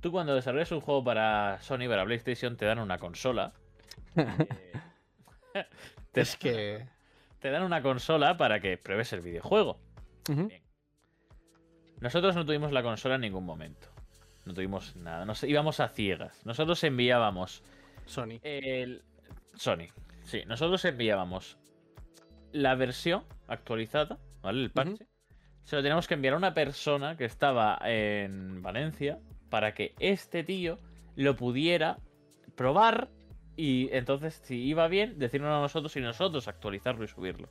Tú cuando desarrollas un juego para Sony, para PlayStation, te dan una consola. eh, te, Es que. te dan una consola para que pruebes el videojuego. Nosotros no tuvimos la consola en ningún momento. No tuvimos nada. Nos íbamos a ciegas. Nosotros enviábamos Sony. el Sony. Sí, nosotros enviábamos la versión actualizada, ¿vale? El parche. Se lo teníamos que enviar a una persona que estaba en Valencia para que este tío lo pudiera probar y entonces si iba bien decirnos a nosotros y nosotros actualizarlo y subirlo.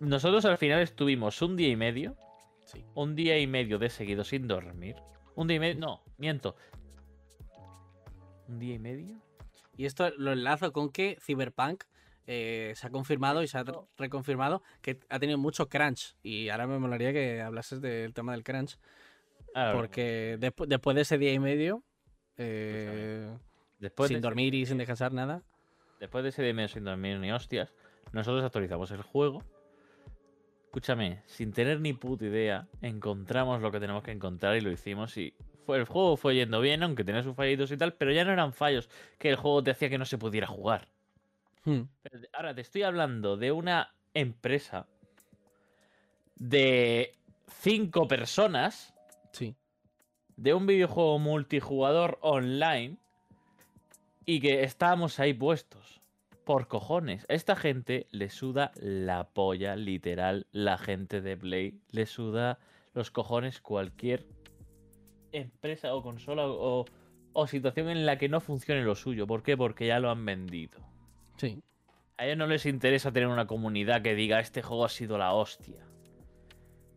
Nosotros al final estuvimos un día y medio, Sí. un día y medio de seguido sin dormir. Un día y medio, no, miento. ¿Un día y medio? Y esto lo enlazo con que Cyberpunk eh, se ha confirmado y se ha reconfirmado que ha tenido mucho crunch. Y ahora me molaría que hablases del tema del crunch. Porque despu- después de ese día y medio, eh, después sin de ese- dormir y sin descansar nada. Después de ese día y medio sin dormir ni hostias, nosotros actualizamos el juego. Escúchame, sin tener ni puta idea, encontramos lo que tenemos que encontrar y lo hicimos y fue, el juego fue yendo bien, aunque tenía sus fallitos y tal, pero ya no eran fallos que el juego te hacía que no se pudiera jugar. Hmm. Ahora te estoy hablando de una empresa de cinco personas Sí. de un videojuego multijugador online y que estábamos ahí puestos. Por cojones. A esta gente le suda la polla, literal. La gente de Play le suda los cojones cualquier empresa o consola o, o situación en la que no funcione lo suyo. ¿Por qué? Porque ya lo han vendido. Sí. A ellos no les interesa tener una comunidad que diga este juego ha sido la hostia.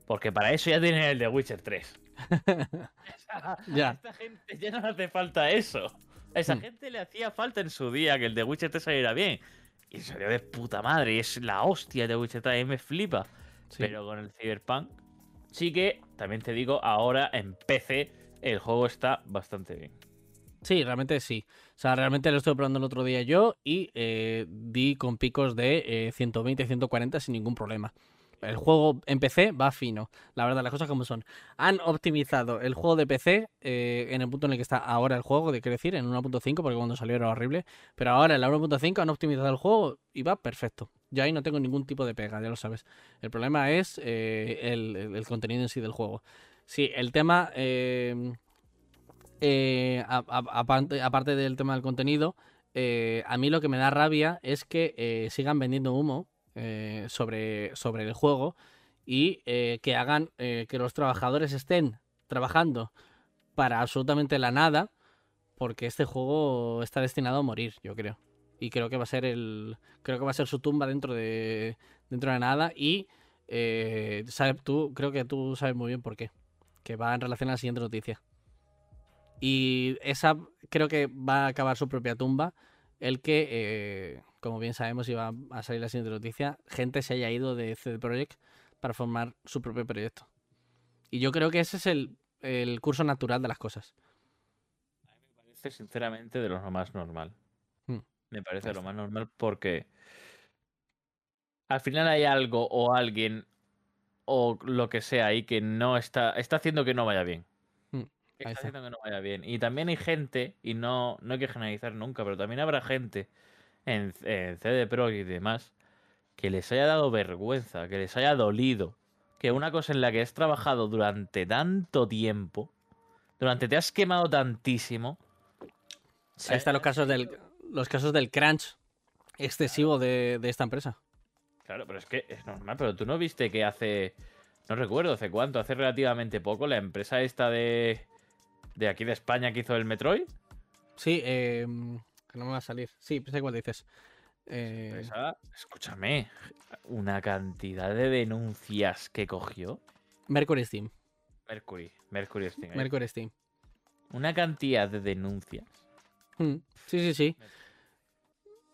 Porque para eso ya tienen el de Witcher 3. A Ya. esta gente ya no le hace falta eso. A esa Hmm. gente le hacía falta en su día que el de Witcher 3 saliera bien. Y salió de puta madre. Y es la hostia de Witcher 3. A mí me flipa. sí. Pero con el Cyberpunk, sí que, también te digo, ahora en PC el juego está bastante bien. Sí, realmente sí. O sea, realmente lo estuve probando el otro día yo y eh, di con picos de eh, 120, 140 sin ningún problema. El juego en PC va fino. La verdad, las cosas como son. Han optimizado el juego de PC eh, en el punto en el que está ahora el juego, de quiero decir, en 1.5, porque cuando salió era horrible. Pero ahora en la 1.5 han optimizado el juego y va perfecto. Yo ahí no tengo ningún tipo de pega, ya lo sabes. El problema es eh, el- el contenido en sí del juego. Sí, el tema. eh, eh, aparte, del tema del contenido, eh, a mí lo que me da rabia es que eh, sigan vendiendo humo sobre, sobre el juego y que hagan que los trabajadores estén trabajando para absolutamente la nada, porque este juego está destinado a morir, yo creo. Y creo que va a ser el. Creo que va a ser su tumba dentro de. dentro de nada. Y eh, sabe- tú, creo que tú sabes muy bien por qué. Que va en relación a la siguiente noticia. Y esa creo que va a acabar su propia tumba. El que, eh, como bien sabemos, iba a salir la siguiente noticia. Gente se haya ido de CD Projekt para formar su propio proyecto. Y yo creo que ese es el, el curso natural de las cosas. A mí me parece sinceramente de lo más normal. Hmm. Me parece lo más normal porque al final hay algo o alguien o lo que sea ahí que no está está haciendo que no vaya bien. Ahí Está está. haciendo que no vaya bien. Y también hay gente, y no, no hay que generalizar nunca, pero también habrá gente en, en CD Pro y demás que les haya dado vergüenza, que les haya dolido que una cosa en la que has trabajado durante tanto tiempo, durante te has quemado tantísimo. Ahí están los casos del, los casos del crunch excesivo de, de esta empresa. Claro, pero es que es normal, pero tú no viste que hace. No recuerdo hace cuánto, hace relativamente poco, la empresa esta de. de aquí de España que hizo el Metroid. Sí, eh, que no me va a salir. Sí, sé cuál dices. Eh, Empresa, escúchame, una cantidad de denuncias que cogió. Mercury Steam. Mercury, Mercury Steam. ¿eh? Mercury Steam. Una cantidad de denuncias. Mm, Sí, sí, sí.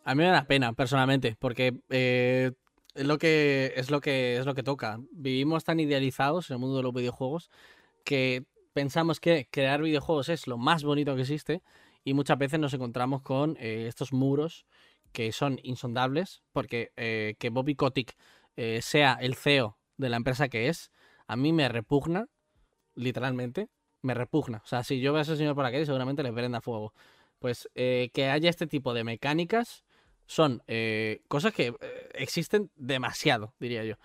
A mí me da pena, personalmente, porque eh, es lo que es lo que es lo que toca. Vivimos tan idealizados en el mundo de los videojuegos que pensamos que crear videojuegos es lo más bonito que existe y muchas veces nos encontramos con eh, estos muros que son insondables, porque eh, que Bobby Kotick eh, sea el CEO de la empresa que es, a mí me repugna, literalmente, me repugna. O sea, si yo veo a ese señor por aquí, seguramente le prenda fuego. Pues que haya este tipo de mecánicas son eh, cosas que eh, existen demasiado, diría yo.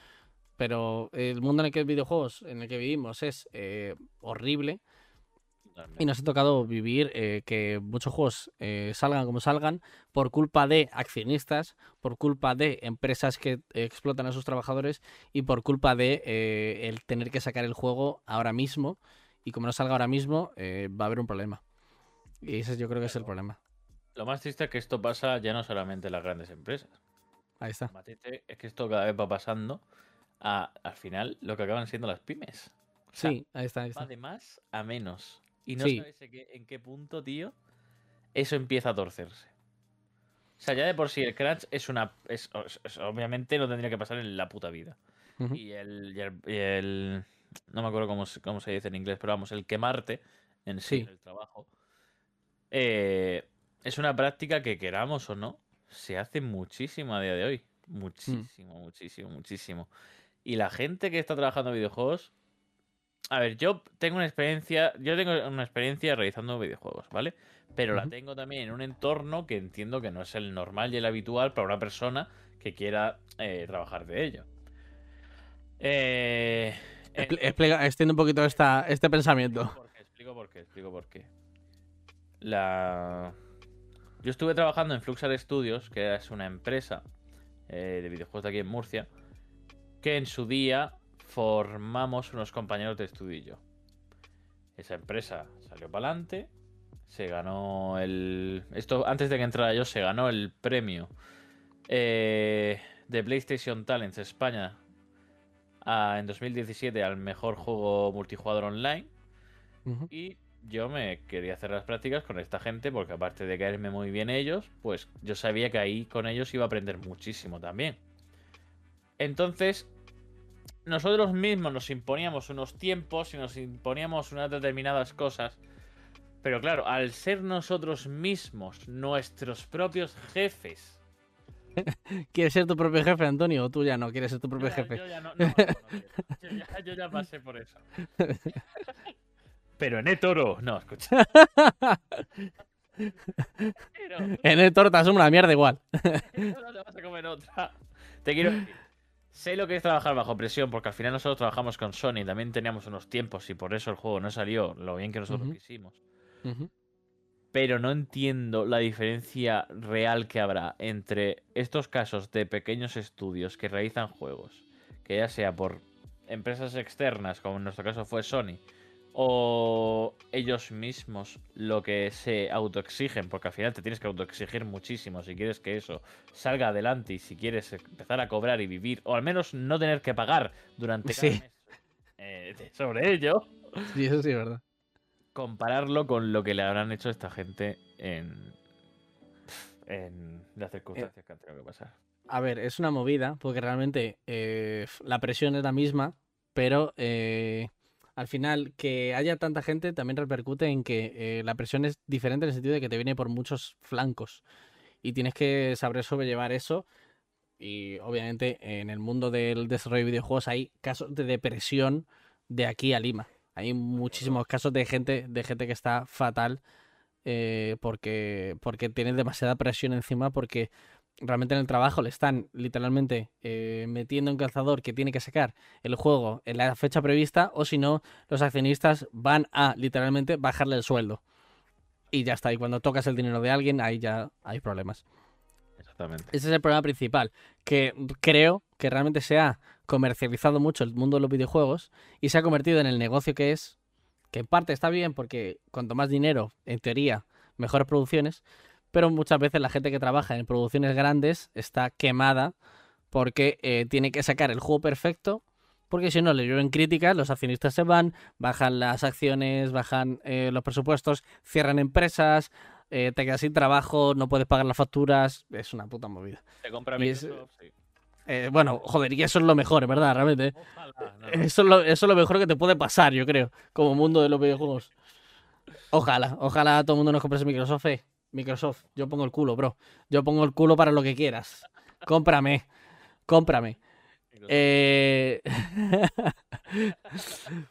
Pero el mundo en el que videojuegos, en el que vivimos, es eh, horrible. Y nos ha tocado vivir que muchos juegos salgan como salgan por culpa de accionistas, por culpa de empresas que explotan a sus trabajadores y por culpa de el tener que sacar el juego ahora mismo. Y como no salga ahora mismo, va a haber un problema. Y ese yo creo que es el problema. Lo más triste es que esto pasa ya no solamente en las grandes empresas. Ahí está. Lo más triste es que esto cada vez va pasando a, al final, lo que acaban siendo las pymes. O sea, Sí, ahí está, ahí va de más a menos. Y no Sí. sabes en qué, en qué punto, tío, eso empieza a torcerse. O sea, ya de por sí el crunch es una. es- es- es- obviamente no tendría que pasar en la puta vida. Y el, y el- y el- No me acuerdo cómo, se- cómo se dice en inglés, pero vamos, el quemarte en sí, Sí. el trabajo. eh, es una práctica que queramos o no, se hace muchísimo a día de hoy. Muchísimo, muchísimo, muchísimo. Y la gente que está trabajando en videojuegos. A ver, yo tengo una experiencia. Yo tengo una experiencia realizando videojuegos, ¿vale? Pero la tengo también en un entorno que entiendo que no es el normal y el habitual para una persona que quiera eh, trabajar de ello. Eh, explica- extiende un poquito esta, este pensamiento. Explico por qué, explico por qué, explico por qué. La... Yo estuve trabajando en Fluxar Studios, que es una empresa eh, de videojuegos de aquí en Murcia, que en su día formamos unos compañeros de estudio y yo. Esa empresa salió para adelante, se ganó el... Esto antes de que entrara yo, se ganó el premio eh, de PlayStation Talents España a- en 2017 al mejor juego multijugador online. Y yo me quería hacer las prácticas con esta gente porque aparte de caerme muy bien ellos, pues yo sabía que ahí con ellos iba a aprender muchísimo también. Entonces, nosotros mismos nos imponíamos unos tiempos y nos imponíamos unas determinadas cosas. Pero claro, al ser nosotros mismos nuestros propios jefes. ¿Quieres ser tu propio jefe, Antonio? ¿O tú ya no quieres ser tu propio jefe? yo ya no- no. Yo ya- yo ya pasé por eso. Pero en toro. No, escucha. Pero En el torta es una mierda igual. no te vas a comer otra. Te quiero decir, Sé lo que es trabajar bajo presión, porque al final nosotros trabajamos con Sony, también teníamos unos tiempos y por eso el juego no salió lo bien que nosotros quisimos. Pero no entiendo la diferencia real que habrá entre estos casos de pequeños estudios que realizan juegos, que ya sea por empresas externas, como en nuestro caso fue Sony, o ellos mismos lo que se autoexigen, porque al final te tienes que autoexigir muchísimo si quieres que eso salga adelante y si quieres empezar a cobrar y vivir, o al menos no tener que pagar durante cada Sí. mes eh, sobre ello Sí, eso sí es verdad. compararlo con lo que le habrán hecho a esta gente en, en las circunstancias que han tenido que pasar. A ver, es una movida, porque realmente eh, la presión es la misma, pero eh, al final que haya tanta gente también repercute en que eh, la presión es diferente en el sentido de que te viene por muchos flancos y tienes que saber sobrellevar eso. Y obviamente en el mundo del desarrollo de videojuegos hay casos de depresión de aquí a Lima. Hay muchísimos casos de gente, de gente que está fatal eh, porque, porque tiene demasiada presión encima porque realmente en el trabajo le están literalmente eh, metiendo en calzador que tiene que sacar el juego en la fecha prevista o si no, los accionistas van a literalmente bajarle el sueldo. Y ya está, y cuando tocas el dinero de alguien, ahí ya hay problemas. Exactamente. Ese es el problema principal, que creo que realmente se ha comercializado mucho el mundo de los videojuegos y se ha convertido en el negocio que es, que en parte está bien porque cuanto más dinero, en teoría, mejores producciones, pero muchas veces la gente que trabaja en producciones grandes está quemada porque eh, tiene que sacar el juego perfecto, porque si no le llueven críticas, los accionistas se van, bajan las acciones, bajan eh, los presupuestos, cierran empresas, eh, te quedas sin trabajo, no puedes pagar las facturas, es una puta movida. Te compra es- Microsoft, sí. Bueno, joder, y eso es lo mejor, verdad, realmente. Ojalá, no. Eso es, lo, eso es lo mejor que te puede pasar, yo creo, como mundo de los videojuegos. Ojalá, ojalá todo el mundo nos compre Microsoft. eh. Microsoft, yo pongo el culo, bro. Yo pongo el culo para lo que quieras. Cómprame, cómprame. Eh...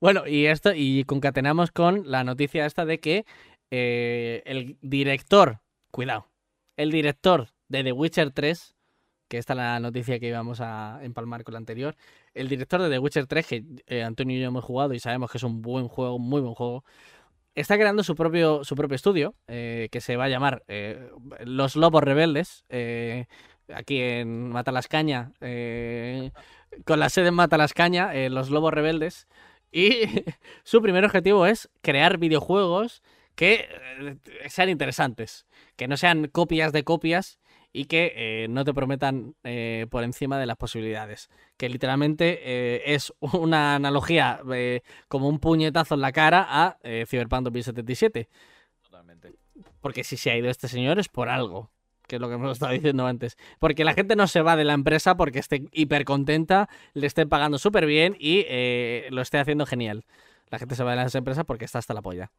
bueno, y esto, y concatenamos con la noticia esta de que eh, el director, cuidado, el director de The Witcher 3, que esta es la noticia que íbamos a empalmar con la anterior, el director de The Witcher 3, que eh, Antonio y yo hemos jugado y sabemos que es un buen juego, un muy buen juego, está creando su propio, su propio estudio, eh, que se va a llamar eh, Los Lobos Rebeldes, eh, aquí en Matalascaña, con la sede en Matalascaña, Los Lobos Rebeldes, y su primer objetivo es crear videojuegos que sean interesantes, que no sean copias de copias y que eh, no te prometan eh, por encima de las posibilidades. Que literalmente eh, es una analogía como un puñetazo en la cara a Cyberpunk 2077. Totalmente. Porque si se ha ido este señor es por algo, que es lo que hemos estado diciendo antes. Porque la gente no se va de la empresa porque esté hiper contenta, le esté pagando súper bien y lo esté haciendo genial. La gente se va de las empresas porque está hasta la polla.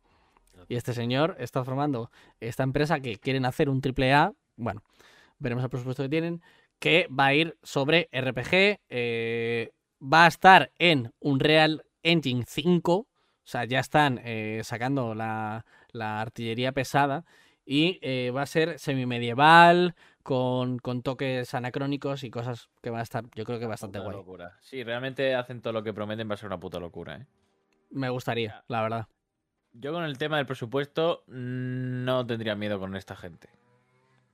Y este señor está formando esta empresa que quieren hacer un triple A, bueno, veremos el presupuesto que tienen, que va a ir sobre RPG, eh, va a estar en Unreal Engine 5, o sea, ya están eh, sacando la, la artillería pesada y eh, va a ser semimedieval, con, con toques anacrónicos y cosas que van a estar, yo creo que bastante guay. locura. Si realmente hacen todo lo que prometen, va a ser una puta locura, ¿eh? Me gustaría, la verdad. Yo con el tema del presupuesto mm, no tendría miedo con esta gente.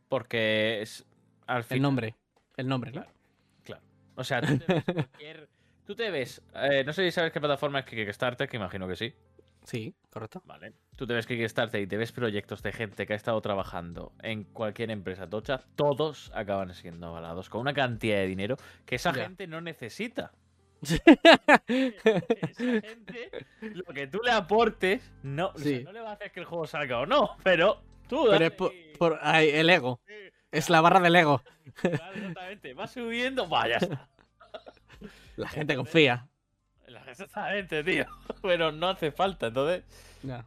Porque es, al El final... nombre, el nombre, claro. Claro. O sea, tú te ves, cualquier- tú te ves, eh, no sé si sabes qué plataforma es Kickstarter, que imagino que sí. Sí, correcto. Vale. Tú te ves Kickstarter y te ves proyectos de gente que ha estado trabajando en cualquier empresa tocha, todos acaban siendo avalados con una cantidad de dinero que esa Ya. gente no necesita. esa gente, lo que tú le aportes, no, o sea, Sí. no le va a hacer que el juego salga o no, pero tú Pero es por, y- por- ay, el ego. Es la barra del ego. claro, exactamente, va subiendo, vaya está. La gente confía. Exactamente, tío. Pero no hace falta, entonces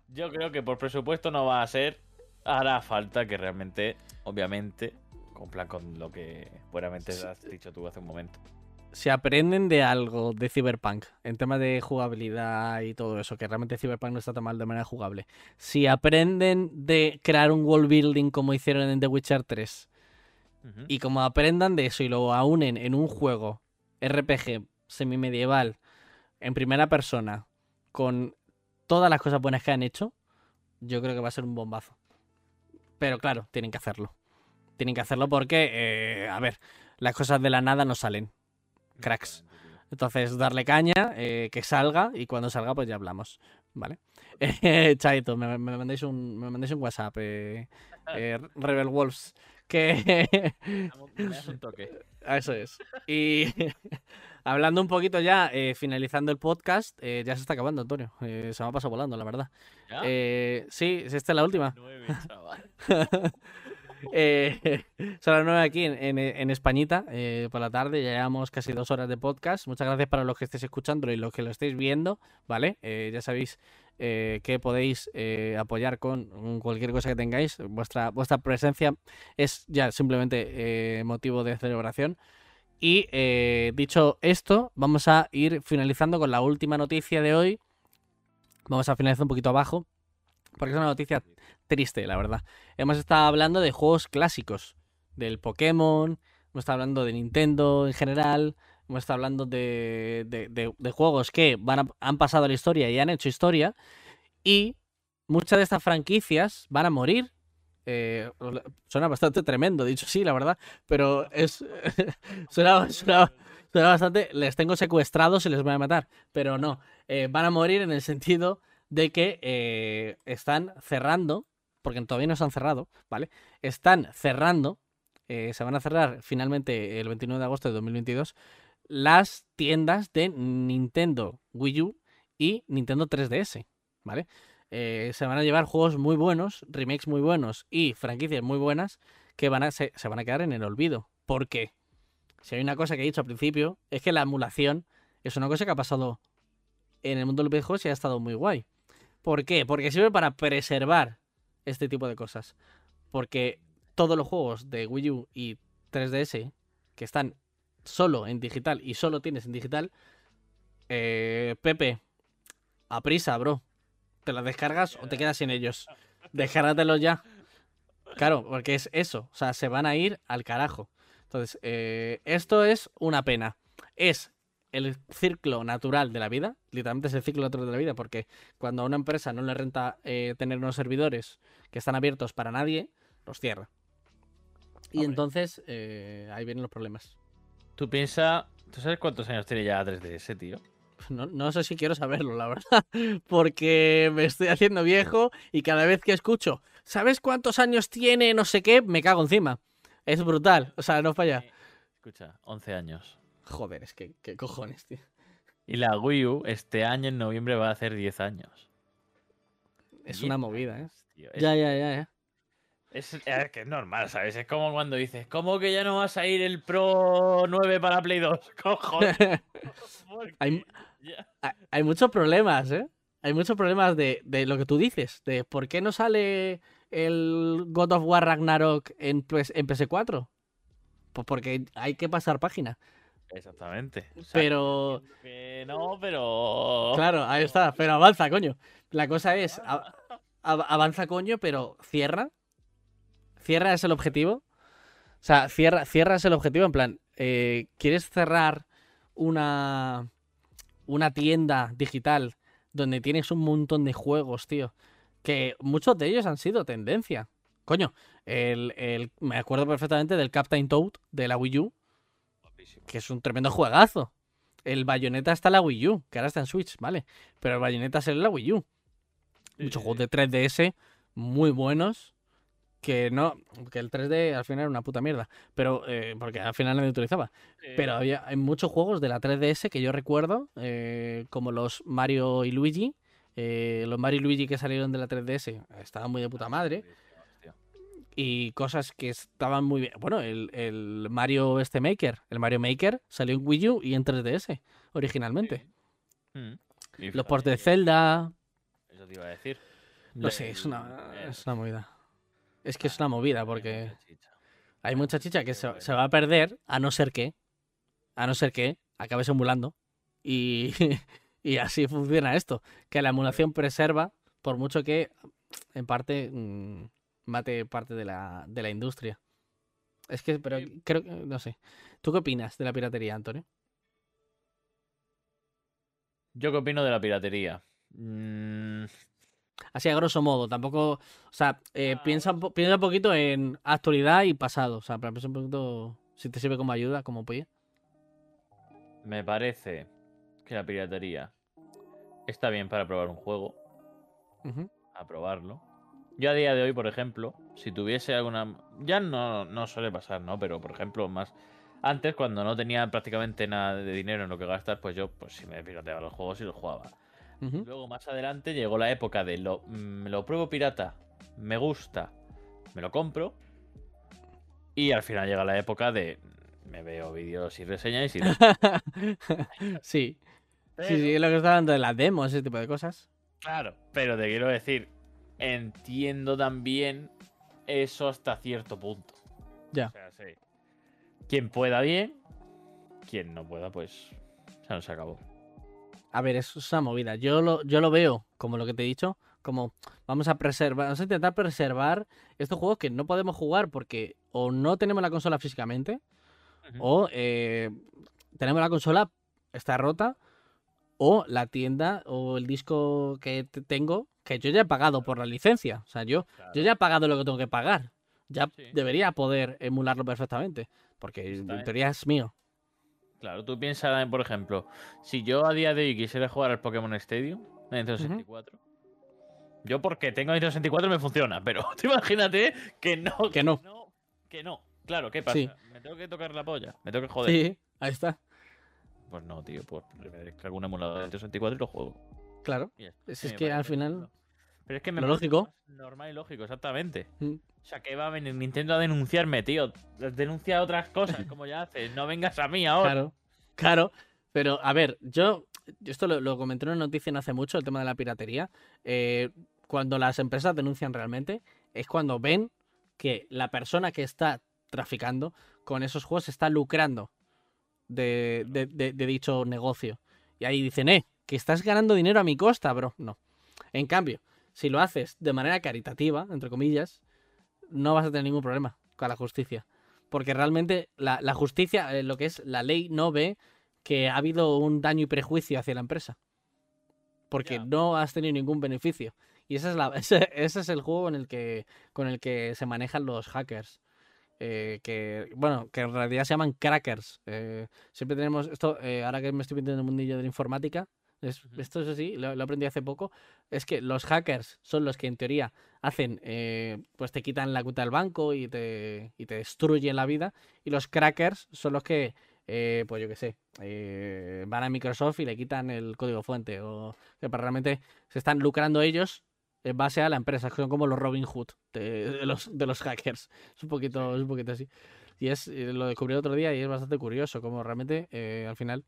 yo creo que por presupuesto no va a ser. Hará falta que realmente, obviamente, cumplan con lo que buenamente has dicho tú hace un momento. Si aprenden de algo de Cyberpunk, en tema de jugabilidad y todo eso, que realmente Cyberpunk no está tan mal de manera jugable. Si aprenden de crear un world building como hicieron en The Witcher 3, Ujú. y como aprendan de eso y lo aunen en un juego RPG semimedieval en primera persona con todas las cosas buenas que han hecho, yo creo que va a ser un bombazo. Pero claro, tienen que hacerlo. Tienen que hacerlo porque, eh, a ver, las cosas de la nada no salen. Cracks. Entonces, darle caña, eh, que salga y cuando salga, pues ya hablamos. ¿Vale? Eh, Chaito, me, me mandéis un, me mandéis un WhatsApp, eh, eh, Rebel Wolves. Que. Un toque. Eso es. Y hablando un poquito ya, eh, finalizando el podcast, eh, ya se está acabando, Antonio. Se me ha pasado volando, la verdad. Sí, esta es la última. Nueve, chaval. Eh, son las nueve aquí en, en- Españita, eh, por la tarde. Ya llevamos casi dos horas de podcast. Muchas gracias para los que estéis escuchándolo y los que lo estéis viendo, ¿vale? Eh, ya sabéis eh, que podéis apoyar con cualquier cosa que tengáis. Vuestra, vuestra presencia es ya simplemente motivo de celebración. Y dicho esto, vamos a ir finalizando con la última noticia de hoy. Vamos a finalizar un poquito abajo, porque es una noticia triste, la verdad. Hemos estado hablando de juegos clásicos, del Pokémon, hemos estado hablando de Nintendo en general, hemos estado hablando de, de- juegos que van a- han pasado a la historia y han hecho historia, y muchas de estas franquicias van a morir. Eh, suena bastante tremendo, dicho sí, la verdad, pero es suena, suena- suena bastante. Les tengo secuestrados y les voy a matar, pero no, eh, van a morir en el sentido de que eh, están cerrando, porque todavía no se han cerrado, ¿vale? Están cerrando, eh, se van a cerrar finalmente el 29 de agosto de 2022, las tiendas de Nintendo Wii U y Nintendo 3DS, ¿vale? Eh, se van a llevar juegos muy buenos, remakes muy buenos y franquicias muy buenas que van a, se, se van a quedar en el olvido. ¿Por qué? Si hay una cosa que he dicho al principio, es que la emulación es una cosa que ha pasado en el mundo de los videojuegos y ha estado muy guay. ¿Por qué? Porque sirve para preservar este tipo de cosas. Porque todos los juegos de Wii U y 3DS que están solo en digital y solo tienes en digital, eh, Pepe, a prisa, bro. ¿Te las descargas o te quedas sin ellos? Descárgatelos ya. Claro, porque es eso. O sea, se van a ir al carajo. Entonces, eh, esto es una pena. Es el ciclo natural de la vida. Literalmente es el ciclo natural de la vida. Porque cuando a una empresa no le renta eh, tener unos servidores que están abiertos para nadie, los cierra. Y Hombre. entonces eh, ahí vienen los problemas. Tú piensas. ¿Tú sabes cuántos años tiene ya 3DS, tío? No, no sé si quiero saberlo, la verdad. Porque me estoy haciendo viejo y cada vez que escucho, ¿sabes cuántos años tiene? No sé qué, me cago encima. Es brutal. O sea, no falla. Escucha, 11 años. Joder, es que, ¿qué cojones, tío? Y la Wii U este año en noviembre va a hacer 10 años. Es 10 una movida, ¿eh? tío. Es, Ya, ya, ya, ya. es- es que es normal, ¿sabes? Es como cuando dices, ¿cómo que ya no va a salir el Pro 9 para Play 2? Cojones. ¿por Hay- muchos problemas, ¿eh? Hay muchos problemas de, de lo que tú dices, de por qué no sale el God of War Ragnarok en, en PS4. Pues porque hay que pasar página. Exactamente. O sea, Pero, que no, pero. claro, ahí está, pero avanza, coño. La cosa es, a- a- avanza, coño, pero cierra. Cierra es el objetivo. O sea, cierra, cierra es el objetivo, en plan, eh, ¿quieres cerrar una, una tienda digital donde tienes un montón de juegos, tío? Que muchos de ellos han sido tendencia. Coño, el, el- me acuerdo perfectamente del Captain Toad de la Wii U, que es un tremendo juegazo. El Bayonetta está en la Wii U, que ahora está en Switch, ¿vale? Pero el Bayonetta sale en la Wii U. Sí, Muchos sí, juegos de 3DS muy buenos. Que no, que el 3D al final era una puta mierda. Pero, eh, porque al final nadie utilizaba. Pero había, hay muchos juegos de la 3DS que yo recuerdo, eh, como los Mario y Luigi. eh, los Mario y Luigi que salieron de la 3DS estaban muy de puta madre. Y cosas que estaban muy bien. Bueno, el, el Mario este Maker, el Mario Maker salió en Wii U y en 3DS originalmente. Mm. Los ports de Zelda, Eso te iba a decir. no sé, es una, El- es una movida. Es que es una movida porque hay mucha chicha que se, se va a perder a no ser que, a no ser que acabes emulando. Y, y así funciona esto. Que la emulación preserva, por mucho que en parte mm, mate parte de la, de la industria. Es que, pero Sí. creo que, no sé. ¿Tú qué opinas de la piratería, Antonio? ¿Yo qué opino de la piratería? Mm, así a grosso modo. Tampoco, o sea, eh, Ah, piensa, piensa un poquito en actualidad y pasado. O sea, para piensa un poquito si te sirve como ayuda, como apoyo. Me parece que la piratería está bien para probar un juego, a probarlo. Yo a día de hoy, por ejemplo, si tuviese alguna... Ya no, no suele pasar, ¿no? Pero, por ejemplo, más... Antes, cuando no tenía prácticamente nada de dinero en lo que gastar, pues yo, pues si me pirateaba los juegos y los jugaba. Luego, más adelante, llegó la época de lo, mm, lo pruebo pirata, me gusta, me lo compro. Y al final llega la época de me veo vídeos y reseñas y... sí. Pero- Sí, sí, es lo que está hablando de las demos, ese tipo de cosas. Claro, pero te quiero decir, entiendo también eso hasta cierto punto. Ya. O sea, sí. Quien pueda bien, quien no pueda, pues se nos acabó. A ver, es una movida. Yo lo, yo lo veo como lo que te he dicho, como vamos a preservar, vamos a intentar preservar estos juegos que no podemos jugar porque o no tenemos la consola físicamente, o eh, tenemos la consola, está rota, o la tienda o el disco que te- tengo, que yo ya he pagado por la licencia. O sea, yo, Claro. yo ya he pagado lo que tengo que pagar. Ya Sí. debería poder emularlo perfectamente. Porque en teoría es mío. Claro, tú piensas, por ejemplo, si yo a día de hoy quisiera jugar al Pokémon Stadium en Nintendo 64, yo porque tengo Nintendo 64 me funciona, pero tú imagínate que no, Que no. que no. Claro, ¿qué pasa? Sí. Me tengo que tocar la polla, me tengo que joder. Sí, ahí está. Pues no, tío, pues me descargo un emulador de Nintendo 64 y lo juego. Claro. y ya está. Es, es que al final. Pero es que me lo lógico. Normal y lógico, exactamente. Mm. O sea, que va a venir Nintendo a denunciarme, tío. Denuncia otras cosas, como ya haces. No vengas a mí ahora. Claro, claro. Pero, a ver, yo, yo esto lo, lo comenté en una noticia no hace mucho, el tema de la piratería. Eh, cuando las empresas denuncian realmente, es cuando ven que la persona que está traficando con esos juegos está lucrando de, de- de- de dicho negocio. Y ahí dicen, eh, que estás ganando dinero a mi costa, bro. No. En cambio, si lo haces de manera caritativa, entre comillas, no vas a tener ningún problema con la justicia. Porque realmente la, la justicia, eh, lo que es la ley, no ve que ha habido un daño y prejuicio hacia la empresa. Porque no has tenido ningún beneficio. Y esa es la, ese, ese es el juego en el que, con el que se manejan los hackers. Eh, que, bueno, que en realidad se llaman crackers. Eh, siempre tenemos esto, ahora que me estoy metiendo en el mundillo de la informática, es- esto es así, lo, lo aprendí hace poco, es que los hackers son los que en teoría hacen, eh, pues te quitan la cuenta del banco y te, y te destruyen la vida, y los crackers son los que, eh, pues yo qué sé, eh, van a Microsoft y le quitan el código fuente, o que realmente se están lucrando ellos en base a la empresa, que son como los Robin Hood de, de los, de los hackers. Es un poquito, es un poquito así. Y es, eh, lo descubrí el otro día y es bastante curioso, como realmente al final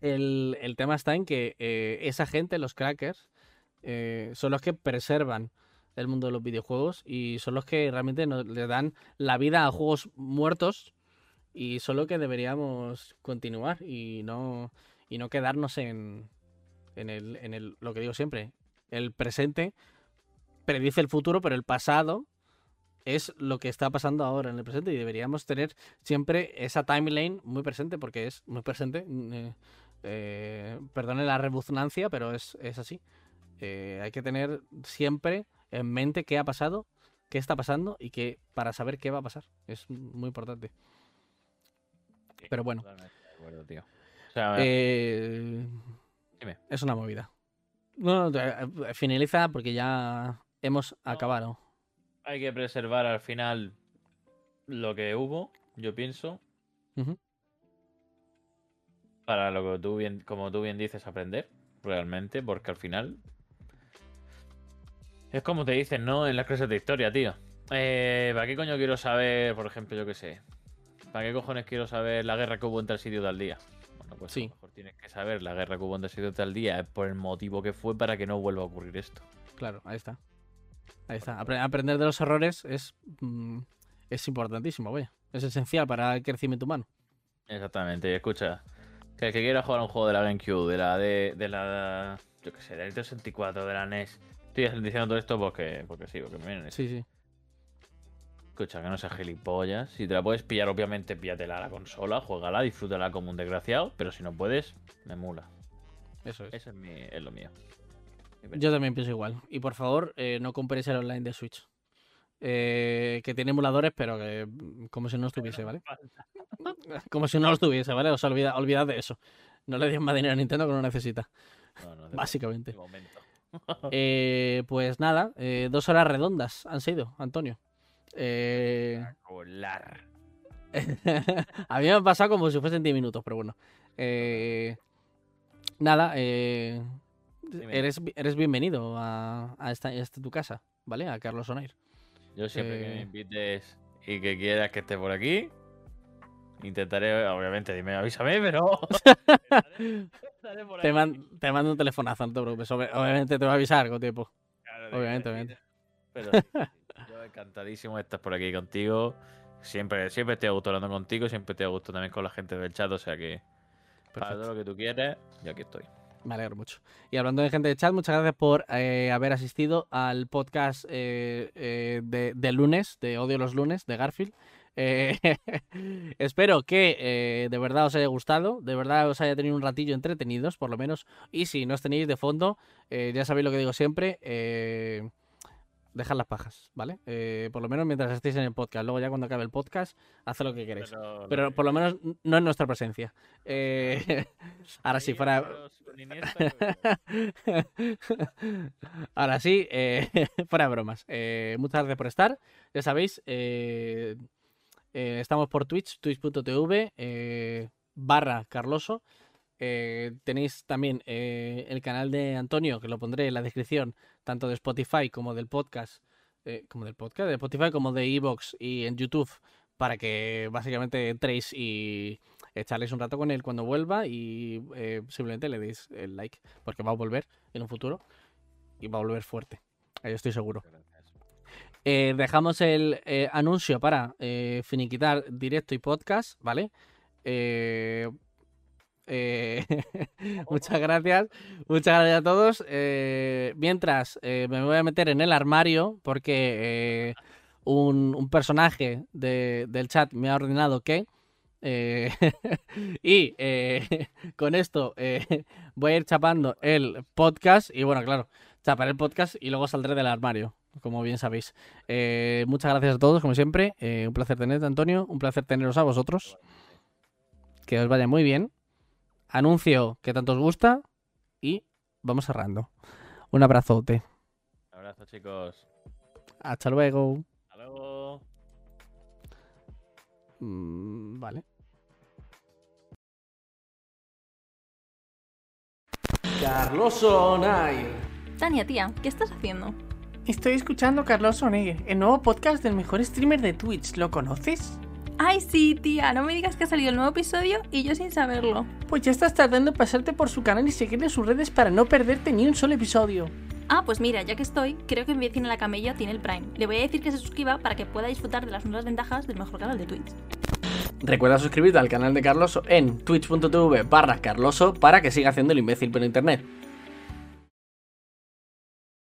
el, el tema está en que eh, esa gente, los crackers, eh, son los que preservan el mundo de los videojuegos y son los que realmente nos, le dan la vida a juegos muertos y son los que deberíamos continuar y no, y no quedarnos en, en, el, en el, lo que digo siempre, el presente predice el futuro, pero el pasado es lo que está pasando ahora en el presente y deberíamos tener siempre esa timeline muy presente porque es muy presente. eh, eh, perdone la rebuznancia, pero es, es así. Eh, hay que tener siempre en mente qué ha pasado, qué está pasando y qué para saber qué va a pasar. Es muy importante. Sí, Pero bueno. totalmente de acuerdo, tío. O sea, Eh, Dime. es una movida. No, no, eh, finaliza porque ya hemos acabado. hay que preservar al final lo que hubo, yo pienso. Para lo que tú bien, como tú bien dices, aprender, realmente, porque al final. Es como te dicen, ¿no? En las clases de historia, tío. Eh, ¿Para qué coño quiero saber, por ejemplo, yo qué sé? ¿Para qué cojones quiero saber la guerra que hubo entre el sitio tal día? Bueno, pues a Sí. lo mejor tienes que saber la guerra que hubo entre el sitio tal día por el motivo que fue para que no vuelva a ocurrir esto. Claro, ahí está. Ahí está. Apre- aprender de los errores es, mm, es importantísimo, vaya. Es esencial para el crecimiento humano. Exactamente, y escucha. Que el que quiera jugar un juego de la GameCube, de la de, de la. Yo qué sé, de la Nintendo 64, de la NES. Estoy diciendo todo esto porque, porque sí, porque me vienen Sí, sí. Escucha, que no seas gilipollas. Si te la puedes pillar, obviamente, píllatela a la consola, juégala, disfrútala como un desgraciado. Pero si no puedes, me mula. Eso es. Eso es, mi, es lo mío. Yo también pienso igual. Y por favor, eh, no compréis el online de Switch. Eh, que tiene emuladores, pero que mm, como si no estuviese, ¿vale? Como si no lo estuviese, ¿vale? O sea, olvida, olvidad de eso. No le des más dinero a Nintendo que no necesita. No, no, de- Básicamente. Eh, pues nada, eh, dos horas redondas han sido, Antonio. A mí me ha pasado como si fuesen 10 minutos, pero bueno. Eh, nada, eres, eres bienvenido a, a esta, a esta tu casa, ¿vale? A Carlos Onair. Yo siempre que me invites y que quieras que esté por aquí, intentaré, obviamente, dime, avísame, pero. estaré- estaré por Te, man- te mando un telefonazo, no te preocupes. Ob- Obviamente te voy a avisar con tiempo. Claro, te obviamente, obviamente. Pero sí, sí, sí. yo encantadísimo de estar por aquí contigo. Siempre, siempre a gusto hablando contigo, siempre a gusto también con la gente del chat, o sea que para Perfecto. todo lo que tú quieres, yo aquí estoy. Me alegro mucho. Y hablando de gente de chat, muchas gracias por eh, haber asistido al podcast eh, eh, de, de lunes, de Odio los lunes, de Garfield. Espero que de verdad os haya gustado, de verdad os haya tenido un ratillo entretenidos, por lo menos. Y si no os tenéis de fondo, ya sabéis lo que digo siempre, dejad las pajas, ¿vale? Eh, por lo menos mientras estéis en el podcast. Luego ya cuando acabe el podcast, haced lo que queréis. Pero, por lo menos no en nuestra presencia. Eh, ahora sí, fuera... Ahora sí, eh, fuera de bromas. Eh, muchas gracias por estar. Ya sabéis, estamos por Twitch, twitch.tv barra Carloso. Eh, tenéis también eh, el canal de Antonio, que lo pondré en la descripción, tanto de Spotify como del podcast, eh, como del podcast, de Spotify como de Evox y en YouTube, para que básicamente entréis y echarles un rato con él cuando vuelva y simplemente le deis el like, porque va a volver en un futuro y va a volver fuerte. Ahí estoy seguro. Dejamos el anuncio para finiquitar directo y podcast, ¿vale? Eh, eh, muchas gracias. Muchas gracias a todos. Eh, mientras eh, me voy a meter en el armario porque un, un personaje de- del chat me ha ordenado que... eh, y eh, con esto eh, voy a ir chapando el podcast y bueno, claro, chaparé el podcast y luego saldré del armario, como bien sabéis. Muchas gracias a todos, como siempre. Un placer tenerte, Antonio. Un placer teneros a vosotros. Que os vaya muy bien. Anuncio que tanto os gusta y vamos cerrando. Un abrazote. Un abrazo, chicos. Hasta luego. Hasta luego. Mm, vale. Carlos Onair. Tania, tía, ¿qué estás haciendo? Estoy escuchando Carlos Onegue, el nuevo podcast del mejor streamer de Twitch. ¿Lo conoces? Ay, sí, tía, no me digas que ha salido el nuevo episodio y yo sin saberlo. Pues ya estás tardando en pasarte por su canal y seguirle sus redes para no perderte ni un solo episodio. Ah, pues mira, ya que estoy, creo que mi vecina la camella tiene el Prime. Le voy a decir que se suscriba para que pueda disfrutar de las nuevas ventajas del mejor canal de Twitch. Recuerda suscribirte al canal de Carloso en twitch.tv barra Carloso para que siga haciendo el imbécil por internet.